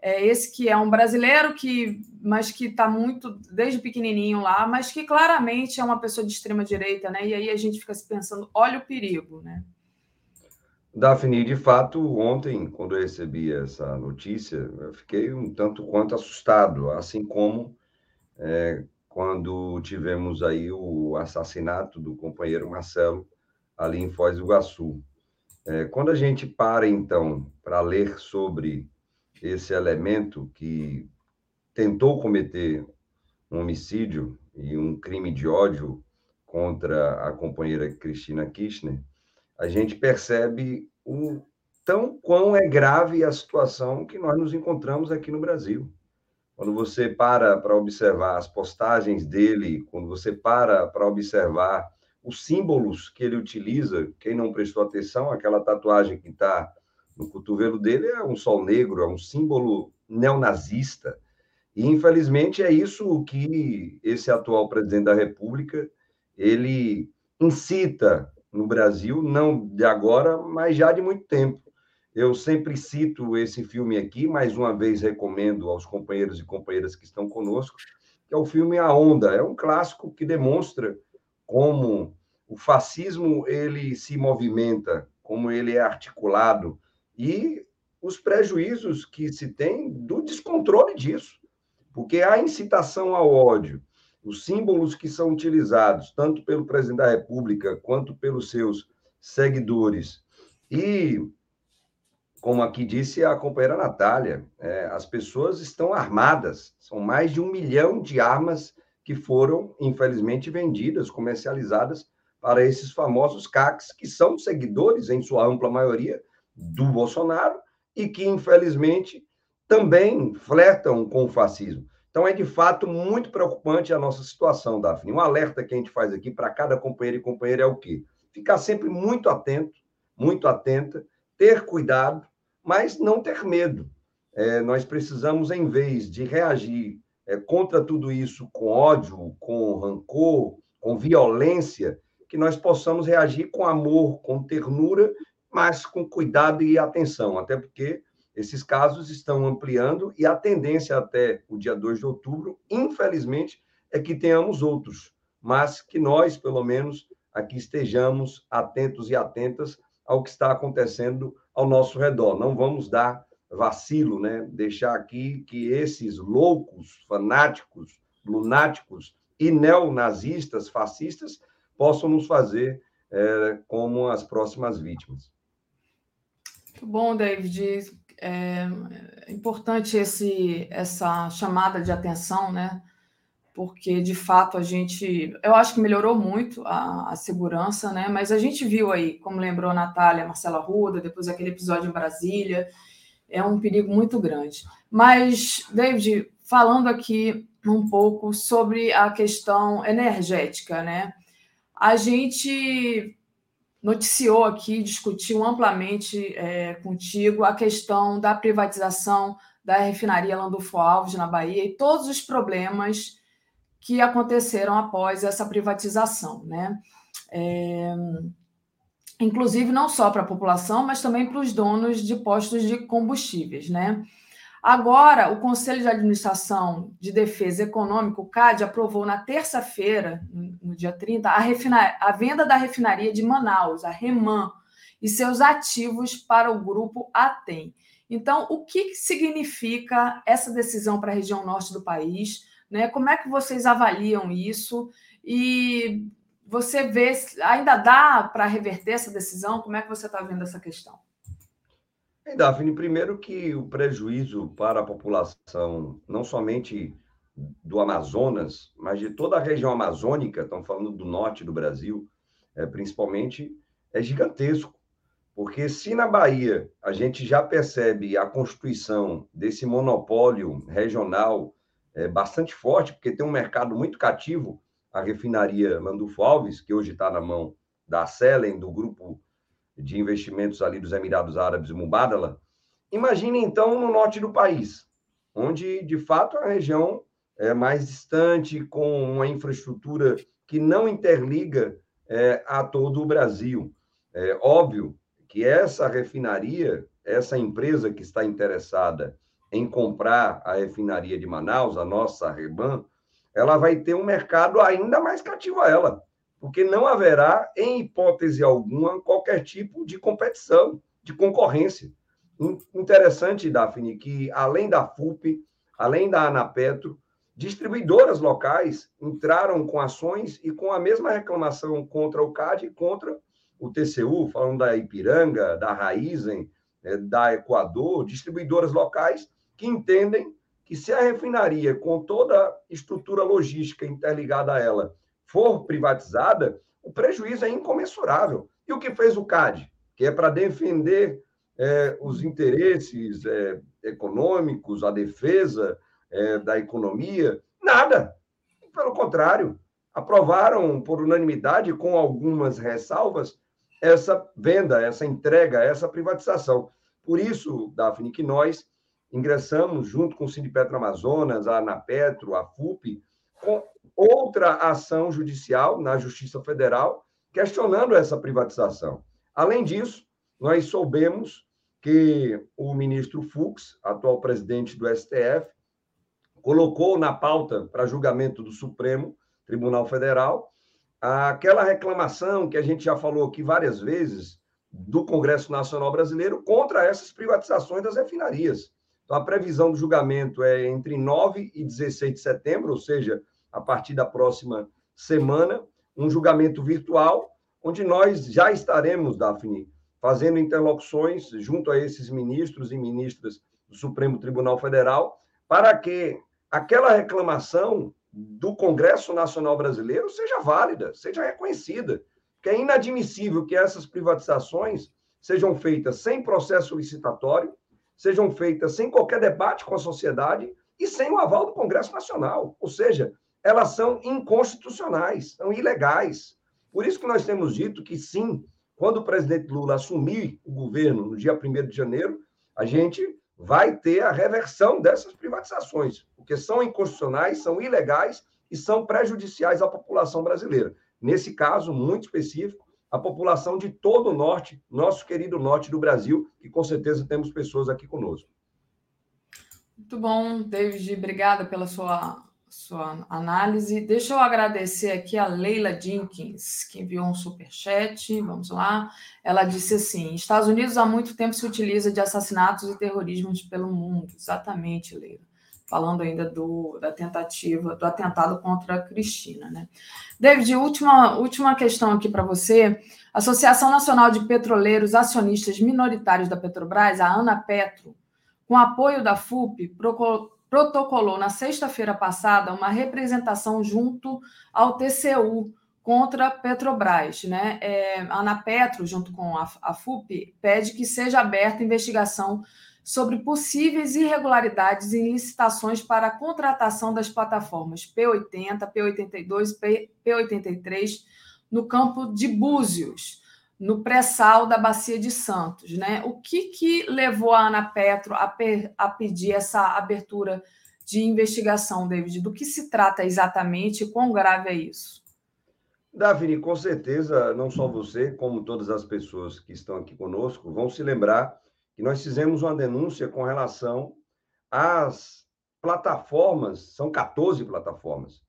É, esse que é um brasileiro que, mas que está muito desde pequenininho lá, mas que claramente é uma pessoa de extrema direita, né? E aí a gente fica se pensando, olha o perigo, né? Daphne, de fato, ontem, quando eu recebi essa notícia, eu fiquei um tanto quanto assustado, assim como é, quando tivemos aí o assassinato do companheiro Marcelo ali em Foz do Iguaçu. É, quando a gente para, então, para ler sobre esse elemento que tentou cometer um homicídio e um crime de ódio contra a companheira Cristina Kirchner, a gente percebe o tão quão é grave a situação que nós nos encontramos aqui no Brasil. Quando você para para observar as postagens dele, quando você para para observar os símbolos que ele utiliza, quem não prestou atenção, aquela tatuagem que está no cotovelo dele é um sol negro, é um símbolo neonazista. E, infelizmente, é isso que esse atual presidente da República ele incita no Brasil, não de agora, mas já de muito tempo. Eu sempre cito esse filme aqui, mais uma vez recomendo aos companheiros e companheiras que estão conosco, que é o filme A Onda. É um clássico que demonstra como o fascismo ele se movimenta, como ele é articulado e os prejuízos que se tem do descontrole disso. Porque a incitação ao ódio, os símbolos que são utilizados, tanto pelo presidente da República quanto pelos seus seguidores, e, como aqui disse a companheira Natália, é, as pessoas estão armadas, são mais de um milhão de armas que foram, infelizmente, vendidas, comercializadas para esses famosos CACs, que são seguidores, em sua ampla maioria, do Bolsonaro e que, infelizmente, também flertam com o fascismo. Então, é de fato muito preocupante a nossa situação, Daphne. Um alerta que a gente faz aqui para cada companheiro e companheira é o quê? Ficar sempre muito atento, muito atenta, ter cuidado, mas não ter medo. É, nós precisamos, em vez de reagir é, contra tudo isso com ódio, com rancor, com violência, que nós possamos reagir com amor, com ternura, mas com cuidado e atenção, até porque esses casos estão ampliando e a tendência até o dia 2 de outubro, infelizmente, é que tenhamos outros, mas que nós, pelo menos, aqui estejamos atentos e atentas ao que está acontecendo ao nosso redor. Não vamos dar vacilo, né? Deixar aqui que esses loucos, fanáticos, lunáticos e neonazistas, fascistas, possam nos fazer é, como as próximas vítimas. Muito bom, David. É importante esse, essa chamada de atenção, né? Porque de fato a gente, eu acho que melhorou muito a, a segurança, né? Mas a gente viu aí, como lembrou a Natália, Marcela Ruda, depois aquele episódio em Brasília, é um perigo muito grande. Mas, David, falando aqui um pouco sobre a questão energética, né? A gente noticiou aqui, discutiu amplamente é, contigo a questão da privatização da refinaria Landulfo Alves na Bahia e todos os problemas que aconteceram após essa privatização, né? É, inclusive não só para a população, mas também para os donos de postos de combustíveis, né? Agora, o Conselho de Administração de Defesa Econômica, o CAD, aprovou na terça-feira, no dia 30, a, refina... a venda da refinaria de Manaus, a Reman, e seus ativos para o grupo Atem. Então, o que significa essa decisão para a região norte do país? Né? Como é que vocês avaliam isso? E você vê, ainda dá para reverter essa decisão? Como é que você está vendo essa questão? Bem, Daphne, primeiro que o prejuízo para a população, não somente do Amazonas, mas de toda a região amazônica, estamos falando do norte do Brasil, é, principalmente, é gigantesco. Porque se na Bahia a gente já percebe a constituição desse monopólio regional é, bastante forte, porque tem um mercado muito cativo, a refinaria Landulfo Alves, que hoje está na mão da Selen, do grupo de investimentos ali dos Emirados Árabes, Mubadala. Imagine, então, no norte do país, onde, de fato, a região é mais distante, com uma infraestrutura que não interliga é, a todo o Brasil. É óbvio que essa refinaria, essa empresa que está interessada em comprar a refinaria de Manaus, a nossa Reban, ela vai ter um mercado ainda mais cativo a ela porque não haverá, em hipótese alguma, qualquer tipo de competição, de concorrência. Interessante, Daphne, que além da FUP, além da Anapetro, distribuidoras locais entraram com ações e com a mesma reclamação contra o CAD e contra o TCU, falando da Ipiranga, da Raizen, é, da Equador, distribuidoras locais que entendem que se a refinaria, com toda a estrutura logística interligada a ela, for privatizada, o prejuízo é incomensurável. E o que fez o CAD? Que é para defender é, os interesses é, econômicos, a defesa é, da economia? Nada. Pelo contrário, aprovaram por unanimidade, com algumas ressalvas, essa venda, essa entrega, essa privatização. Por isso, Daphne, que nós ingressamos, junto com o Sindipetro Amazonas, a Anapetro, a FUP, com outra ação judicial na Justiça Federal questionando essa privatização. Além disso, nós soubemos que o ministro Fux, atual presidente do STF, colocou na pauta para julgamento do Supremo Tribunal Federal aquela reclamação que a gente já falou aqui várias vezes do Congresso Nacional Brasileiro contra essas privatizações das refinarias. Então, a previsão do julgamento é entre 9 e 16 de setembro, ou seja, a partir da próxima semana, um julgamento virtual, onde nós já estaremos, Daphne, fazendo interlocuções junto a esses ministros e ministras do Supremo Tribunal Federal, para que aquela reclamação do Congresso Nacional Brasileiro seja válida, seja reconhecida. Que é inadmissível que essas privatizações sejam feitas sem processo licitatório, sejam feitas sem qualquer debate com a sociedade e sem o aval do Congresso Nacional. Ou seja, elas são inconstitucionais, são ilegais. Por isso que nós temos dito que sim, quando o presidente Lula assumir o governo no dia 1 de janeiro, a gente vai ter a reversão dessas privatizações, porque são inconstitucionais, são ilegais e são prejudiciais à população brasileira. Nesse caso, muito específico, a população de todo o norte, nosso querido norte do Brasil, que com certeza temos pessoas aqui conosco. Muito bom, David, obrigada pela sua, sua análise. Deixa eu agradecer aqui a Leila Jenkins, que enviou um super chat. Vamos lá. Ela disse assim: Estados Unidos há muito tempo se utiliza de assassinatos e terrorismos pelo mundo. Exatamente, Leila falando ainda do, da tentativa, do atentado contra a Cristina. Né? David, última, última questão aqui para você. A Associação Nacional de Petroleiros Acionistas Minoritários da Petrobras, a ANA Petro, com apoio da FUP, protocolou na sexta-feira passada uma representação junto ao TCU contra Petrobras. Né? É, a ANA Petro, junto com a, a FUP, pede que seja aberta investigação sobre possíveis irregularidades em licitações para a contratação das plataformas P80, P82 P83 no campo de Búzios, no pré-sal da Bacia de Santos. Né? O que, que levou a Ana Petro a, per, a pedir essa abertura de investigação, David? Do que se trata exatamente e quão grave é isso? Davi, com certeza, não só você, como todas as pessoas que estão aqui conosco, vão se lembrar que nós fizemos uma denúncia com relação às plataformas, são 14 plataformas,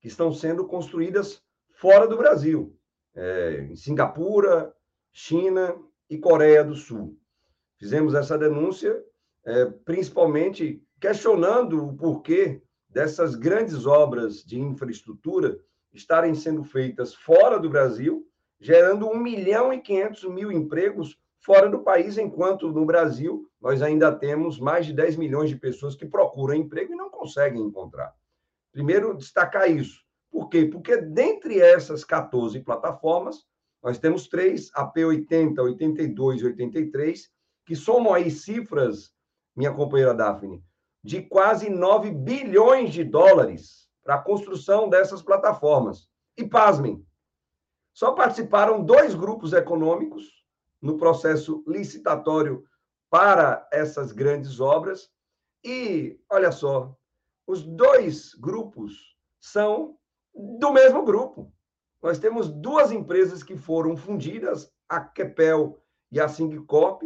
que estão sendo construídas fora do Brasil, é, em Singapura, China e Coreia do Sul. Fizemos essa denúncia, é, principalmente questionando o porquê dessas grandes obras de infraestrutura estarem sendo feitas fora do Brasil, gerando 1 milhão e 500 mil empregos fora do país, enquanto no Brasil nós ainda temos mais de 10 milhões de pessoas que procuram emprego e não conseguem encontrar. Primeiro, destacar isso. Por quê? Porque dentre essas 14 plataformas, nós temos três, a P80, 82 e 83, que somam aí cifras, minha companheira Daphne, de quase 9 bilhões de dólares para a construção dessas plataformas. E pasmem, só participaram dois grupos econômicos no processo licitatório para essas grandes obras. E, olha só, os dois grupos são do mesmo grupo. Nós temos duas empresas que foram fundidas, a Kepel e a Singcorp,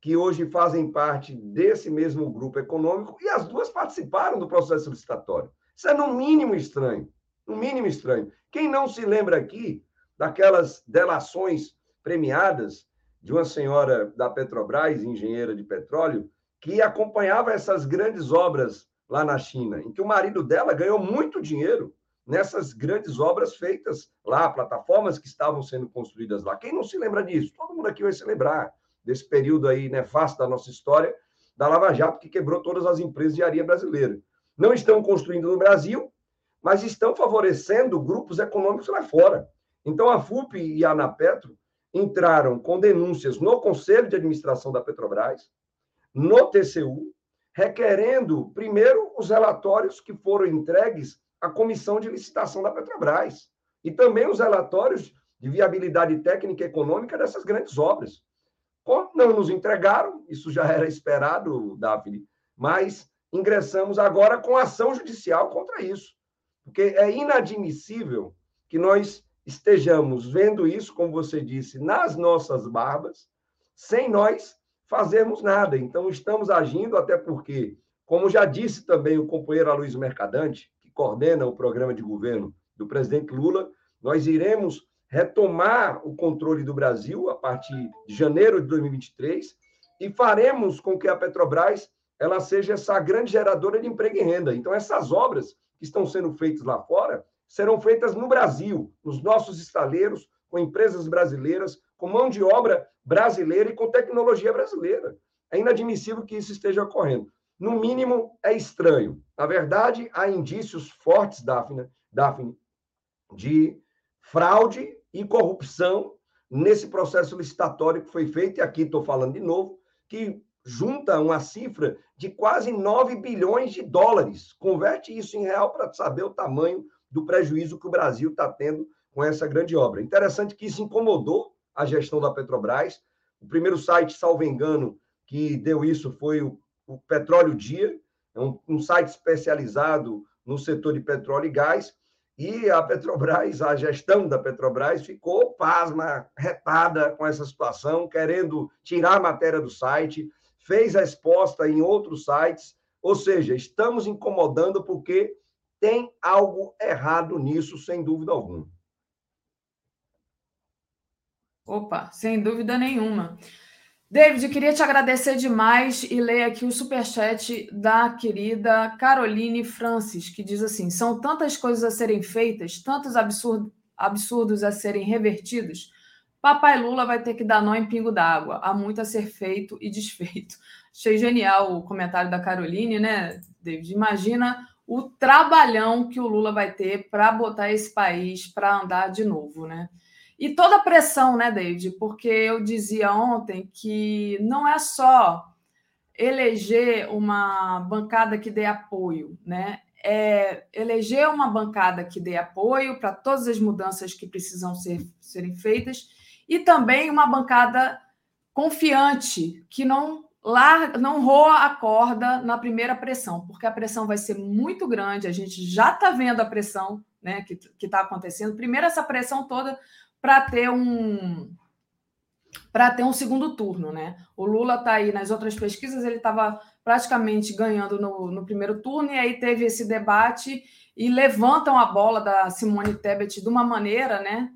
que hoje fazem parte desse mesmo grupo econômico, e as duas participaram do processo licitatório. Isso é no mínimo estranho, no mínimo estranho. Quem não se lembra aqui daquelas delações premiadas de uma senhora da Petrobras, engenheira de petróleo, que acompanhava essas grandes obras lá na China, em que o marido dela ganhou muito dinheiro nessas grandes obras feitas lá, plataformas que estavam sendo construídas lá. Quem não se lembra disso? Todo mundo aqui vai se lembrar desse período aí nefasto da nossa história, da Lava Jato, que quebrou todas as empresas de areia brasileira. Não estão construindo no Brasil, mas estão favorecendo grupos econômicos lá fora. Então, a FUP e a Anapetro entraram com denúncias no Conselho de Administração da Petrobras, no TCU, requerendo, primeiro, os relatórios que foram entregues à Comissão de Licitação da Petrobras e também os relatórios de viabilidade técnica e econômica dessas grandes obras. Não nos entregaram, isso já era esperado, Daphne, mas ingressamos agora com ação judicial contra isso. Porque é inadmissível que nós estejamos vendo isso, como você disse, nas nossas barbas, sem nós fazermos nada. Então, estamos agindo, até porque, como já disse também o companheiro Aloysio Mercadante, que coordena o programa de governo do presidente Lula, nós iremos retomar o controle do Brasil a partir de janeiro de 2023 e faremos com que a Petrobras ela seja essa grande geradora de emprego e renda. Então, essas obras que estão sendo feitas lá fora serão feitas no Brasil, nos nossos estaleiros, com empresas brasileiras, com mão de obra brasileira e com tecnologia brasileira. É inadmissível que isso esteja ocorrendo. No mínimo, é estranho. Na verdade, há indícios fortes, Daphne, Daphne de fraude e corrupção nesse processo licitatório que foi feito, e aqui estou falando de novo, que junta uma cifra de quase 9 bilhões de dólares. Converte isso em real para saber o tamanho do prejuízo que o Brasil está tendo com essa grande obra. Interessante que isso incomodou a gestão da Petrobras. O primeiro site, salvo engano, que deu isso foi o, o Petróleo Dia, é um, um site especializado no setor de petróleo e gás. E a Petrobras, a gestão da Petrobras, ficou pasma, retada com essa situação, querendo tirar a matéria do site, fez a exposta em outros sites, ou seja, estamos incomodando porque tem algo errado nisso, sem dúvida alguma. Opa, sem dúvida nenhuma. David, queria te agradecer demais e ler aqui o superchat da querida Caroline Francis, que diz assim: são tantas coisas a serem feitas, tantos absurdo, absurdos a serem revertidos, Papai Lula vai ter que dar nó em pingo d'água. Há muito a ser feito e desfeito. [laughs] Achei genial o comentário da Caroline, né, David? Imagina o trabalhão que o Lula vai ter para botar esse país para andar de novo, né? E toda a pressão, né, David? Porque eu dizia ontem que não é só eleger uma bancada que dê apoio, né? É eleger uma bancada que dê apoio para todas as mudanças que precisam ser, serem feitas e também uma bancada confiante, que não larga, não roa a corda na primeira pressão, porque a pressão vai ser muito grande, a gente já está vendo a pressão né, que está acontecendo. Primeiro, essa pressão toda para ter um para ter um segundo turno, né? O Lula está aí nas outras pesquisas, ele estava praticamente ganhando no, no primeiro turno, e aí teve esse debate e levantam a bola da Simone Tebet de uma maneira, né?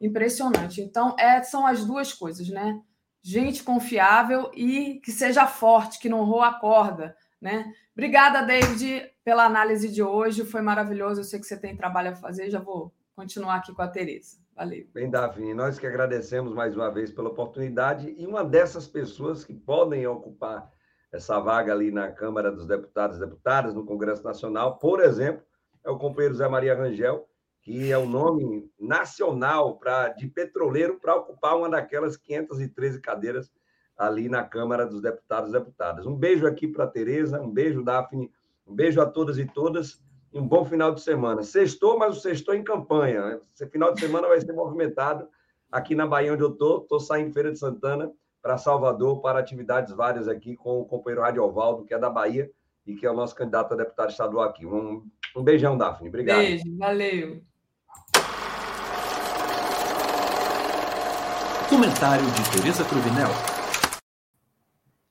Impressionante. Então, é, são as duas coisas, né? Gente confiável e que seja forte, que não roa a corda, né? Obrigada, David, pela análise de hoje. Foi maravilhoso. Eu sei que você tem trabalho a fazer. Já vou continuar aqui com a Tereza. Valeu. Bem, Daphne, nós que agradecemos mais uma vez pela oportunidade e uma dessas pessoas que podem ocupar essa vaga ali na Câmara dos Deputados e Deputadas, no Congresso Nacional, por exemplo, é o companheiro Zé Maria Rangel, que é o nome nacional pra, de petroleiro para ocupar uma daquelas 513 cadeiras ali na Câmara dos Deputados e Deputadas. Um beijo aqui para a Tereza, um beijo, Daphne, um beijo a todas e todas e um bom final de semana. Sextou, mas o sextou em campanha. Esse final de semana vai ser movimentado aqui na Bahia, onde eu estou. Estou saindo Feira de Santana para Salvador, para atividades várias aqui com o companheiro Rádio Ovaldo, que é da Bahia e que é o nosso candidato a deputado estadual aqui. Um, um beijão, Daphne. Obrigado. Beijo, valeu. Comentário de Tereza Cruvinel.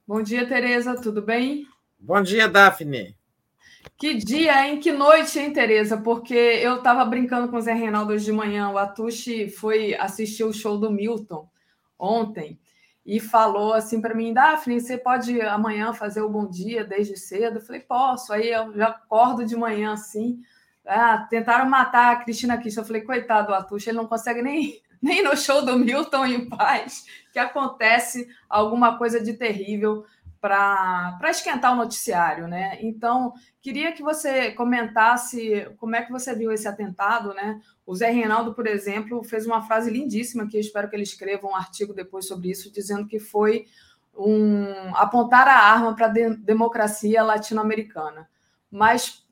Bom dia, Tereza, tudo bem? Bom dia, Daphne. Que dia, hein? Que noite, hein, Tereza? Porque eu estava brincando com o Zé Reinaldo hoje de manhã. O Atushi foi assistir o show do Milton ontem e falou assim para mim: Daphne, você pode amanhã fazer o bom dia desde cedo? Eu falei: posso. Aí eu já acordo de manhã assim. Ah, tentaram matar a Cristina Kirchner. Eu falei: coitado do Atushi, ele não consegue nem nem no show do Milton em paz, que acontece alguma coisa de terrível para esquentar o noticiário, né? Então, queria que você comentasse como é que você viu esse atentado, né? O Zé Reinaldo, por exemplo, fez uma frase lindíssima que eu espero que ele escreva um artigo depois sobre isso, dizendo que foi um apontar a arma para a de, democracia latino-americana. Mas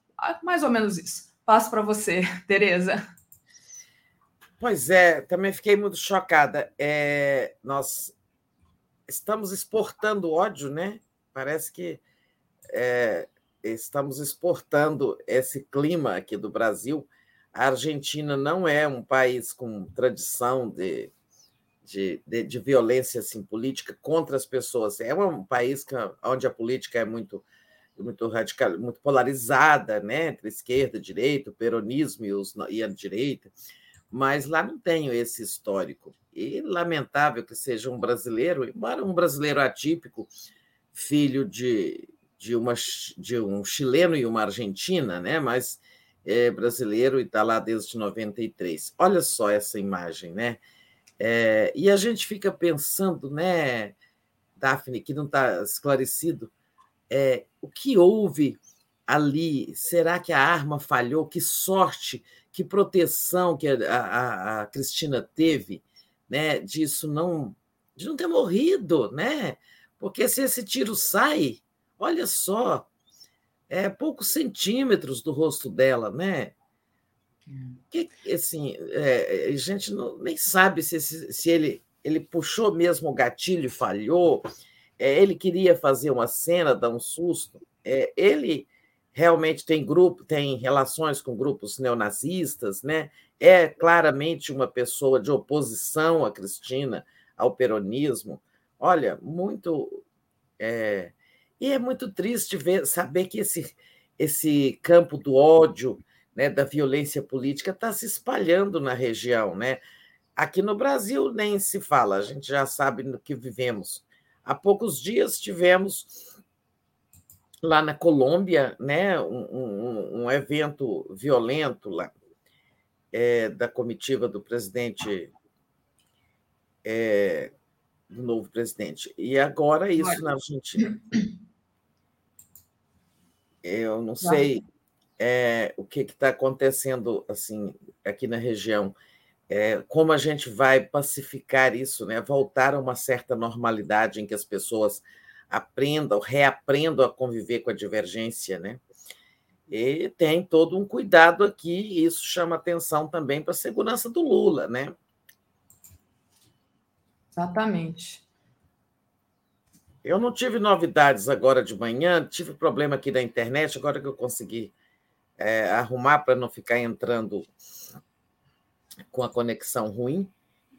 mais ou menos isso. Passo para você, [laughs] Tereza. Pois é, também fiquei muito chocada. É, nós estamos exportando ódio, né? Parece que é, estamos exportando esse clima aqui do Brasil. A Argentina não é um país com tradição de, de, de, de violência assim, política contra as pessoas. É um país que, onde a política é muito muito radical, muito polarizada, né, entre esquerda direita, o peronismo e, os, e a direita, mas lá não tenho esse histórico. E lamentável que seja um brasileiro, embora um brasileiro atípico, filho de, de, uma, de um chileno e uma argentina, né, mas é brasileiro e está lá desde 93. Olha só essa imagem, né? É, e a gente fica pensando, né, Daphne, que não está esclarecido, é, o que houve ali? Será que a arma falhou? Que sorte, que proteção que a, a, a Cristina teve, né? Disso não, de não ter morrido, né? Porque se esse tiro sai, olha só, é poucos centímetros do rosto dela, né? Que, assim, é, a gente não, nem sabe se, se ele, ele puxou mesmo o gatilho e falhou, é, ele queria fazer uma cena, dar um susto. É, ele realmente tem grupo, tem relações com grupos neonazistas, né? É claramente uma pessoa de oposição a Cristina, ao peronismo. Olha, muito é, e é muito triste ver, saber que esse esse campo do ódio, né, da violência política está se espalhando na região, né? Aqui no Brasil nem se fala, a gente já sabe no que vivemos. Há poucos dias tivemos lá na Colômbia né, um, um, um evento violento lá, é, da comitiva do presidente, é, do novo presidente. E agora isso na Argentina. Eu não sei é, o que está acontecendo assim aqui na região é, como a gente vai pacificar isso, né? voltar a uma certa normalidade em que as pessoas aprendam, reaprendam a conviver com a divergência, né? E tem todo um cuidado aqui, e isso chama atenção também para a segurança do Lula, né? Exatamente. Eu não tive novidades agora de manhã, tive problema aqui da internet, agora que eu consegui é, arrumar para não ficar entrando com a conexão ruim.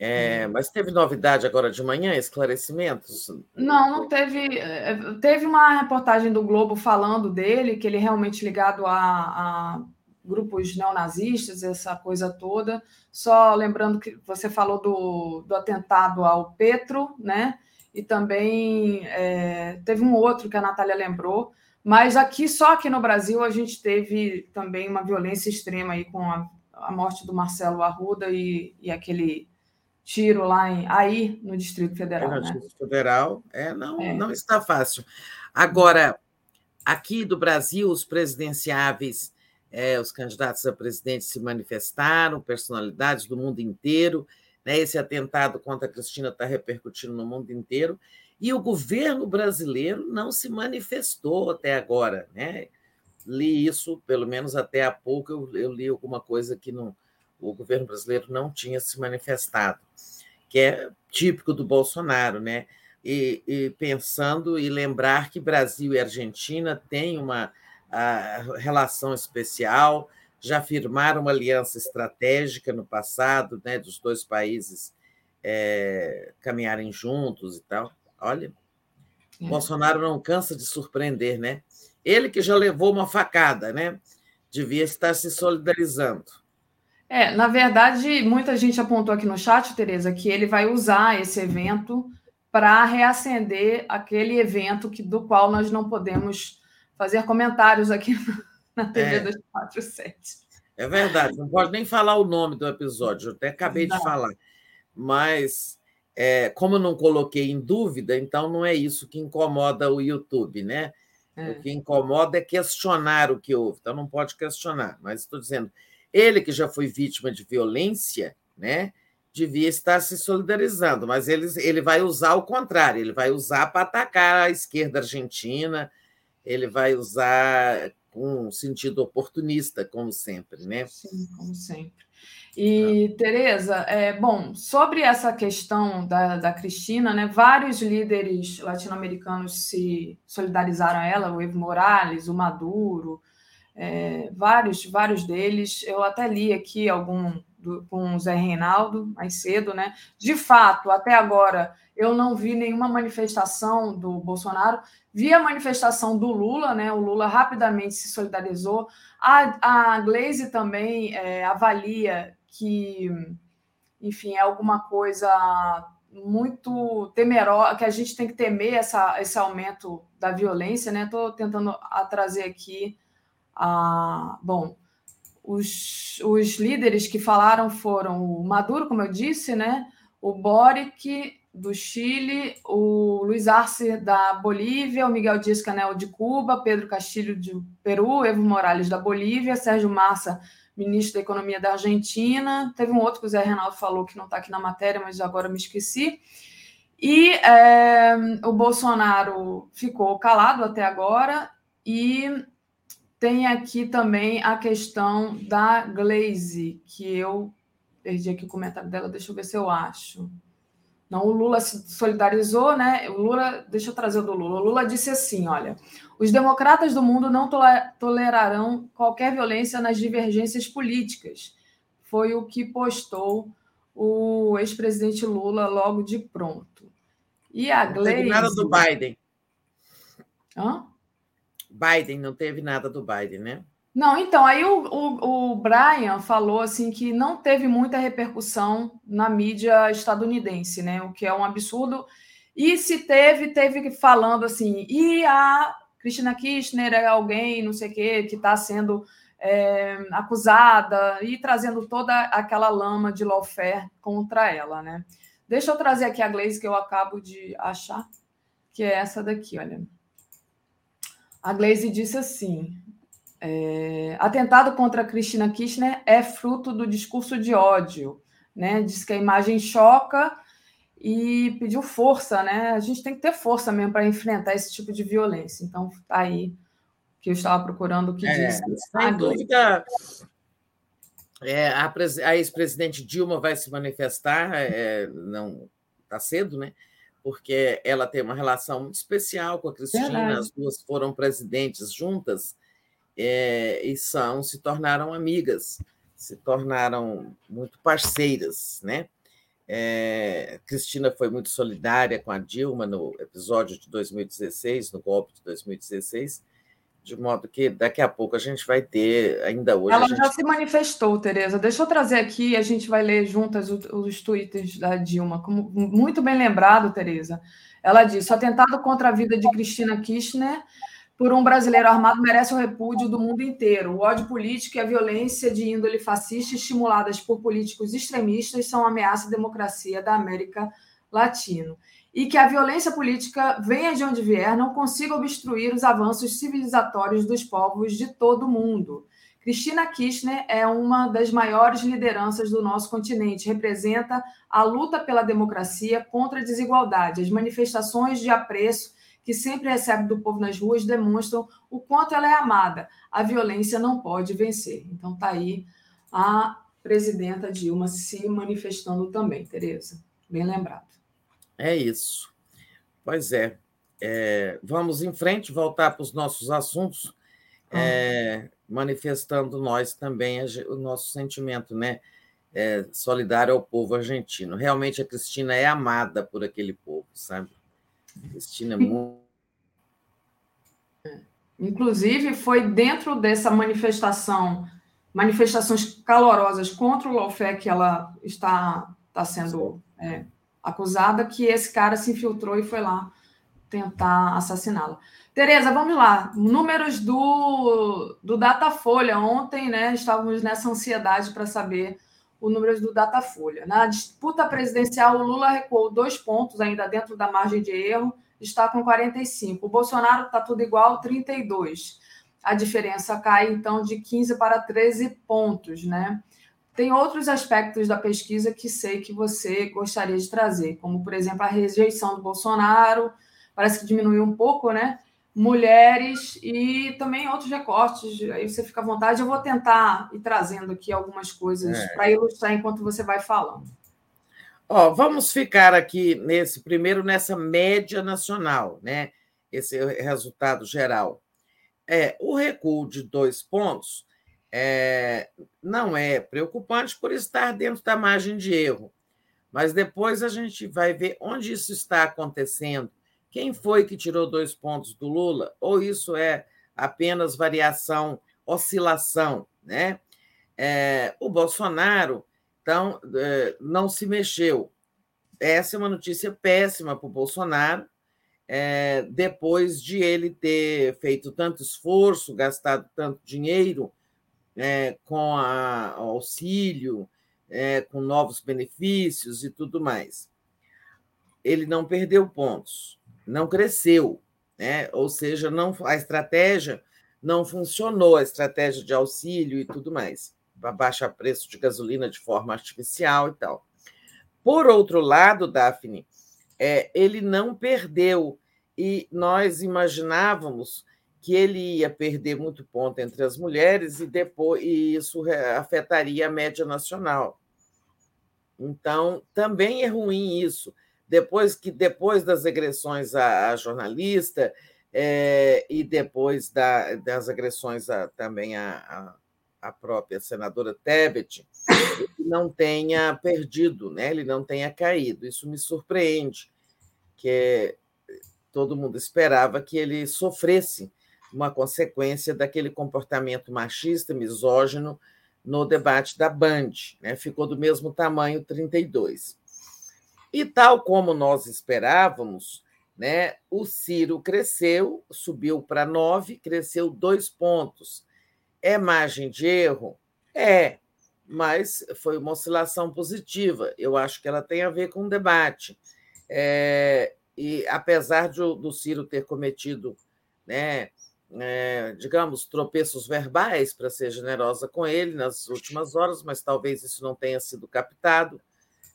É, uhum. mas teve novidade agora de manhã, esclarecimentos? Não, não teve. É, teve uma reportagem do Globo falando dele, que ele é realmente ligado a, a grupos neonazistas, essa coisa toda. Só lembrando que você falou do, do atentado ao Petro, né? E também é, teve um outro que a Natália lembrou. Mas aqui, só aqui no Brasil, a gente teve também uma violência extrema aí com a a morte do Marcelo Arruda e, e aquele tiro lá em aí no Distrito Federal. É, no né? Distrito Federal, é, não, é. não está fácil. Agora, aqui do Brasil, os presidenciáveis, é, os candidatos a presidente se manifestaram, personalidades do mundo inteiro. Né? Esse atentado contra a Cristina está repercutindo no mundo inteiro. E o governo brasileiro não se manifestou até agora. Né? li isso, pelo menos até há pouco, eu, eu li alguma coisa que não, o governo brasileiro não tinha se manifestado, que é típico do Bolsonaro, né? E, e pensando e lembrar que Brasil e Argentina têm uma relação especial, já firmaram uma aliança estratégica no passado, né, dos dois países é, caminharem juntos e tal. Olha, é. Bolsonaro não cansa de surpreender, né? Ele que já levou uma facada, né? Devia estar se solidarizando. É, na verdade, muita gente apontou aqui no chat, Tereza, que ele vai usar esse evento para reacender aquele evento que, do qual nós não podemos fazer comentários aqui na TV é. 247. É verdade, não pode nem falar o nome do episódio, eu até acabei não. de falar. Mas, é, como eu não coloquei em dúvida, então não é isso que incomoda o YouTube, né? É. O que incomoda é questionar o que houve. Então, não pode questionar. Mas estou dizendo, ele que já foi vítima de violência, né, devia estar se solidarizando, mas ele, ele vai usar o contrário, ele vai usar para atacar a esquerda argentina, ele vai usar com um sentido oportunista, como sempre, né? Sim, como sempre. E, Tereza, é, bom, sobre essa questão da, da Cristina, né, vários líderes latino-americanos se solidarizaram a ela, o Evo Morales, o Maduro, é, vários, vários deles. Eu até li aqui algum do, com o Zé Reinaldo mais cedo, né? De fato, até agora eu não vi nenhuma manifestação do Bolsonaro, vi a manifestação do Lula, né? O Lula rapidamente se solidarizou. A, a Glaze também é, avalia que, enfim, é alguma coisa muito temerosa, que a gente tem que temer essa, esse aumento da violência, né? Estou tentando trazer aqui a. Bom, os, os líderes que falaram foram o Maduro, como eu disse, né? O Boric do Chile, o Luiz Arce da Bolívia, o Miguel Dias Canel de Cuba, Pedro Castilho de Peru, Evo Morales da Bolívia, Sérgio Massa ministro da Economia da Argentina. Teve um outro que o Zé Reinaldo falou que não está aqui na matéria, mas agora me esqueci. E é, o Bolsonaro ficou calado até agora. E tem aqui também a questão da Glaze, que eu perdi aqui o comentário dela, deixa eu ver se eu acho. Não, o Lula se solidarizou, né? O Lula, deixa eu trazer o do Lula. O Lula disse assim: olha, os democratas do mundo não tolerarão qualquer violência nas divergências políticas. Foi o que postou o ex-presidente Lula logo de pronto. E a Gleisi... Nada do Biden. Hã? Biden, não teve nada do Biden, né? Não, então, aí o, o, o, Brian falou assim que não teve muita repercussão na mídia estadunidense, né? O que é um absurdo. E se teve, teve falando assim, e a Cristina Kirchner é alguém, não sei o quê, que está sendo é, acusada e trazendo toda aquela lama de lawfare contra ela, né? Deixa eu trazer aqui a Glaze que eu acabo de achar, que é essa daqui, olha. A Glaze disse assim: é, atentado contra Cristina Kirchner é fruto do discurso de ódio, né? Diz que a imagem choca e pediu força, né? A gente tem que ter força mesmo para enfrentar esse tipo de violência. Então, tá aí que eu estava procurando o que é, diz. Sem dúvida, é, a, a ex-presidente Dilma vai se manifestar, é, não está cedo, né? Porque ela tem uma relação muito especial com a Cristina, Verdade. as duas foram presidentes juntas é, e são, se tornaram amigas, se tornaram muito parceiras, né? É, Cristina foi muito solidária com a Dilma no episódio de 2016, no golpe de 2016, de modo que daqui a pouco a gente vai ter, ainda hoje. Ela gente... já se manifestou, Tereza. Deixa eu trazer aqui, a gente vai ler juntas os, os tweets da Dilma. Como, muito bem lembrado, Tereza. Ela disse: o atentado contra a vida de Cristina Kirchner por um brasileiro armado merece o repúdio do mundo inteiro. O ódio político e a violência de índole fascista estimuladas por políticos extremistas são ameaça à democracia da América Latina. E que a violência política, venha de onde vier, não consiga obstruir os avanços civilizatórios dos povos de todo o mundo. Cristina Kirchner é uma das maiores lideranças do nosso continente, representa a luta pela democracia contra a desigualdade, as manifestações de apreço que sempre recebe do povo nas ruas, demonstram o quanto ela é amada. A violência não pode vencer. Então, está aí a presidenta Dilma se manifestando também, Tereza. Bem lembrado. É isso. Pois é. é vamos em frente, voltar para os nossos assuntos, ah. é, manifestando nós também o nosso sentimento, né? É, solidário ao povo argentino. Realmente a Cristina é amada por aquele povo, sabe? Cristina é muito. Inclusive, foi dentro dessa manifestação, manifestações calorosas contra o lawfare que ela está, está sendo é, acusada, que esse cara se infiltrou e foi lá tentar assassiná-la. Tereza, vamos lá. Números do, do Datafolha. Ontem, né, estávamos nessa ansiedade para saber o número do Datafolha. Na disputa presidencial, o Lula recuou dois pontos, ainda dentro da margem de erro, está com 45. O Bolsonaro está tudo igual, 32. A diferença cai, então, de 15 para 13 pontos, né? Tem outros aspectos da pesquisa que sei que você gostaria de trazer, como, por exemplo, a rejeição do Bolsonaro, parece que diminuiu um pouco, né? mulheres e também outros recortes. Aí você fica à vontade. Eu vou tentar ir trazendo aqui algumas coisas é. para ilustrar enquanto você vai falando. Ó, vamos ficar aqui nesse primeiro nessa média nacional, né? Esse é resultado geral. É, o recuo de dois pontos é, não é preocupante por estar dentro da margem de erro, mas depois a gente vai ver onde isso está acontecendo quem foi que tirou dois pontos do Lula? Ou isso é apenas variação, oscilação, né? É, o Bolsonaro, então, é, não se mexeu. Essa é uma notícia péssima para o Bolsonaro, é, depois de ele ter feito tanto esforço, gastado tanto dinheiro é, com a, auxílio, é, com novos benefícios e tudo mais. Ele não perdeu pontos não cresceu, né? ou seja, não, a estratégia não funcionou, a estratégia de auxílio e tudo mais, para baixar preço de gasolina de forma artificial e tal. Por outro lado, Daphne, é, ele não perdeu, e nós imaginávamos que ele ia perder muito ponto entre as mulheres e depois e isso afetaria a média nacional. Então, também é ruim isso depois que depois das agressões à, jornalista é, e depois da, das agressões a, também à, à, própria senadora Tebet, ele não tenha perdido, né? ele não tenha caído. Isso me surpreende, que todo mundo esperava que ele sofresse uma consequência daquele comportamento machista, misógino, no debate da Band. Né? Ficou do mesmo tamanho 32. E tal como nós esperávamos, né, o Ciro cresceu, subiu para 9, cresceu dois pontos. É margem de erro? É, mas foi uma oscilação positiva. Eu acho que ela tem a ver com o debate. É, e apesar de, do Ciro ter cometido, né, é, digamos, tropeços verbais, para ser generosa com ele, nas últimas horas, mas talvez isso não tenha sido captado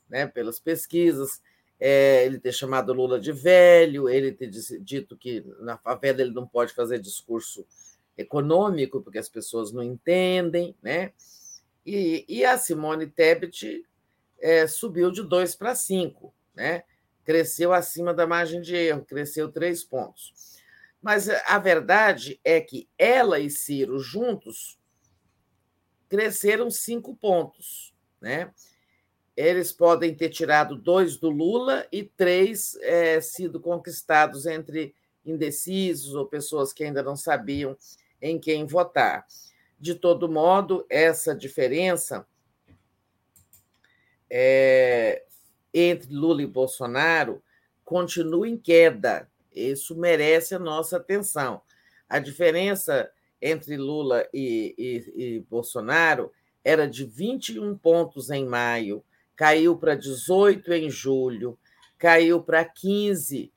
né, pelas pesquisas, é, ele ter chamado Lula de velho, ele ter dito que na favela ele não pode fazer discurso econômico, porque as pessoas não entendem, né? E, e a Simone Tebet é, subiu de 2 para 5, né? cresceu acima da margem de erro, cresceu três pontos. Mas a verdade é que ela e Ciro juntos cresceram cinco pontos, né? eles podem ter tirado dois do Lula e três é, sido conquistados entre indecisos ou pessoas que ainda não sabiam em quem votar. De todo modo, essa diferença é, entre Lula e Bolsonaro continua em queda. Isso merece a nossa atenção. A diferença entre Lula e, e, e Bolsonaro era de 21 pontos em maio caiu para 18 em julho, caiu para 15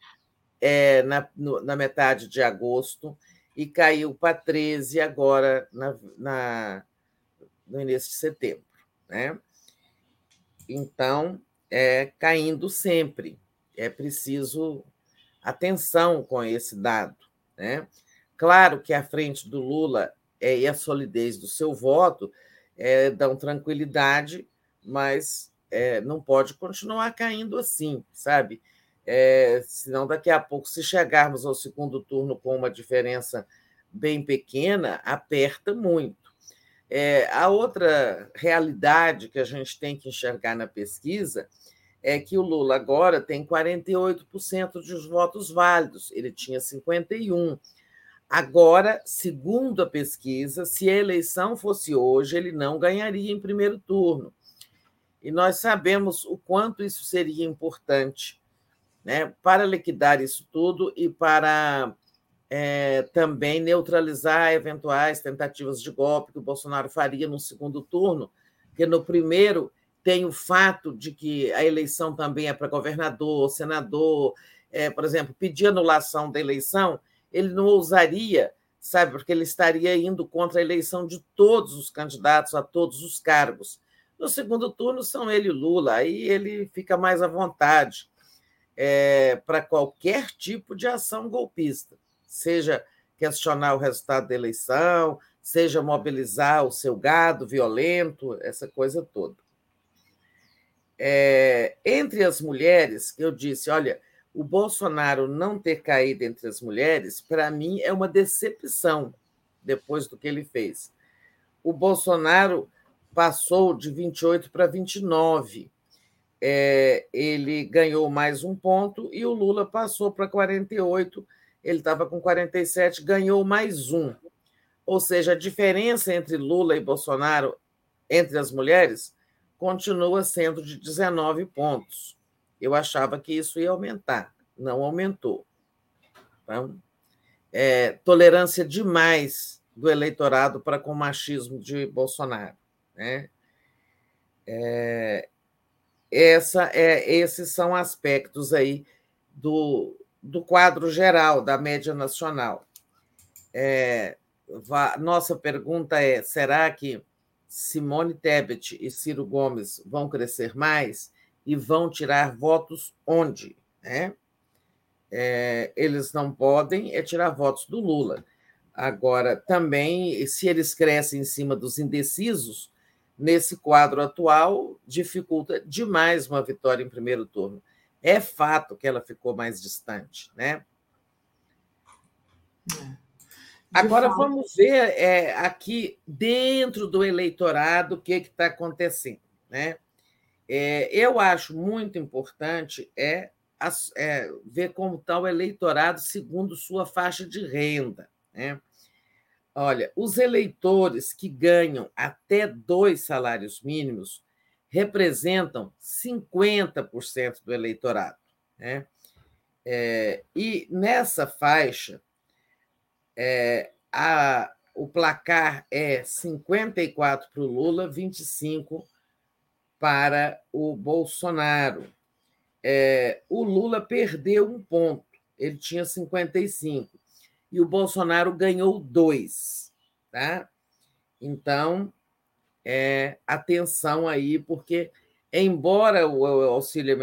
é, na, no, na metade de agosto e caiu para 13 agora na, na, no início de setembro. Né? Então, é caindo sempre. É preciso atenção com esse dado. Né? Claro que a frente do Lula é, e a solidez do seu voto é, dão tranquilidade, mas é, não pode continuar caindo assim, sabe? É, senão, daqui a pouco, se chegarmos ao segundo turno com uma diferença bem pequena, aperta muito. É, a outra realidade que a gente tem que enxergar na pesquisa é que o Lula agora tem 48% dos votos válidos, ele tinha 51%. Agora, segundo a pesquisa, se a eleição fosse hoje, ele não ganharia em primeiro turno. E nós sabemos o quanto isso seria importante né, para liquidar isso tudo e para é, também neutralizar eventuais tentativas de golpe que o Bolsonaro faria no segundo turno, porque no primeiro tem o fato de que a eleição também é para governador, senador, é, por exemplo, pedir anulação da eleição, ele não ousaria, sabe, porque ele estaria indo contra a eleição de todos os candidatos a todos os cargos. No segundo turno são ele e Lula, aí ele fica mais à vontade é, para qualquer tipo de ação golpista. seja questionar o resultado da eleição, seja mobilizar o seu gado violento, essa coisa toda. É, entre as mulheres, eu disse: olha, o Bolsonaro não ter caído entre as mulheres, para mim, é uma decepção depois do que ele fez. O Bolsonaro passou de 28 para 29. É, ele ganhou mais um ponto e o Lula passou para 48. Ele estava com 47, ganhou mais um. Ou seja, a diferença entre Lula e Bolsonaro entre as mulheres continua sendo de 19 pontos. Eu achava que isso ia aumentar, não aumentou. Então, é, tolerância demais do eleitorado para com o machismo de Bolsonaro. Né? É, essa é, esses são aspectos aí do, do quadro geral da média nacional. É, nossa pergunta é: será que Simone Tebet e Ciro Gomes vão crescer mais e vão tirar votos onde? Né? É, eles não podem é tirar votos do Lula. Agora, também, se eles crescem em cima dos indecisos, nesse quadro atual, dificulta demais uma vitória em primeiro turno. É fato que ela ficou mais distante, né? É. Agora vamos ver é, aqui dentro do eleitorado o que está acontecendo. Né? É, eu acho muito importante é, é, ver como está o eleitorado segundo sua faixa de renda. Né? Olha, os eleitores que ganham até dois salários mínimos representam 50% do eleitorado. Né? É, e nessa faixa, é, a, o placar é 54 para o Lula, 25 para o Bolsonaro. É, o Lula perdeu um ponto, ele tinha 55, e o Bolsonaro ganhou dois. Tá? Então, é, atenção aí, porque, embora o auxílio,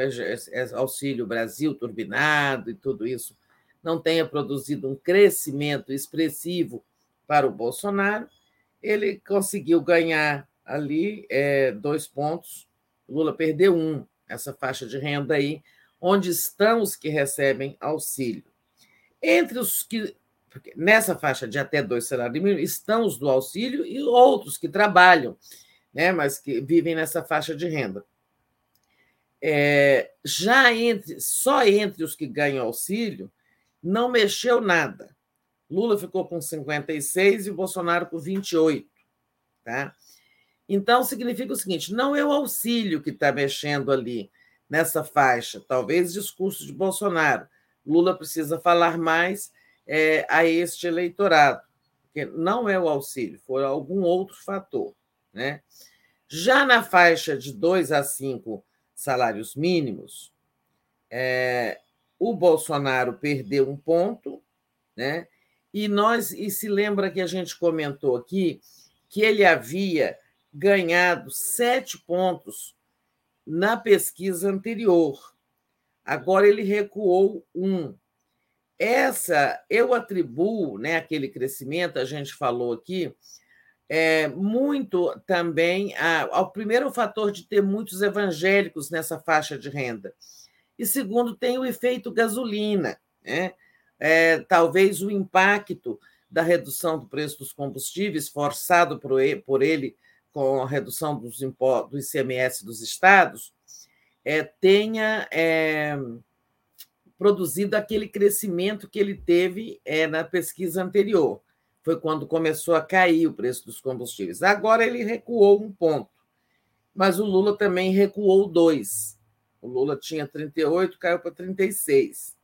auxílio Brasil turbinado e tudo isso não tenha produzido um crescimento expressivo para o Bolsonaro, ele conseguiu ganhar ali é, dois pontos. Lula perdeu um, essa faixa de renda aí, onde estão os que recebem auxílio. Entre os que. Nessa faixa de até dois salários mínimos estão os do auxílio e outros que trabalham, né, mas que vivem nessa faixa de renda. É, já entre, só entre os que ganham auxílio, não mexeu nada. Lula ficou com 56 e Bolsonaro com 28. Tá? Então, significa o seguinte: não é o auxílio que está mexendo ali nessa faixa, talvez discurso de Bolsonaro. Lula precisa falar mais é, a este eleitorado, porque não é o auxílio, foi algum outro fator. Né? Já na faixa de 2 a 5 salários mínimos, é, o Bolsonaro perdeu um ponto, né? E nós e se lembra que a gente comentou aqui que ele havia ganhado sete pontos na pesquisa anterior. Agora ele recuou um. Essa eu atribuo, né, aquele crescimento, a gente falou aqui, é, muito também ao primeiro fator de ter muitos evangélicos nessa faixa de renda e segundo, tem o efeito gasolina, né? É, talvez o impacto da redução do preço dos combustíveis, forçado por ele, com a redução dos do ICMS dos estados, é, tenha é, produzido aquele crescimento que ele teve é, na pesquisa anterior. Foi quando começou a cair o preço dos combustíveis. Agora ele recuou um ponto, mas o Lula também recuou dois. O Lula tinha 38, caiu para 36.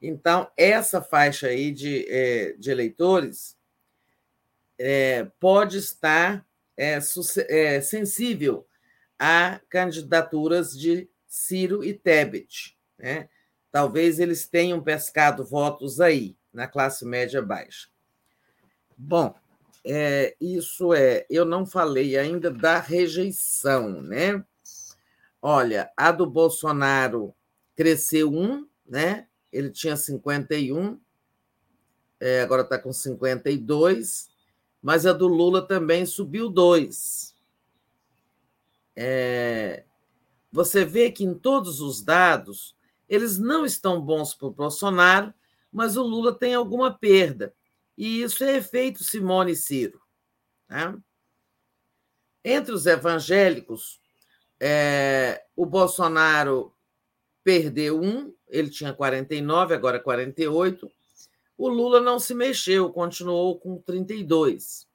Então, essa faixa aí de, é, de eleitores é, pode estar é, sensível a candidaturas de Ciro e Tebet. Né? Talvez eles tenham pescado votos aí, na classe média baixa. Bom, é, isso é. Eu não falei ainda da rejeição, né? Olha, a do Bolsonaro cresceu um, né? Ele tinha 51. é, agora está com 52, mas a do Lula também subiu 2. É, você vê que em todos os dados, eles não estão bons para o Bolsonaro, mas o Lula tem alguma perda. E isso é efeito Simone e Ciro. Né? Entre os evangélicos, é, o Bolsonaro perdeu um, ele tinha 49, agora 48. O Lula não se mexeu, continuou com 32.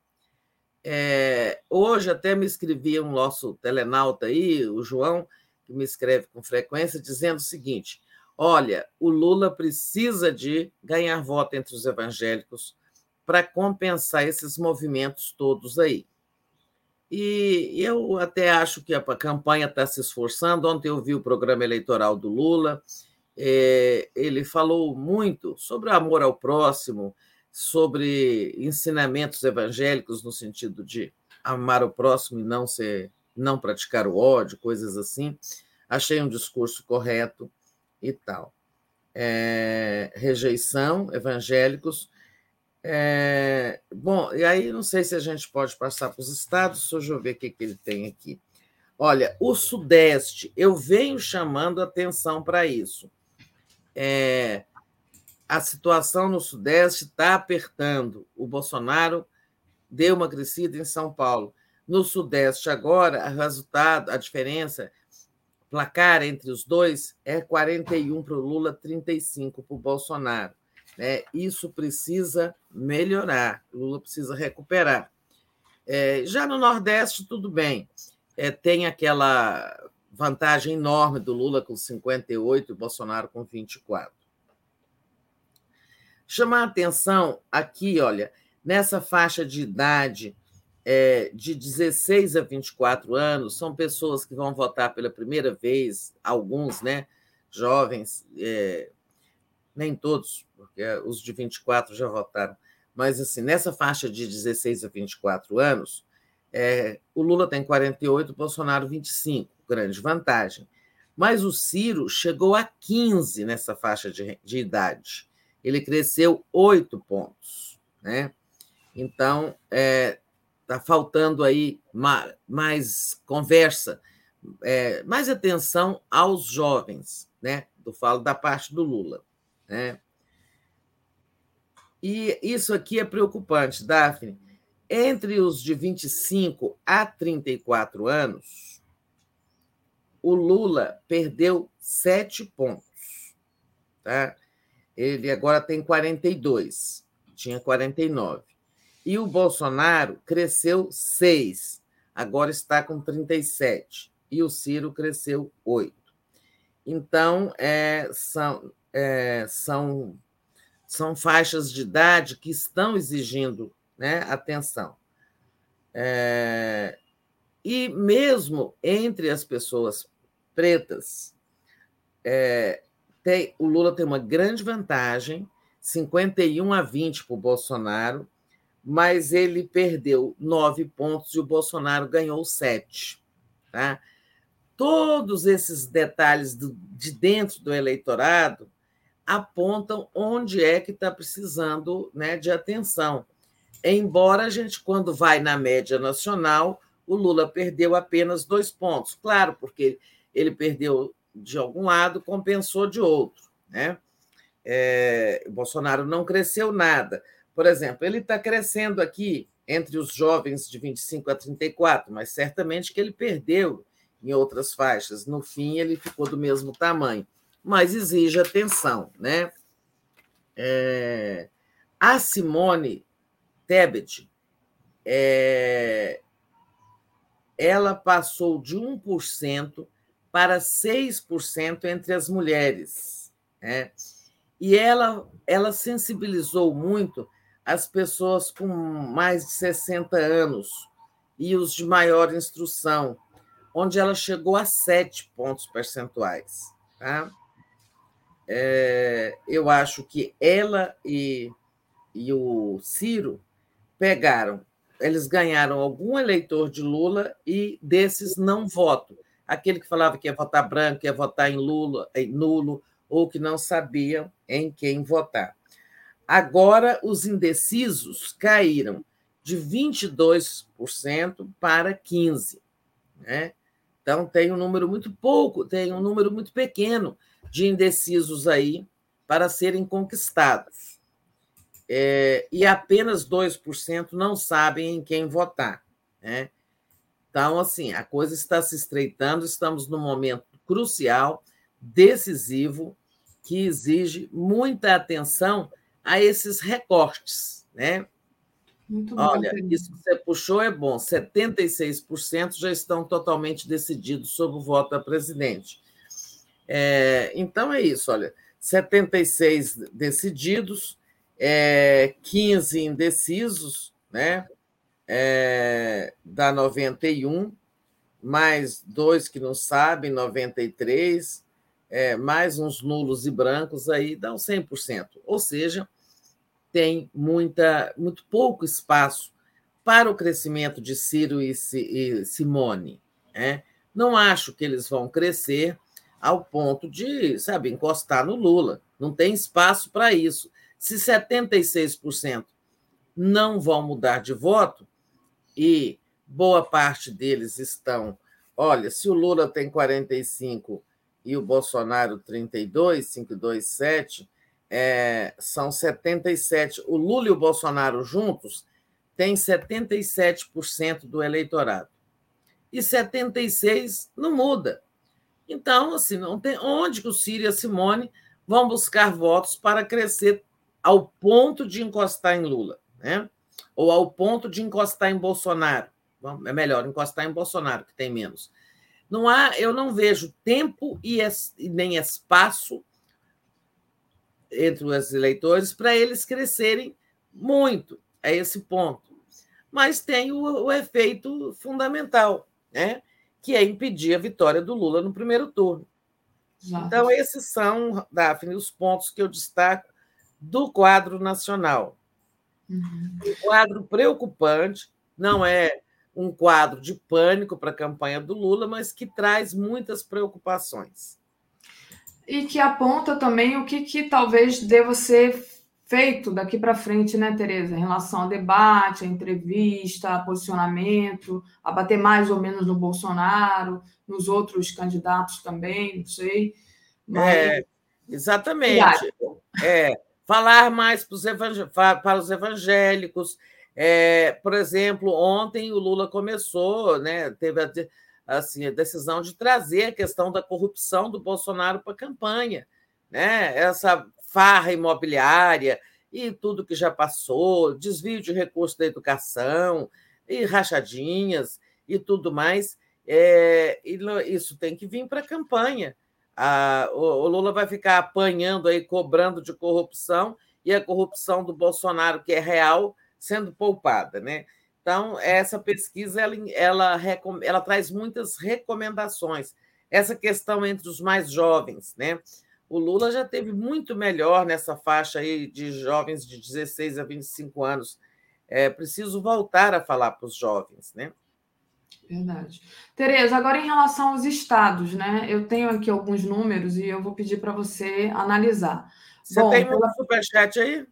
É, hoje até me escrevia um nosso telenauta aí, o João, que me escreve com frequência, dizendo o seguinte: olha, o Lula precisa de ganhar voto entre os evangélicos para compensar esses movimentos todos aí. E eu até acho que a campanha está se esforçando. Ontem eu vi o programa eleitoral do Lula, é, ele falou muito sobre amor ao próximo, sobre ensinamentos evangélicos no sentido de amar o próximo e não ser, não praticar o ódio, coisas assim. Achei um discurso correto e tal. É, rejeição, evangélicos. É, bom, e aí não sei se a gente pode passar para os estados, deixa eu ver o que, que ele tem aqui. Olha, o Sudeste, eu venho chamando atenção para isso é, a situação no Sudeste está apertando. O Bolsonaro deu uma crescida em São Paulo. No Sudeste, agora, o resultado, a diferença, placar entre os dois é 41 para o Lula, 35 para o Bolsonaro. Né? Isso precisa melhorar, Lula precisa recuperar. É, já no Nordeste, tudo bem. É, tem aquela vantagem enorme do Lula com 58 e Bolsonaro com 24. Chamar atenção aqui, olha, nessa faixa de idade é, de 16 a 24 anos, são pessoas que vão votar pela primeira vez, alguns, né, jovens, é, nem todos, porque os de 24 já votaram, mas assim, nessa faixa de 16 a 24 anos, é, o Lula tem 48, o Bolsonaro 25 grande vantagem. Mas o Ciro chegou a 15 nessa faixa de, de idade. Ele cresceu oito pontos. Né? Então, está é, tá faltando aí mais, mais conversa, é, mais atenção aos jovens, né? Eu falo da parte do Lula. Né? E isso aqui é preocupante, Daphne. Entre os de 25 a 34 anos, o Lula perdeu sete pontos. Tá? Ele agora tem 42, tinha 49. E o Bolsonaro cresceu seis, agora está com 37. E o Ciro cresceu oito. Então, é, são, é, são, são faixas de idade que estão exigindo né, atenção. É, e mesmo entre as pessoas pretas, é, tem, o Lula tem uma grande vantagem, 51 a 20 para o Bolsonaro, mas ele perdeu nove pontos e o Bolsonaro ganhou sete. Tá? Todos esses detalhes do, de dentro do eleitorado apontam onde é que está precisando né, de atenção. Embora a gente, quando vai na média nacional, o Lula perdeu apenas dois pontos. Claro, porque ele perdeu de algum lado, compensou de outro. Né? É, Bolsonaro não cresceu nada. Por exemplo, ele está crescendo aqui entre os jovens de 25 a 34, mas certamente que ele perdeu em outras faixas. No fim, ele ficou do mesmo tamanho, mas exige atenção. Né? É, a Simone Tebet é, ela passou de 1% para 6% entre as mulheres. Né? E ela, ela sensibilizou muito as pessoas com mais de 60 anos e os de maior instrução, onde ela chegou a 7 pontos percentuais. Tá? É, eu acho que ela e, e o Ciro pegaram eles ganharam algum eleitor de Lula e desses não voto. Aquele que falava que ia votar branco, ia votar em Lula, em nulo, ou que não sabiam em quem votar. Agora, os indecisos caíram de 22% para 15%. Né? Então, tem um número muito pouco, tem um número muito pequeno de indecisos aí para serem conquistados. É, e apenas 2% não sabem em quem votar. Né? Então, assim, a coisa está se estreitando, estamos num momento crucial, decisivo, que exige muita atenção a esses recortes. Né? Muito Olha, bom, isso que você puxou é bom. 76% já estão totalmente decididos sobre o voto a presidente. É, então é isso, olha, 76 decididos, é, 15 indecisos, né? É, dá 91, mais dois que não sabem, 93, é, mais uns nulos e brancos, aí dá um 100%. Ou seja, tem muita, muito pouco espaço para o crescimento de Ciro e Simone. Né? Não acho que eles vão crescer ao ponto de, sabe, encostar no Lula. Não tem espaço para isso. Se 76% não vão mudar de voto e boa parte deles estão, olha, se o Lula tem 45 e o Bolsonaro 32, 527, é, são 77. O Lula e o Bolsonaro juntos têm 77% do eleitorado. E 76 não muda. Então, assim, não tem onde que o Ciro e a Simone vão buscar votos para crescer ao ponto de encostar em Lula, né? Ou ao ponto de encostar em Bolsonaro. É melhor encostar em Bolsonaro, que tem menos. Não há, eu não vejo tempo e nem espaço entre os eleitores para eles crescerem muito a esse ponto. Mas tem o, o efeito fundamental, né? Que é impedir a vitória do Lula no primeiro turno. Então, esses são, Daphne, os pontos que eu destaco do quadro nacional. Uhum. Um quadro preocupante, não é um quadro de pânico para a campanha do Lula, mas que traz muitas preocupações. E que aponta também o que, que talvez deva ser feito daqui para frente, né, Tereza, em relação ao debate, à entrevista, a posicionamento, a bater mais ou menos no Bolsonaro, nos outros candidatos também, não sei. Mas... É, exatamente. É, falar mais para os, evangé para os evangélicos. É, por exemplo, ontem o Lula começou, né, teve a, assim, a decisão de trazer a questão da corrupção do Bolsonaro para a campanha. Né? Essa farra imobiliária e tudo que já passou, desvio de recursos da educação e rachadinhas e tudo mais. É, isso tem que vir para a campanha. o, Lula vai ficar apanhando aí, cobrando de corrupção, e a corrupção do Bolsonaro, que é real, sendo poupada. Né? Então, essa pesquisa ela, ela, ela traz muitas recomendações. Essa questão entre os mais jovens, né? O Lula já teve muito melhor nessa faixa aí de jovens de 16 a 25 anos. É preciso voltar a falar para os jovens, né? Verdade. Tereza, agora em relação aos estados, né? Eu tenho aqui alguns números e eu vou pedir para você analisar. Você Bom, tem um pela... superchat aí?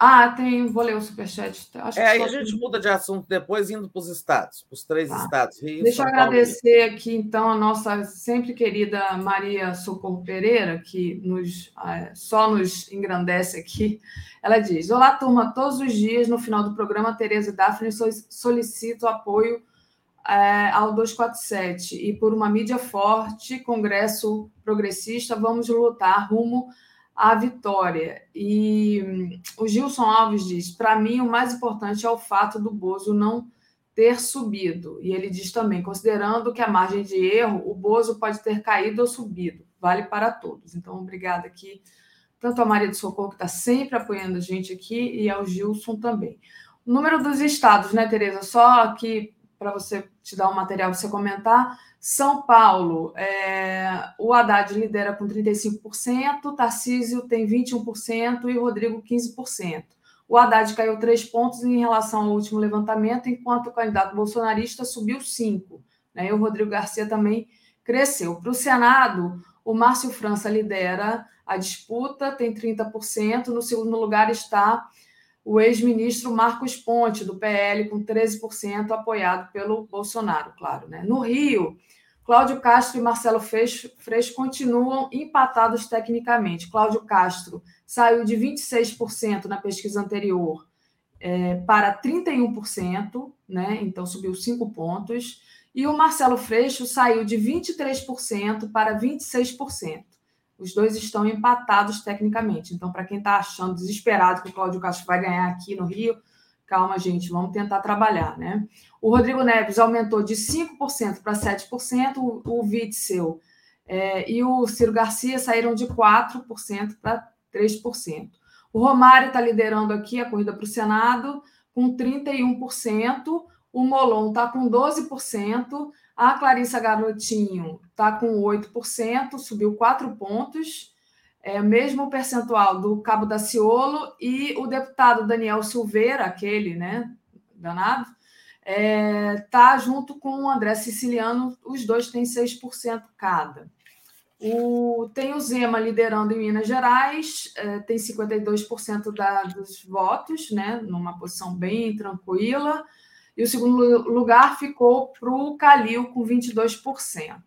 Ah, tem, vou ler o superchat. Acho é, aí a gente muda de assunto depois, indo para os estados, para os três tá. estados. Rio, Deixa São eu agradecer aqui, então, a nossa sempre querida Maria Socorro Pereira, que nos, é, só nos engrandece aqui. Ela diz: Olá, turma, todos os dias, no final do programa, Tereza e Daphne solicito apoio é, ao 247 e por uma mídia forte, Congresso Progressista, vamos lutar rumo a vitória. E hum, o Gilson Alves diz: para mim, o mais importante é o fato do Bozo não ter subido. E ele diz também: considerando que a margem de erro, o Bozo pode ter caído ou subido. Vale para todos. Então, obrigada aqui, tanto a Maria de Socorro, que está sempre apoiando a gente aqui, e ao Gilson também. O número dos estados, né, Tereza? Só aqui para você te dar um material para você comentar. São Paulo, é, o Haddad lidera com 35%, Tarcísio tem 21% e Rodrigo 15%. O Haddad caiu três pontos em relação ao último levantamento, enquanto o candidato bolsonarista subiu cinco. Né? E o Rodrigo Garcia também cresceu. Para o Senado, O Márcio França lidera a disputa, tem 30%. No segundo lugar está o ex-ministro Marcos Ponte, do PL, com 13%, apoiado pelo Bolsonaro, claro. Né? No Rio, Cláudio Castro e Marcelo Freixo, continuam empatados tecnicamente. Cláudio Castro saiu de 26% na pesquisa anterior é, para 31%, né? então subiu 5 pontos. E o Marcelo Freixo saiu de 23% para 26%. Os dois estão empatados tecnicamente. Então, para quem está achando desesperado que o Cláudio Castro vai ganhar aqui no Rio, calma, gente, vamos tentar trabalhar, né? O Rodrigo Neves aumentou de 5% para 7%, o, o Witzel é, e o Ciro Garcia saíram de 4% para 3%. O Romário está liderando aqui a corrida para o Senado com 31%, o Molon está com 12%, a Clarissa Garotinho está com 8%, subiu 4 pontos, é o mesmo percentual do Cabo da Ciolo, e o deputado Daniel Silveira, aquele, né, danado, está é, tá junto com o André Siciliano, os dois têm 6% cada. O, tem o Zema liderando em Minas Gerais, é, tem 52% da, dos votos, né, numa posição bem tranquila. E o segundo lugar ficou para o Calil, com 22%.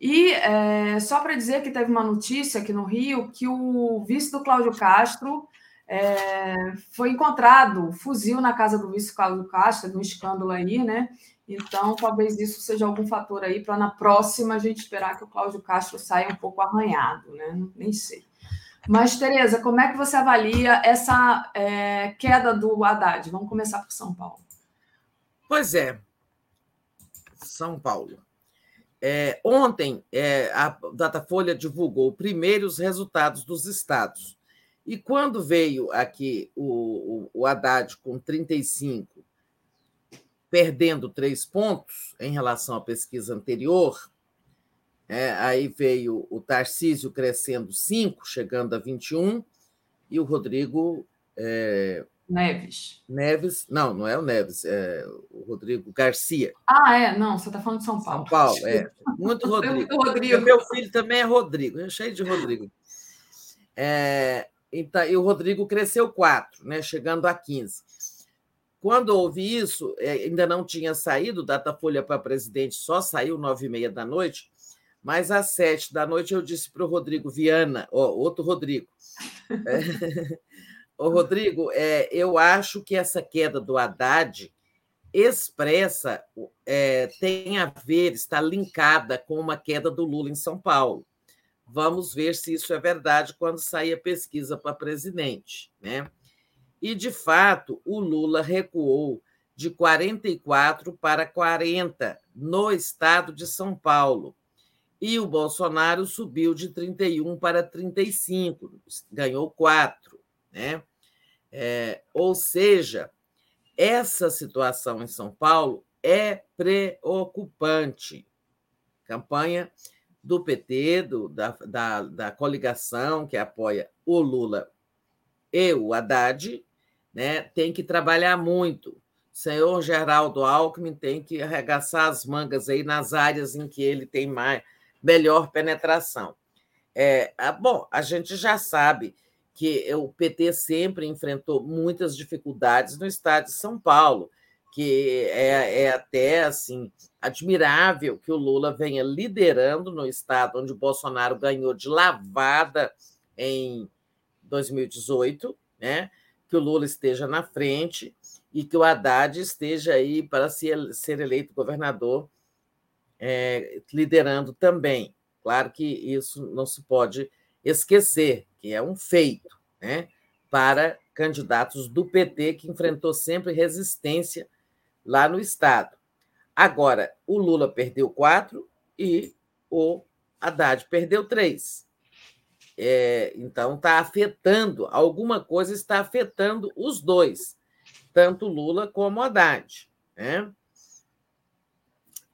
E é, só para dizer que teve uma notícia aqui no Rio que o vice do Cláudio Castro é, foi encontrado fuzil na casa do vice Cláudio Castro, um escândalo aí, né? Então, talvez isso seja algum fator aí para na próxima a gente esperar que o Cláudio Castro saia um pouco arranhado, né? Nem sei. Mas, Tereza, como é que você avalia essa é, queda do Haddad? Vamos começar por São Paulo. Pois é, São Paulo. É, ontem, é, a Datafolha divulgou primeiro os resultados dos estados. E quando veio aqui o, o, o Haddad com 35, perdendo três pontos em relação à pesquisa anterior, é, aí veio o Tarcísio crescendo cinco, chegando a 21, e o Rodrigo é, Neves. Neves, não, não é o Neves, é o Rodrigo Garcia. Ah, é, não, você está falando de São Paulo. São Paulo, é. [laughs] Muito Rodrigo. Rodrigo. Meu filho também é Rodrigo, é cheio de Rodrigo. É, então, e o Rodrigo cresceu quatro, né, chegando a 15. Quando houve isso, é, ainda não tinha saído Datafolha para presidente, só saiu nove e meia da noite, mas às sete da noite eu disse para o Rodrigo Viana, ó, outro Rodrigo, [laughs] é, Ô, Rodrigo, é, eu acho que essa queda do Haddad expressa, é, tem a ver, está linkada com uma queda do Lula em São Paulo. Vamos ver se isso é verdade quando sair a pesquisa para presidente. Né? E, de fato, o Lula recuou de 44 para 40 no estado de São Paulo. E o Bolsonaro subiu de 31 para 35, ganhou 4. Né? É, ou seja, essa situação em São Paulo é preocupante. Campanha do PT, do, da, da, da coligação que apoia o Lula e o Haddad, né, tem que trabalhar muito. Senhor Geraldo Alckmin tem que arregaçar as mangas aí nas áreas em que ele tem mais, melhor penetração. É, bom, a gente já sabe que o PT sempre enfrentou muitas dificuldades no estado de São Paulo, que é, é, até assim admirável que o Lula venha liderando no estado onde o Bolsonaro ganhou de lavada em 2018, né? que o Lula esteja na frente e que o Haddad esteja aí para ser, eleito governador, é, liderando também. Claro que isso não se pode esquecer, que é um feito, né? para candidatos do PT, que enfrentou sempre resistência lá no Estado. Agora, o Lula perdeu quatro e o Haddad perdeu três. É, então, está afetando, alguma coisa está afetando os dois, tanto Lula como Haddad. Né?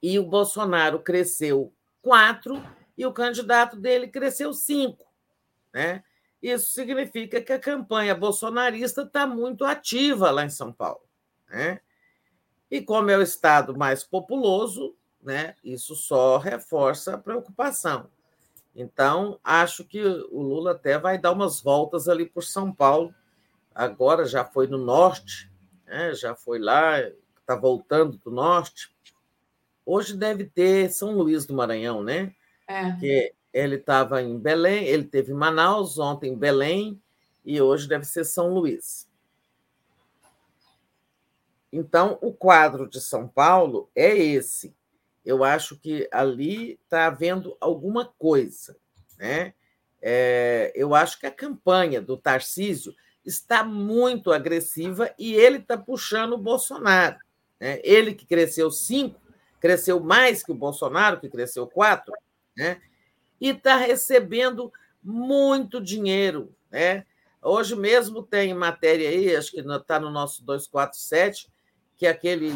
E o Bolsonaro cresceu quatro e o candidato dele cresceu cinco. Né? Isso significa que a campanha bolsonarista está muito ativa lá em São Paulo. Né? E como é o estado mais populoso, né, isso só reforça a preocupação. Então, acho que o Lula até vai dar umas voltas ali por São Paulo. Agora já foi no norte, né? já foi lá, está voltando do norte. Hoje deve ter São Luís do Maranhão, né? É. Que ele estava em Belém, ele teve em Manaus, ontem em Belém, e hoje deve ser São Luís. Então, o quadro de São Paulo é esse. Eu acho que ali está havendo alguma coisa. Né? É, eu acho que a campanha do Tarcísio está muito agressiva e ele está puxando o Bolsonaro. Né? Ele que cresceu cinco, cresceu mais que o Bolsonaro, que cresceu quatro, né? E está recebendo muito dinheiro. Né? Hoje mesmo tem matéria aí, acho que está no nosso 247, que aquele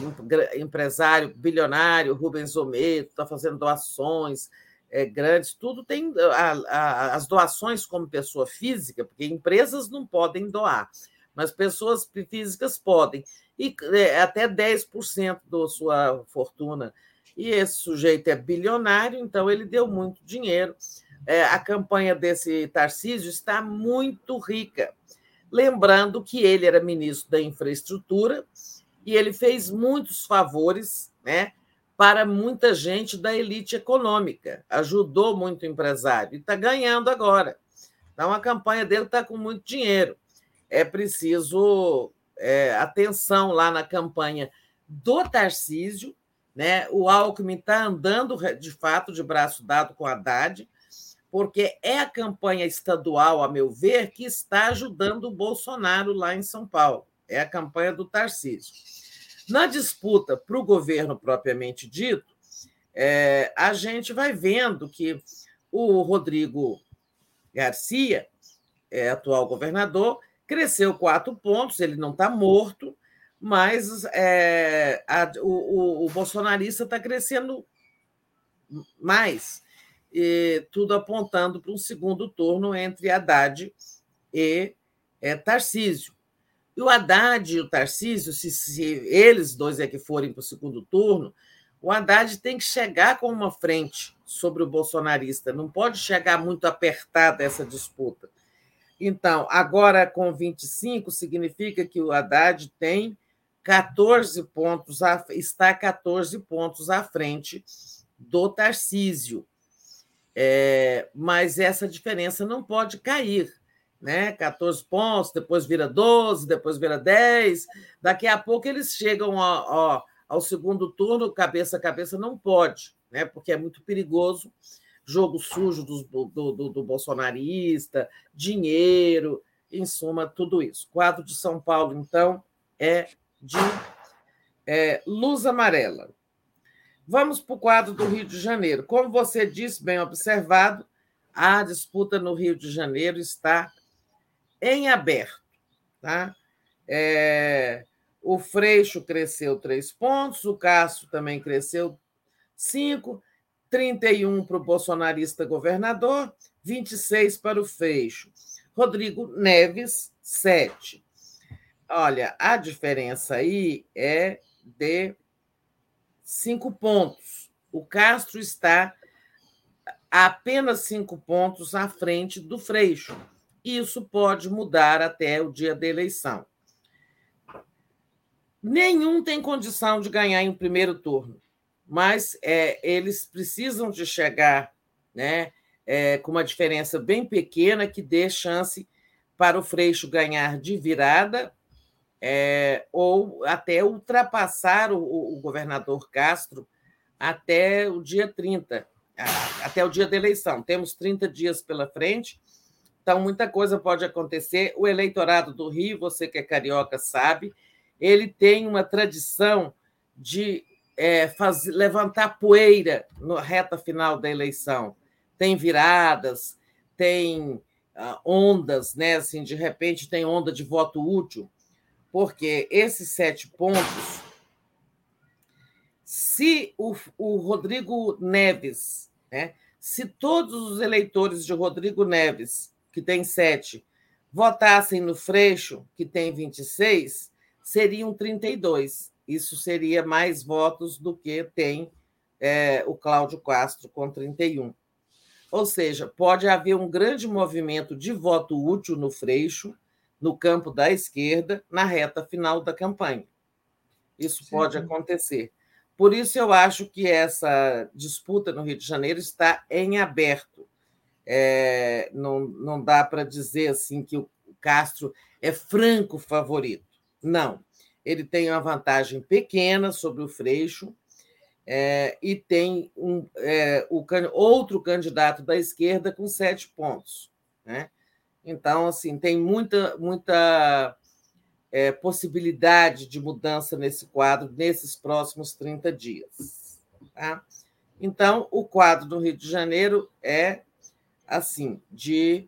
empresário bilionário, Rubens Ometo, está fazendo doações é, grandes, tudo tem a, a, as doações como pessoa física, porque empresas não podem doar, mas pessoas físicas podem, e é, até 10% da sua fortuna. E esse sujeito é bilionário, então ele deu muito dinheiro. É, a campanha desse Tarcísio está muito rica. Lembrando que ele era ministro da Infraestrutura, e ele fez muitos favores né, para muita gente da elite econômica, ajudou muito o empresário e está ganhando agora. Então, a campanha dele está com muito dinheiro. É preciso é, atenção lá na campanha do Tarcísio. Né? O Alckmin está andando, de fato, de braço dado com Haddad, porque é a campanha estadual, a meu ver, que está ajudando o Bolsonaro lá em São Paulo. É a campanha do Tarcísio. Na disputa para o governo propriamente dito, é, a gente vai vendo que o Rodrigo Garcia, é, atual governador, cresceu quatro pontos, ele não está morto, mas é, a, o, o, bolsonarista está crescendo mais, tudo apontando para um segundo turno entre Haddad e é, Tarcísio. E o Haddad e o Tarcísio, se, se eles dois é que forem para o segundo turno, o Haddad tem que chegar com uma frente sobre o bolsonarista, não pode chegar muito apertada essa disputa. Então, agora com 25, significa que o Haddad tem 14 pontos, está 14 pontos à frente do Tarcísio. É, mas essa diferença não pode cair né? 14 pontos, depois vira 12, depois vira 10. Daqui a pouco eles chegam ao, ao, segundo turno, cabeça a cabeça, não pode, né? Porque é muito perigoso. Jogo sujo do, do, do, do bolsonarista, dinheiro, em suma, tudo isso. quadro de São Paulo, então, é de é, luz amarela. Vamos para o quadro do Rio de Janeiro. Como você disse, bem observado, a disputa no Rio de Janeiro está em aberto. Tá? É, o Freixo cresceu três pontos, o Castro também cresceu cinco, 31 para o bolsonarista governador, 26 para o Freixo. Rodrigo Neves, 7. Olha, a diferença aí é de cinco pontos. O Castro está a apenas cinco pontos à frente do Freixo isso pode mudar até o dia da eleição. Nenhum tem condição de ganhar em primeiro turno, mas é, eles precisam de chegar né, é, com uma diferença bem pequena que dê chance para o Freixo ganhar de virada é, ou até ultrapassar o, o, governador Castro até o dia 30, até o dia da eleição. Temos 30 dias pela frente então, muita coisa pode acontecer. O eleitorado do Rio, você que é carioca sabe, ele tem uma tradição de é, fazer, levantar poeira na reta final da eleição. Tem viradas, tem uh, ondas, né? Assim, de repente tem onda de voto útil, porque esses sete pontos, se o, o Rodrigo Neves, né? Se todos os eleitores de Rodrigo Neves que tem sete, votassem no Freixo, que tem 26, seriam 32. Isso seria mais votos do que tem é, o Cláudio Castro com 31. Ou seja, pode haver um grande movimento de voto útil no Freixo, no campo da esquerda, na reta final da campanha. Isso Sim. pode acontecer. Por isso, eu acho que essa disputa no Rio de Janeiro está em aberto. É, não, não dá para dizer assim que o Castro é franco favorito. Não. Ele tem uma vantagem pequena sobre o Freixo é, e tem um, é, o, outro candidato da esquerda com sete pontos. Né? Então, assim, tem muita, muita é, possibilidade de mudança nesse quadro nesses próximos 30 dias. Tá? Então, o quadro do Rio de Janeiro é assim de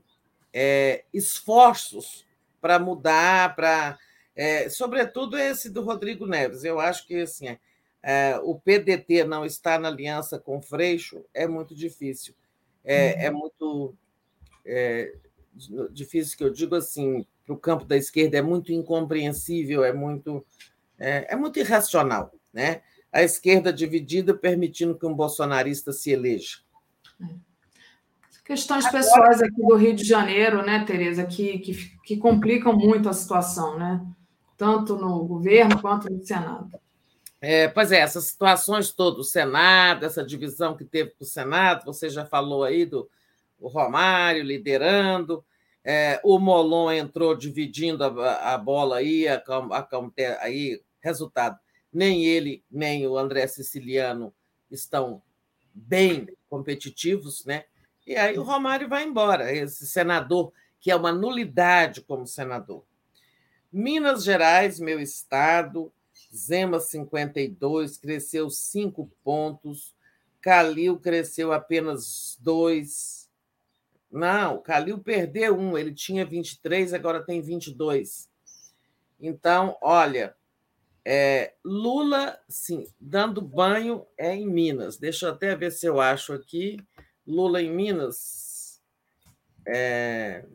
é, esforços para mudar, para é, sobretudo esse do Rodrigo Neves. Eu acho que assim é, é o PDT não está na aliança com o Freixo é muito difícil. É, é uhum. muito é, difícil que eu digo assim para o campo da esquerda é muito incompreensível, é muito é, é muito irracional, né? A esquerda dividida permitindo que um bolsonarista se eleja. Questões Agora, pessoais aqui do Rio de Janeiro, né, Tereza, que, que, que complicam muito a situação, né? Tanto no governo quanto no Senado. É, pois é, essas situações todas, o Senado, essa divisão que teve com o Senado, você já falou aí do o Romário liderando, é, o Molon entrou dividindo a, a bola aí, a, a, aí, resultado. Nem ele, nem o André Siciliano estão bem competitivos, né? E aí o Romário vai embora, esse senador, que é uma nulidade como senador. Minas Gerais, meu estado, Zema 52, cresceu cinco pontos, Calil cresceu apenas dois, não, o Calil perdeu um, ele tinha 23, agora tem 22. Então, olha, é, Lula, sim, dando banho é em Minas. Deixa eu até ver se eu acho aqui. Lula em Minas. É,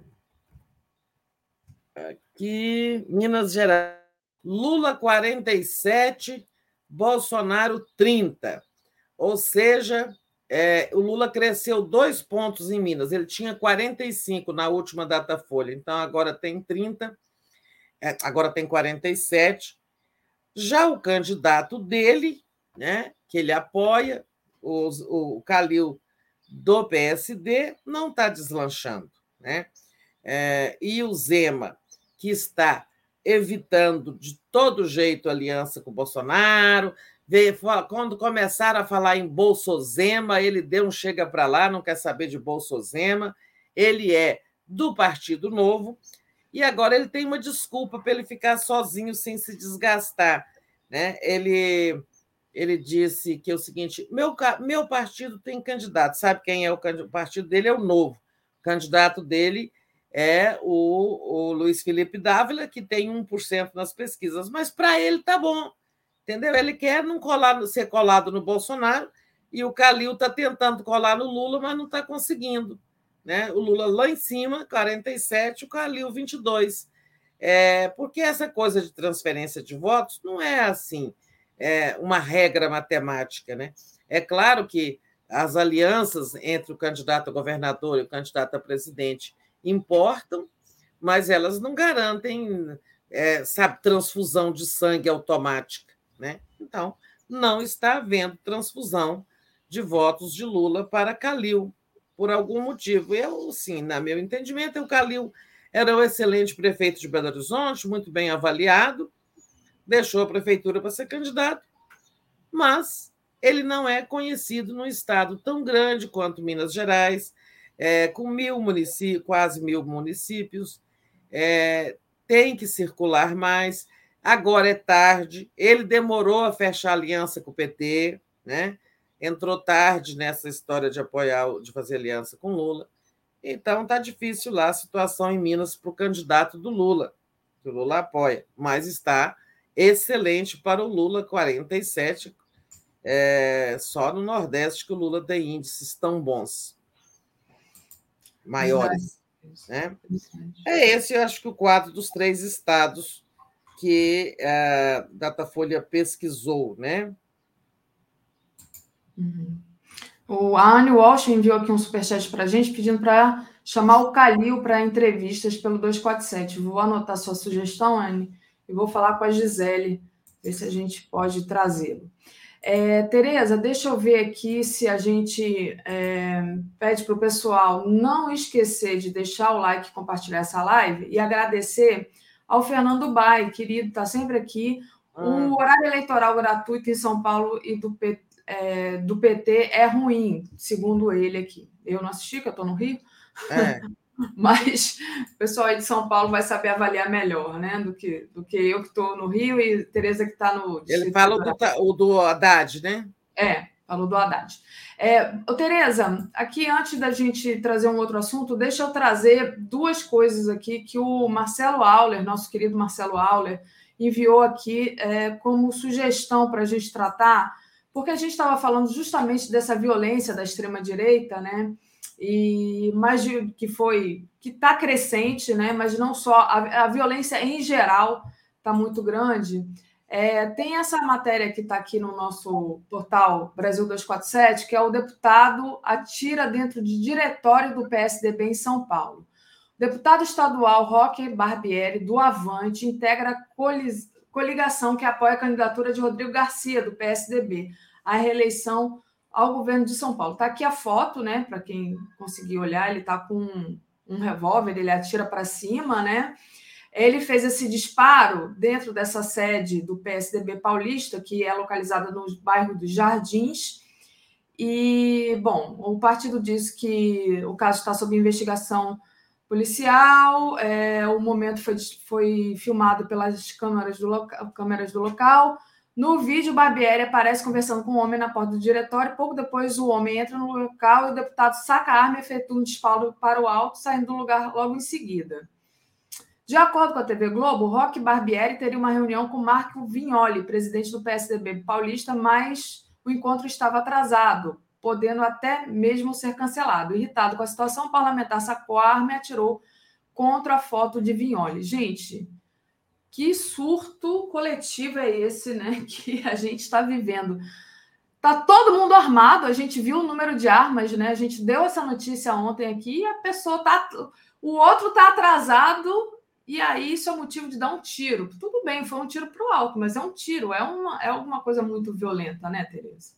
aqui, Minas Gerais. Lula 47, Bolsonaro 30. Ou seja, é, o Lula cresceu dois pontos em Minas. Ele tinha 45 na última data folha, então agora tem 30, é, agora tem 47. Já o candidato dele, né, que ele apoia, o, o Calil do PSD, não está deslanchando. Né? É, e o Zema, que está evitando de todo jeito aliança com o Bolsonaro, quando começaram a falar em Bolsozema, ele deu um chega para lá, não quer saber de Bolsozema. Ele é do Partido Novo e agora ele tem uma desculpa para ele ficar sozinho sem se desgastar. Né? Ele, ele disse que é o seguinte: meu, meu partido tem candidato, sabe quem é o, o partido dele? É o Novo. O candidato dele é o, o Luiz Felipe Dávila, que tem 1% nas pesquisas, mas para ele tá bom Entendeu? Ele quer não colar, ser colado no Bolsonaro e o Calil está tentando colar no Lula, mas não está conseguindo. Né? O Lula lá em cima, 47, o Calil 22. É, porque essa coisa de transferência de votos não é assim, é uma regra matemática. Né? É claro que as alianças entre o candidato a governador e o candidato a presidente importam, mas elas não garantem, é, sabe, transfusão de sangue automática. Né? Então, não está havendo transfusão de votos de Lula para Calil, por algum motivo. Eu, sim, na meu entendimento, o Calil era um excelente prefeito de Belo Horizonte, muito bem avaliado, deixou a prefeitura para ser candidato, mas ele não é conhecido num estado tão grande quanto Minas Gerais, é, com mil municípios, quase mil municípios, é, tem que circular mais. Agora é tarde. Ele demorou a fechar aliança com o PT, né? Entrou tarde nessa história de apoiar, de fazer aliança com Lula. Então está difícil lá a situação em Minas para o candidato do Lula, que o Lula apoia, mas está excelente para o Lula 47. É, só no Nordeste que o Lula tem índices tão bons, maiores. Né? É esse, eu acho que o quadro dos três estados que a Datafolha pesquisou, né? Uhum. O Anne Walsh enviou aqui um superchat para a gente pedindo para chamar o Calil para entrevistas pelo 247. Vou anotar sua sugestão, Anne, e vou falar com a Gisele, ver se a gente pode trazê-lo. É, Tereza, deixa eu ver aqui se a gente é, pede para o pessoal não esquecer de deixar o like, compartilhar essa live e agradecer ao Fernando Bai, querido, está sempre aqui. O ah. horário eleitoral gratuito em São Paulo e do, é, do PT é ruim, segundo ele aqui. Eu não assisti, que eu estou no Rio. É. [laughs] Mas o pessoal aí de São Paulo vai saber avaliar melhor, né? Do que, do que eu que estou no Rio e Tereza que está no. Ele fala do, o do Haddad, né? É, falou do Haddad. É, Tereza, aqui antes da gente trazer um outro assunto, deixa eu trazer duas coisas aqui que o Marcelo Auler, nosso querido Marcelo Auler, enviou aqui é, como sugestão para a gente tratar, porque a gente estava falando justamente dessa violência da extrema-direita, né? E mais que foi que está crescente, né? Mas não só a, a violência em geral está muito grande. É, tem essa matéria que está aqui no nosso portal Brasil 247, que é o deputado atira dentro de diretório do PSDB em São Paulo. O deputado estadual Roque Barbieri, do Avante, integra coligação que apoia a candidatura de Rodrigo Garcia, do PSDB, à reeleição ao governo de São Paulo. Está aqui a foto, né? Para quem conseguir olhar, ele está com um, um revólver, ele atira para cima, né? Ele fez esse disparo dentro dessa sede do PSDB paulista, que é localizada no bairro dos Jardins. E, bom, o partido diz que o caso está sob investigação policial. É, o momento foi, foi filmado pelas câmeras do, loca, câmeras do local. No vídeo, Barbieri aparece conversando com um homem na porta do diretório. Pouco depois, o homem entra no local e o deputado saca a arma e efetua um disparo para o alto, saindo do lugar logo em seguida. De acordo com a TV Globo, Roque Barbieri teria uma reunião com Marco Vignoli, presidente do PSDB paulista, mas o encontro estava atrasado, podendo até mesmo ser cancelado. Irritado com a situação, o parlamentar sacou a arma e atirou contra a foto de Vignoli. Gente, que surto coletivo é esse, né, [laughs] que a gente está vivendo? Tá todo mundo armado, a gente viu o número de armas, né? A gente deu essa notícia ontem aqui e a pessoa tá o outro tá atrasado e aí isso é motivo de dar um tiro. Tudo bem, foi um tiro para o alto, mas é um tiro, é uma, é alguma coisa muito violenta, né, Tereza?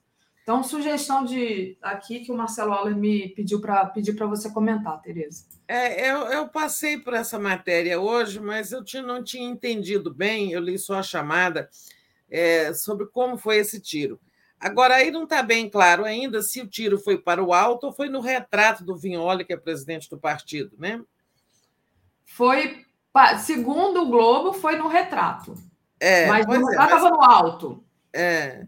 Então, sugestão de aqui que o Marcelo Auler me pediu para pedir para você comentar, Tereza. É, eu, eu, passei por essa matéria hoje, mas eu tinha, não tinha entendido bem, eu li só a chamada é, sobre como foi esse tiro. Agora, aí não está bem claro ainda se o tiro foi para o alto ou foi no retrato do Vignoli, que é presidente do partido, né? Foi Segundo o Globo, foi no retrato. É, mas o retrato estava é, no alto. É,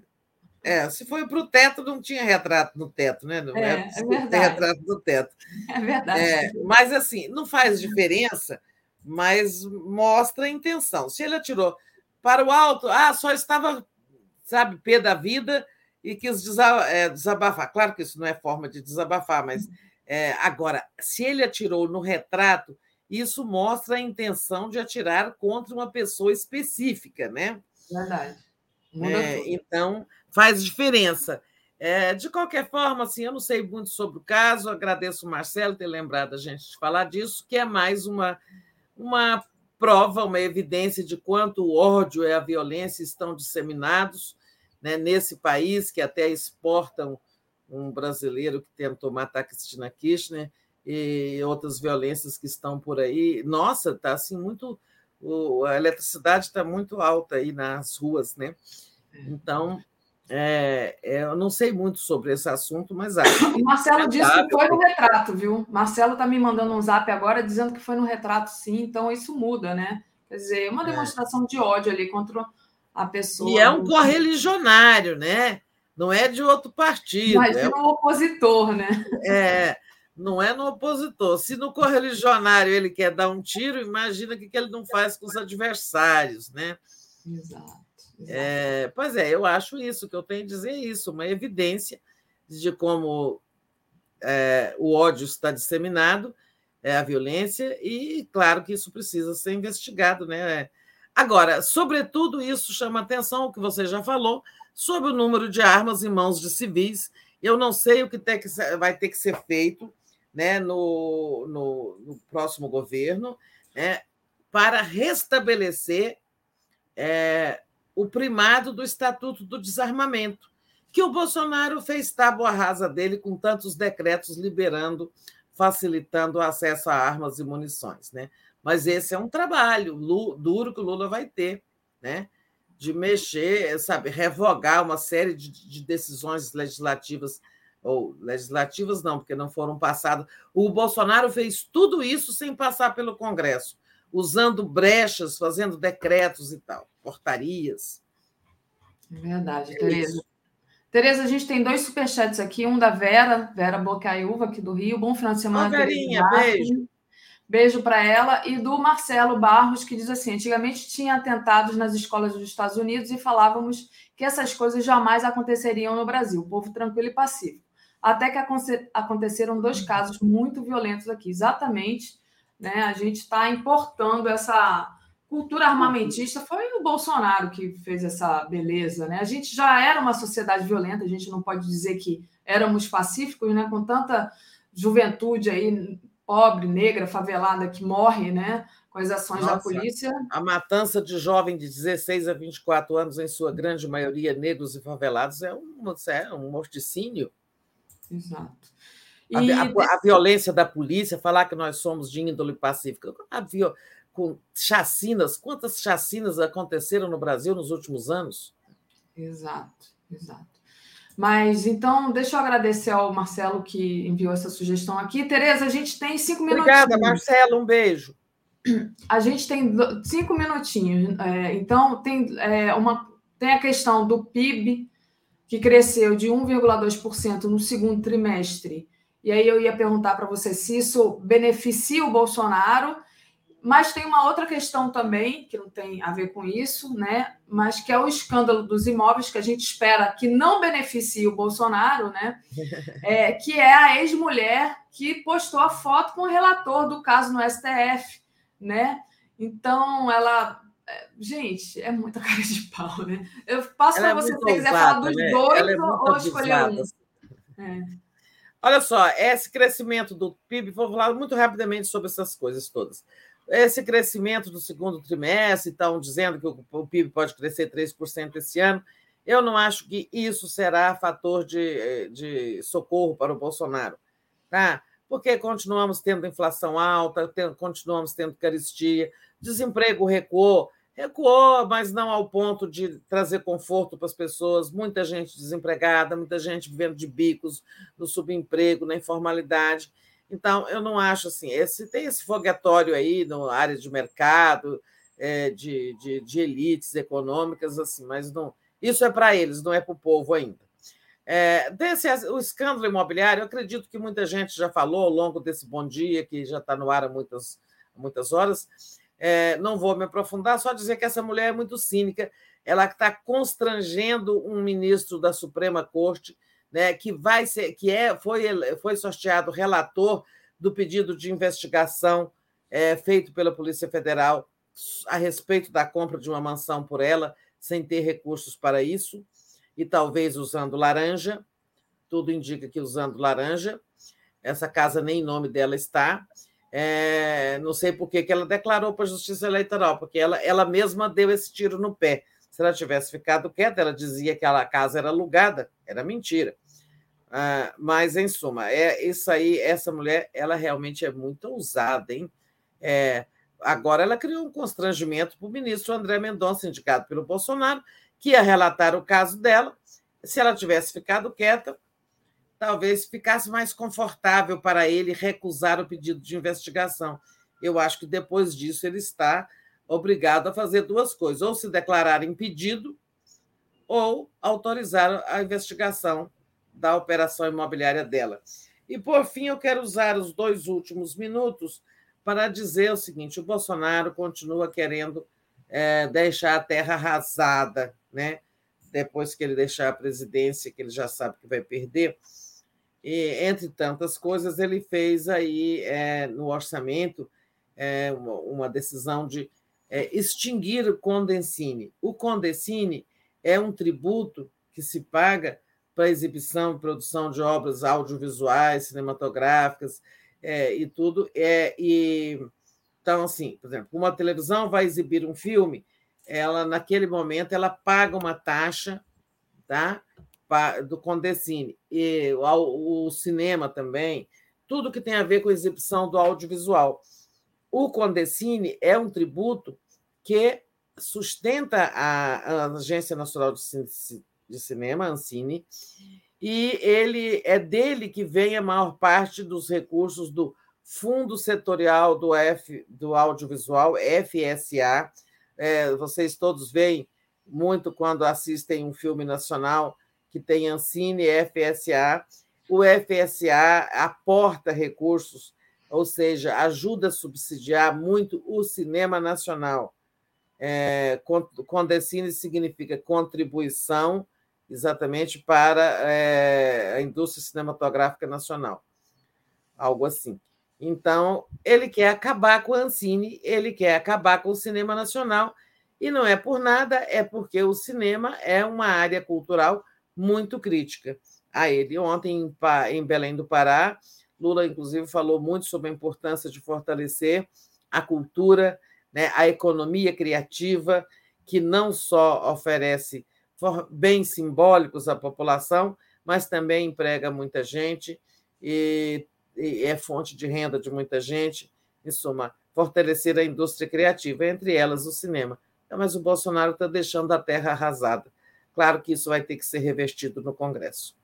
é, se foi para o teto, não tinha retrato no teto, né? Não é, é, é verdade. retrato no teto. [laughs] É verdade. É, mas, assim, não faz diferença, mas mostra a intenção. Se ele atirou para o alto, ah, só estava, sabe, pé da vida e quis é, desabafar. Claro que isso não é forma de desabafar, mas é, agora, se ele atirou no retrato, isso mostra a intenção de atirar contra uma pessoa específica, né? Verdade. É, então, faz diferença. É, de qualquer forma, assim, eu não sei muito sobre o caso, agradeço o Marcelo ter lembrado a gente de falar disso, que é mais uma, uma prova, uma evidência de quanto o ódio e a violência estão disseminados né, nesse país, que até exportam um brasileiro que tentou matar Cristina Kirchner, e outras violências que estão por aí. Nossa, está assim muito. O, a eletricidade está muito alta aí nas ruas, né? É. Então, é, é, eu não sei muito sobre esse assunto, mas acho. [coughs] O Marcelo disse que foi no retrato, viu? Marcelo está me mandando um zap agora dizendo que foi no retrato, sim, então isso muda, né? Quer dizer, é uma é. demonstração é. de ódio ali contra a pessoa. E é um correligionário, né? Não é de outro partido. Imagina é um opositor, né? É não é no opositor. Se no correligionário ele quer dar um tiro, imagina o que ele não faz com os adversários, né? Exato. É, pois é, eu acho isso, que eu tenho a dizer isso, uma evidência de como é, o ódio está disseminado, é, a violência, e claro que isso precisa ser investigado, né? Agora, sobretudo, isso chama atenção, o que você já falou, sobre o número de armas em mãos de civis Eu não sei o que, tem que vai ter que ser feito né, no, no, no próximo governo né, para restabelecer é, o primado do Estatuto do Desarmamento, que o Bolsonaro fez tábua rasa dele com tantos decretos liberando, facilitando o acesso a armas e munições. Né? Mas esse é um trabalho duro que o Lula vai ter, né? de mexer, sabe, revogar uma série de, de decisões legislativas ou legislativas não, porque não foram passadas. O Bolsonaro fez tudo isso sem passar pelo Congresso, usando brechas, fazendo decretos e tal, portarias. É verdade, é Tereza. Tereza, a gente tem dois superchats aqui, um da Vera, Vera Bocaiúva, aqui do Rio. Bom final de semana. Ô, Verinha, beijo. Beijo para ela. E do Marcelo Barros, que diz assim: antigamente tinha atentados nas escolas dos Estados Unidos e falávamos que essas coisas jamais aconteceriam no Brasil, povo tranquilo e pacífico. Até que aconteceram dois casos muito violentos aqui. Exatamente, né? A gente está importando essa cultura armamentista. Foi o Bolsonaro que fez essa beleza, né? A gente já era uma sociedade violenta, a gente não pode dizer que éramos pacíficos, né? Com tanta juventude aí pobre, negra, favelada que morre, né? Com as ações Nossa, da polícia. A matança de jovem de 16 a 24 anos, em sua grande maioria negros e favelados, é um, é um morticínio. Exato. E... A, a, a, violência da polícia, falar que nós somos de índole pacífica, viol... com chacinas, quantas chacinas aconteceram no Brasil nos últimos anos? Exato, exato. Mas então, deixa eu agradecer ao Marcelo que enviou essa sugestão aqui. Tereza, a gente tem cinco minutos. Obrigada, Marcelo, um beijo. A gente tem cinco minutinhos. É, então, tem, é, uma, tem a questão do PIB, que cresceu de 1,2% no segundo trimestre. E aí eu ia perguntar para você se isso beneficia o Bolsonaro mas tem uma outra questão também, que não tem a ver com isso, né? mas que é o escândalo dos imóveis, que a gente espera que não beneficie o Bolsonaro, né? [laughs] É, que é a ex-mulher que postou a foto com o relator do caso no STF. Né? Então, ela. Gente, é muita [laughs] cara de pau, né? Eu passo para é você, se você quiser falar dos né? dois é ou escolher um. É. Olha só, esse crescimento do PIB, vou falar muito rapidamente sobre essas coisas todas esse crescimento do segundo trimestre, estão dizendo que o PIB pode crescer 3% esse ano. Eu não acho que isso será fator de, de socorro para o Bolsonaro, tá? porque continuamos tendo inflação alta, continuamos tendo caristia, desemprego recuou, recuou, mas não ao ponto de trazer conforto para as pessoas, muita gente desempregada, muita gente vivendo de bicos, no subemprego, na informalidade. Então, eu não acho assim. Esse, tem esse foguetório aí na área de mercado, é, de, de, de, elites econômicas, assim, mas não. Isso é para eles, não é para o povo ainda. É, desse, o escândalo imobiliário, eu acredito que muita gente já falou ao longo desse bom dia, que já está no ar há muitas, muitas horas. É, não vou me aprofundar, só dizer que essa mulher é muito cínica. Ela está constrangendo um ministro da Suprema Corte né, que vai ser, que é, foi, foi sorteado relator do pedido de investigação é, feito pela Polícia Federal a respeito da compra de uma mansão por ela, sem ter recursos para isso, e talvez usando laranja, tudo indica que usando laranja. Essa casa nem em nome dela está. É, não sei por que ela declarou para a Justiça Eleitoral, porque ela, ela mesma deu esse tiro no pé. Se ela tivesse ficado quieta, ela dizia que a casa era alugada, era mentira. Ah, mas, em suma, é isso aí, essa mulher, ela realmente é muito ousada, hein? É, agora ela criou um constrangimento para o ministro André Mendonça, indicado pelo Bolsonaro, que ia relatar o caso dela. Se ela tivesse ficado quieta, talvez ficasse mais confortável para ele recusar o pedido de investigação. Eu acho que depois disso ele está obrigado a fazer duas coisas: ou se declarar impedido, ou autorizar a investigação da operação imobiliária dela. E, por fim, eu quero usar os dois últimos minutos para dizer o seguinte: o Bolsonaro continua querendo é, deixar a terra arrasada, né? depois que ele deixar a presidência, que ele já sabe que vai perder. E, entre tantas coisas, ele fez aí é, no orçamento é, uma, uma, decisão de é, extinguir o Condensine. O Condensine é um tributo que se paga para exibição e produção de obras audiovisuais, cinematográficas é, e tudo. É, e, então, assim, por exemplo, uma televisão vai exibir um filme, ela, naquele momento, ela paga uma taxa tá? Do Condecine. E o, cinema também, tudo que tem a ver com a exibição do audiovisual. O Condecine é um tributo que sustenta a, a Agência Nacional de, de Cinema, Ancine, e ele é dele que vem a maior parte dos recursos do Fundo Setorial do, F, do Audiovisual, FSA. É, vocês todos veem muito quando assistem um filme nacional que tem Ancine e FSA. O FSA aporta recursos, ou seja, ajuda a subsidiar muito o cinema nacional. É, Condecine significa contribuição exatamente para é, a indústria cinematográfica nacional, algo assim. Então, ele quer acabar com a Ancine, ele quer acabar com o cinema nacional, e não é por nada, é porque o cinema é uma área cultural muito crítica a ele. Ontem, em Belém do Pará, Lula, inclusive, falou muito sobre a importância de fortalecer a cultura né, a economia criativa, que não só oferece bens simbólicos à população, mas também emprega muita gente e, e é fonte de renda de muita gente. Em suma, fortalecer a indústria criativa, entre elas o cinema. Mas o Bolsonaro está deixando a terra arrasada. Claro que isso vai ter que ser revestido no Congresso.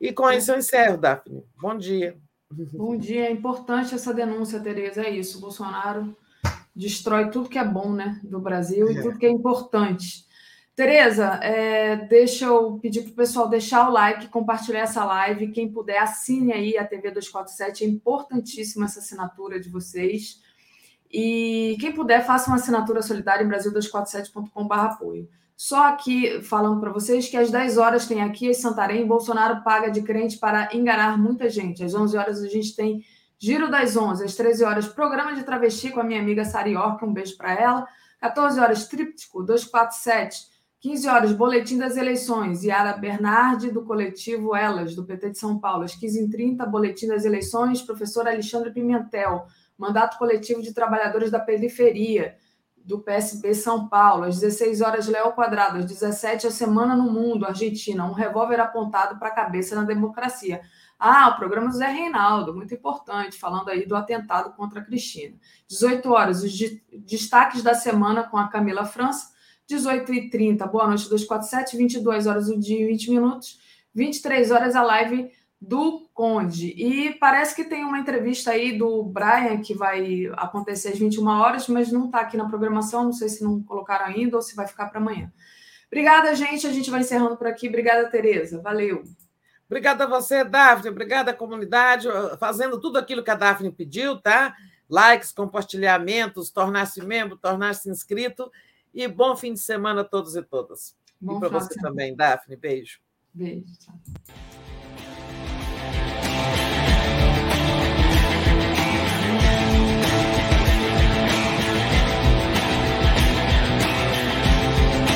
E com isso eu encerro, Daphne. Bom dia. Bom dia. É importante essa denúncia, Tereza. É isso. O Bolsonaro destrói tudo que é bom né, do Brasil e é. tudo que é importante. Tereza, é, deixa eu pedir para o pessoal deixar o like, compartilhar essa live. Quem puder, assine aí a TV 247. É importantíssima essa assinatura de vocês. E quem puder, faça uma assinatura solidária em brasil247.com.br apoio. Só aqui falando para vocês que às 10 horas tem aqui em Santarém, Bolsonaro paga de crente para enganar muita gente. Às 11 horas a gente tem Giro das 11 às 13 horas, programa de travesti com a minha amiga Sari York, um beijo para ela. 14 horas, Tríptico 247. 15 horas, Boletim das Eleições, Yara Bernardi, do coletivo Elas, do PT de São Paulo. Às 15h30, Boletim das Eleições, professor Alexandre Pimentel, Mandato Coletivo de Trabalhadores da Periferia, do PSB São Paulo. Às 16 horas, Léo Quadrado. Às 17 a Semana no Mundo, Argentina. Um revólver apontado para a cabeça na democracia. Ah, o programa do Zé Reinaldo, muito importante, falando aí do atentado contra a Cristina. 18 horas, os destaques da semana com a Camila França. 18h30, boa noite, 247, 22 horas o dia e 20 minutos. 23 horas a live do Conde. E parece que tem uma entrevista aí do Brian que vai acontecer às 21 horas, mas não está aqui na programação, não sei se não colocaram ainda ou se vai ficar para amanhã. Obrigada, gente. A gente vai encerrando por aqui. Obrigada, Tereza. Valeu. Obrigada a você, Daphne. Obrigada comunidade, fazendo tudo aquilo que a Daphne pediu, tá? Likes, compartilhamentos, tornar-se membro, tornar-se inscrito. E bom fim de semana a todos e todas. Bom e para você também, Daphne. Beijo. Beijo. Tchau.